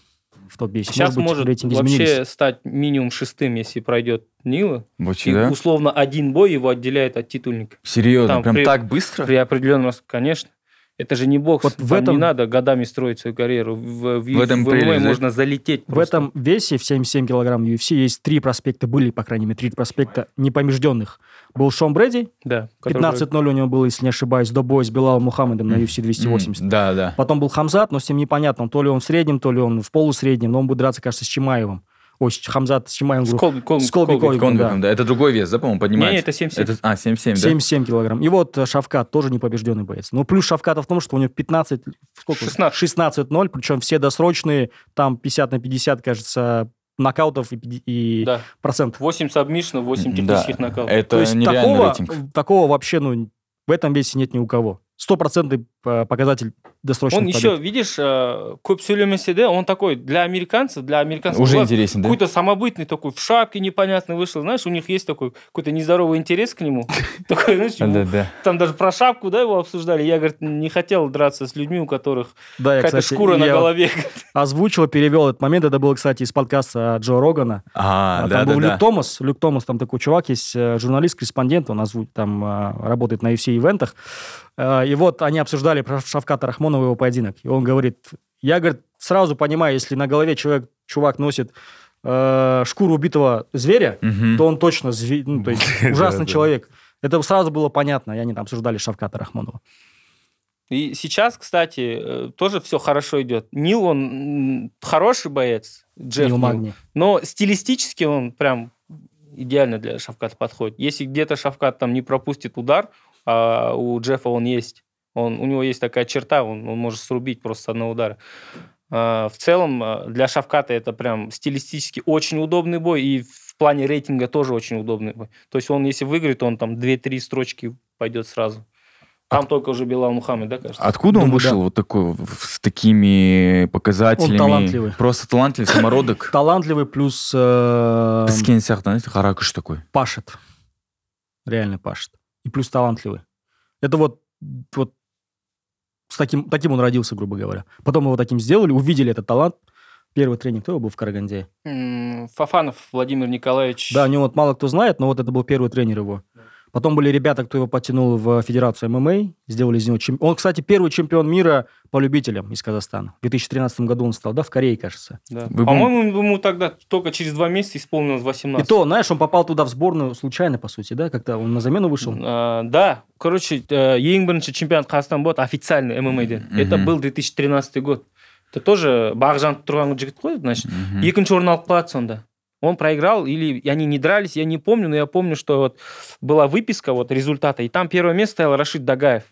В топ-10. Сейчас быть, может рейтинги вообще изменились. стать минимум шестым, если пройдет Нила. Вообще, И да? условно один бой его отделяет от титульника. Серьезно, Там прям при- так быстро? При определенном конечно. Это же не бокс. Вот в Там этом- не надо годами строить свою карьеру. В, в, В этом в да? можно залететь. В просто. этом весе, в 77 килограмм UFC, есть три проспекта, были, по крайней мере, три проспекта непомежденных. Был Шон Брэди, да, который- 15-0 у него было, если не ошибаюсь, до боя с Белалом Мухаммедом на UFC 280. М, Да, да. Потом был Хамзат, но с ним непонятно, то ли он в среднем, то ли он в полусреднем, но он будет драться, кажется, с Чимаевым. Ой, Хамзат Чимаевым. С говорю, Кол- Кол- с Колби Колби. Колби. Конвиком, да. Это другой вес, да, по-моему, поднимается? Не, это 77. Это, а, 77, да? 77 килограмм. И вот э, Шавкат тоже непобежденный боец. Но плюс Шавката в том, что у него 15, сколько? 16. 16-0, причем все досрочные, там 50 на 50, кажется, нокаутов и, и Да. процентов. 8 сабмишнов, 8 Да. технических нокаутов. Это То есть нереальный такого, рейтинг. такого вообще, ну, в этом весе нет ни у кого. Стопроцентный показатель досрочных Он побед. еще, видишь, э, де, он такой для американцев, для американцев Уже глаз интересен, да? какой-то самобытный такой, в шапке непонятно вышел. Знаешь, у них есть такой какой-то нездоровый интерес к нему. Такой, знаешь, там даже про шапку, да, его обсуждали. Я, говорит, не хотел драться с людьми, у которых какая-то шкура на голове. озвучил, перевел этот момент. Это было, кстати, из подкаста Джо Рогана. А, А, там был. Люк Томас. Люк Томас, там такой чувак есть, э, журналист-корреспондент, он озву- там э, работает на UFC-ивентах. И вот они обсуждали про Шавката Рахмонова его поединок. И он говорит, я, говорит, сразу понимаю, если на голове человек, чувак носит э, шкуру убитого зверя, Мгм. то он точно зверь, ну, то есть ужасный человек. Это сразу было понятно, и они там обсуждали Шавката Рахмонова. И сейчас, кстати, э, тоже все хорошо идет. Нил, он хороший боец, Джефф Нил Нил. Магни. Но стилистически он прям идеально для Шавката подходит. Если где-то Шавкат там не пропустит удар, а у Джеффа он есть, он, у него есть такая черта, он, он может срубить просто с одного удара. А, в целом а, для Шавката это прям стилистически очень удобный бой, и в плане рейтинга тоже очень удобный бой. То есть он, если выиграет, он там 2-3 строчки пойдет сразу. Там только уже Белал Мухаммед, да, кажется? Откуда он Думаю, вышел да. вот такой, с такими показателями? Он талантливый. Просто талантливый самородок. Талантливый плюс э, сияқты, знаете, харакуш такой. пашет. Реально пашет. И плюс талантливый. Это вот, вот с таким, таким он родился, грубо говоря. Потом его таким сделали, увидели этот талант. Первый тренинг, кто его был в Караганде? Фафанов Владимир Николаевич. Да, о нем вот мало кто знает, но вот это был первый тренер его. Потом были ребята, кто его потянул в Федерацию ММА, сделали из него чемпион. Он, кстати, первый чемпион мира по любителям из Казахстана. В 2013 году он стал, да, в Корее, кажется. Да. Вы По-моему, ему тогда только через два месяца исполнилось 18. И то, знаешь, он попал туда в сборную случайно, по сути, да, как-то он на замену вышел. А, да, короче, э, ең бірінші чемпионат қазақстан болады официальный ММАден. Мгм. Это был 2013 год. Это тоже бағжанып тұрған жігіт қой, значит. Мгм. Екінші орын алып қалады сонда. Он проиграл, или они не дрались, я не помню, но я помню, что вот была выписка вот результата, и там первое место стоял Рашид Дагаев.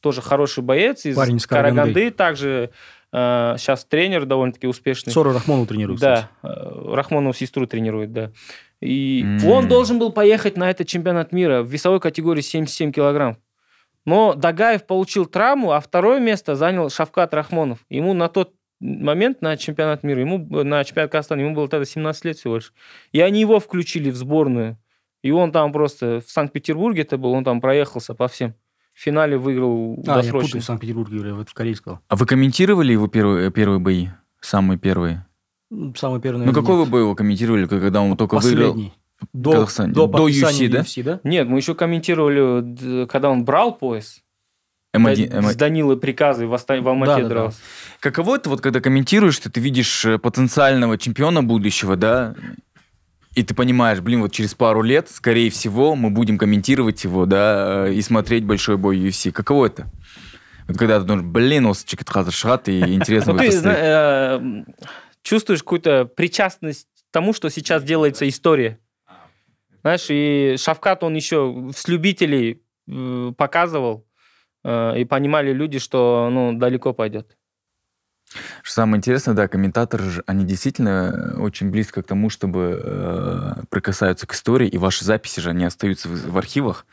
Тоже хороший боец из Парень из Караганды. Караганды. также э, сейчас тренер довольно-таки успешный. Сору Рахмону тренирует, кстати. Да, э, Рахмонову сестру тренирует, да. И М. он должен был поехать на этот чемпионат мира в весовой категории 77 килограмм. Но Дагаев получил травму, а второе место занял Шавкат Рахмонов. Ему на тот момент на чемпионат мира, ему на чемпионат Казахстана, ему было тогда 17 лет всего лишь. И они его включили в сборную. И он там просто в Санкт-Петербурге это был, он там проехался по всем. В финале выиграл А, я досрочно. путаю Санкт-Петербург, говорю, вот в Корее сказал. А вы комментировали его первые, первые бои? Самые первые? Ну, Самый первый, Ну, наверное, какой нет. вы бой его комментировали, когда он только выиграл? Последний. в До, Казахстане? до, До UFC, да? UFC, да? Нет, мы еще комментировали, д- когда он брал пояс. М1, С М1. Данилой приказы в, Оста- в Алмате Да-да-да. дрался. Каково это, вот когда комментируешь, что ты видишь э, потенциального чемпиона будущего, да, и ты понимаешь, блин, вот через пару лет, скорее всего, мы будем комментировать его, да, э, и смотреть большой бой UFC. Каково это? Вот когда ты думаешь, блин, осы жігіт қазір шығады, и интересно Ну, будет ты посмотреть. зна- э, м, чувствуешь какую-то причастность к тому, что сейчас делается история. Знаешь, и Шавкат, он еще с любителей э, показывал, э, и понимали люди, что ну, далеко пойдет. Что Самое интересное, да, комментаторы, же, они действительно э, очень близко к тому, чтобы э, прикасаются к истории, и ваши записи же, они остаются в, в архивах.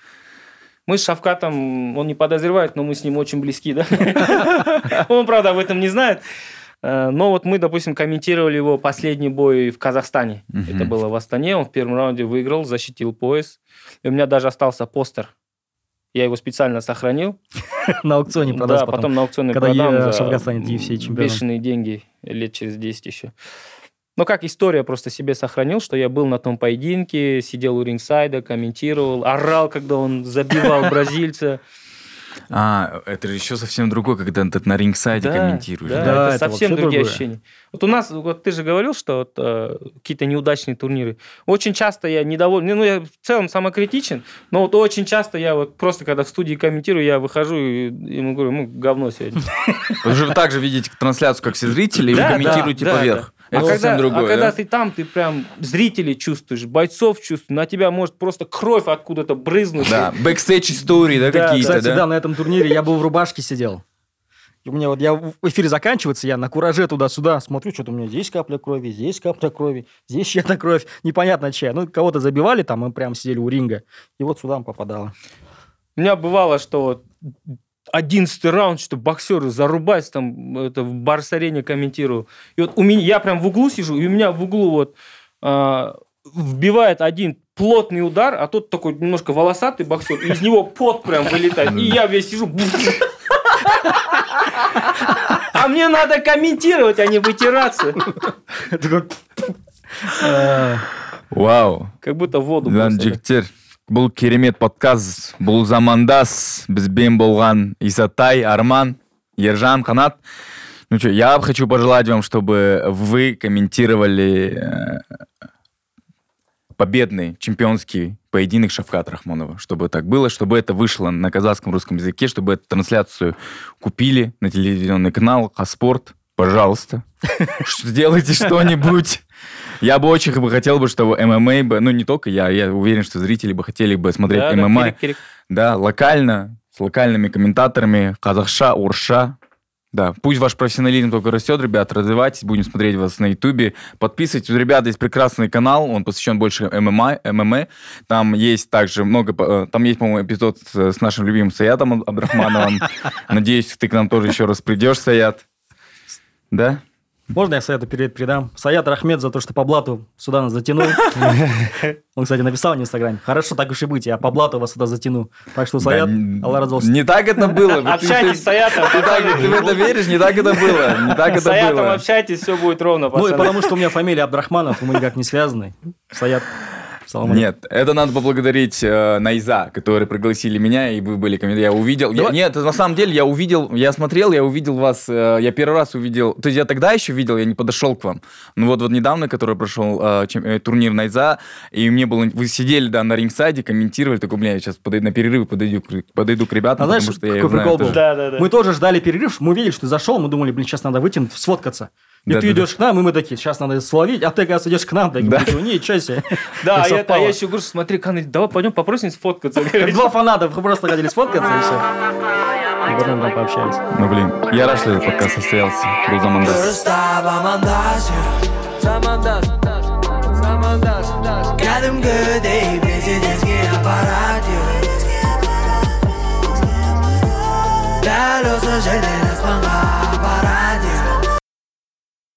Мы с Шавкатом, он не подозревает, но мы с ним очень близки, да? Он, правда, об этом не знает. Э, Но вот мы, допустим, комментировали его последний бой в Казахстане. Это было в Астане. Он в первом раунде выиграл, защитил пояс. И у меня даже остался постер Я его специально сохранил. На аукционе продаст да, потом. на аукционе когда продам Шавгат станет UFC чемпионом. бешеные деньги лет через 10 еще. Ну, как история просто себе сохранил, что я был на том поединке, сидел у рингсайда, комментировал, орал, когда он забивал бразильца. А, это же еще совсем другое, когда ты на рингсайде Да, комментируешь. Да, Да, это, это совсем другие другое. ощущения. Вот у нас, вот ты же говорил, что вот, э, какие-то неудачные турниры. Очень часто я недоволен, ну, я в целом самокритичен, но вот очень часто я вот просто, когда в студии комментирую, я выхожу и ему говорю, ну, говно сегодня. Вы же так же видите трансляцию, как все зрители, и вы комментируете поверх. Это а совсем когда, другое, а когда да? ты там, ты прям зрителей чувствуешь, бойцов чувствуешь, на тебя может просто кровь откуда-то брызнуть. Да, бэкстейдж истории, да, Да, какие-то, Кстати, да? да? на этом турнире я был в рубашке сидел. И у меня вот, я в эфире заканчивается, я на кураже туда-сюда смотрю, что-то у меня здесь капля крови, здесь капля крови, здесь чья-то кровь, непонятно чья. Ну, кого-то забивали там, мы прям сидели у ринга, и вот сюда попадало. У меня бывало, что вот одиннадцатый раунд, что боксеры зарубать, там, это в Барс-арене комментирую. И вот у меня, я прям в углу сижу, и у меня в углу вот а, вбивает один плотный удар, а тот такой немножко волосатый боксер, и из него пот прям вылетает. И я весь сижу. А мне надо комментировать, а не вытираться. Э, Вау. Как будто воду Lan бросили жігіттер бұл керемет подкаст бұл замандас бізбен болған исатай арман ержан қанат ну что я хочу пожелать вам чтобы вы комментировали э, победный чемпионский поединок Шавката Рахмонова, чтобы так было, чтобы это вышло на казахском русском языке, чтобы эту трансляцию купили на телевизионный канал Хаспорт. Пожалуйста, сделайте что-нибудь. Я бы очень бы хотел бы, чтобы ММА, бы, ну не только я, я уверен, что зрители бы хотели бы смотреть Да, да, ММА, кирик, кирик. да, локально, с локальными комментаторами, казахша, урша. Да, пусть ваш профессионализм только растет, ребят, развивайтесь, будем смотреть вас на ютубе. Подписывайтесь, у ребят есть прекрасный канал, он посвящен больше ММА, ММА. Там есть также много, э, там есть, по-моему, эпизод с, с нашим любимым Саятом Абдрахмановым. Надеюсь, ты к нам тоже еще раз придешь, Саят. Да? Можно я Саяту привет передам? Саят Рахмет за то, что по блату сюда нас затянул. Он, кстати, написал в Инстаграме. Хорошо, так уж и быть, я по блату вас сюда затяну. Так что, Саят, Аллах разолся. Не так это было. Общайтесь с ты- Саятом, Ты в это веришь? Не так это было. Не так С это Саятом было. общайтесь, все будет ровно, Ну и потому что у меня фамилия Абдрахманов, мы никак не связаны. Саят, алейкум. Нет, это надо поблагодарить э, Найза, которые пригласили меня, и вы были комментаторы. Я увидел... я- нет, на самом деле я увидел, я смотрел, я увидел вас, э, я первый раз увидел... То есть я тогда еще видел, я не подошел к вам. Ну вот, вот недавно, который прошел э, чем- э, турнир Найза, и мне было... Вы сидели, да, на рингсайде, комментировали, такой, бля, я сейчас подойду, на перерывы подойду, к- подойду к ребятам, А знаешь, потому что я какой знаю прикол был? тоже. Да, да, да. Мы тоже ждали перерыв, мы увидели, что ты зашел, мы думали, блин, сейчас надо вытянуть, сфоткаться. И Да, ты да, идешь к нам, и мы такие, сейчас надо словить, а ты, оказывается, идешь к нам, такие, Да. да. ничего себе. Да, а я, а я еще говорю, смотри, Каны, давай пойдем попросим сфоткаться. Два фаната просто хотели сфоткаться, и все. И потом там пообщались. Ну, блин, я рад, что этот подкаст состоялся. Был Замандас. Президентский аппарат Дәл осы жерден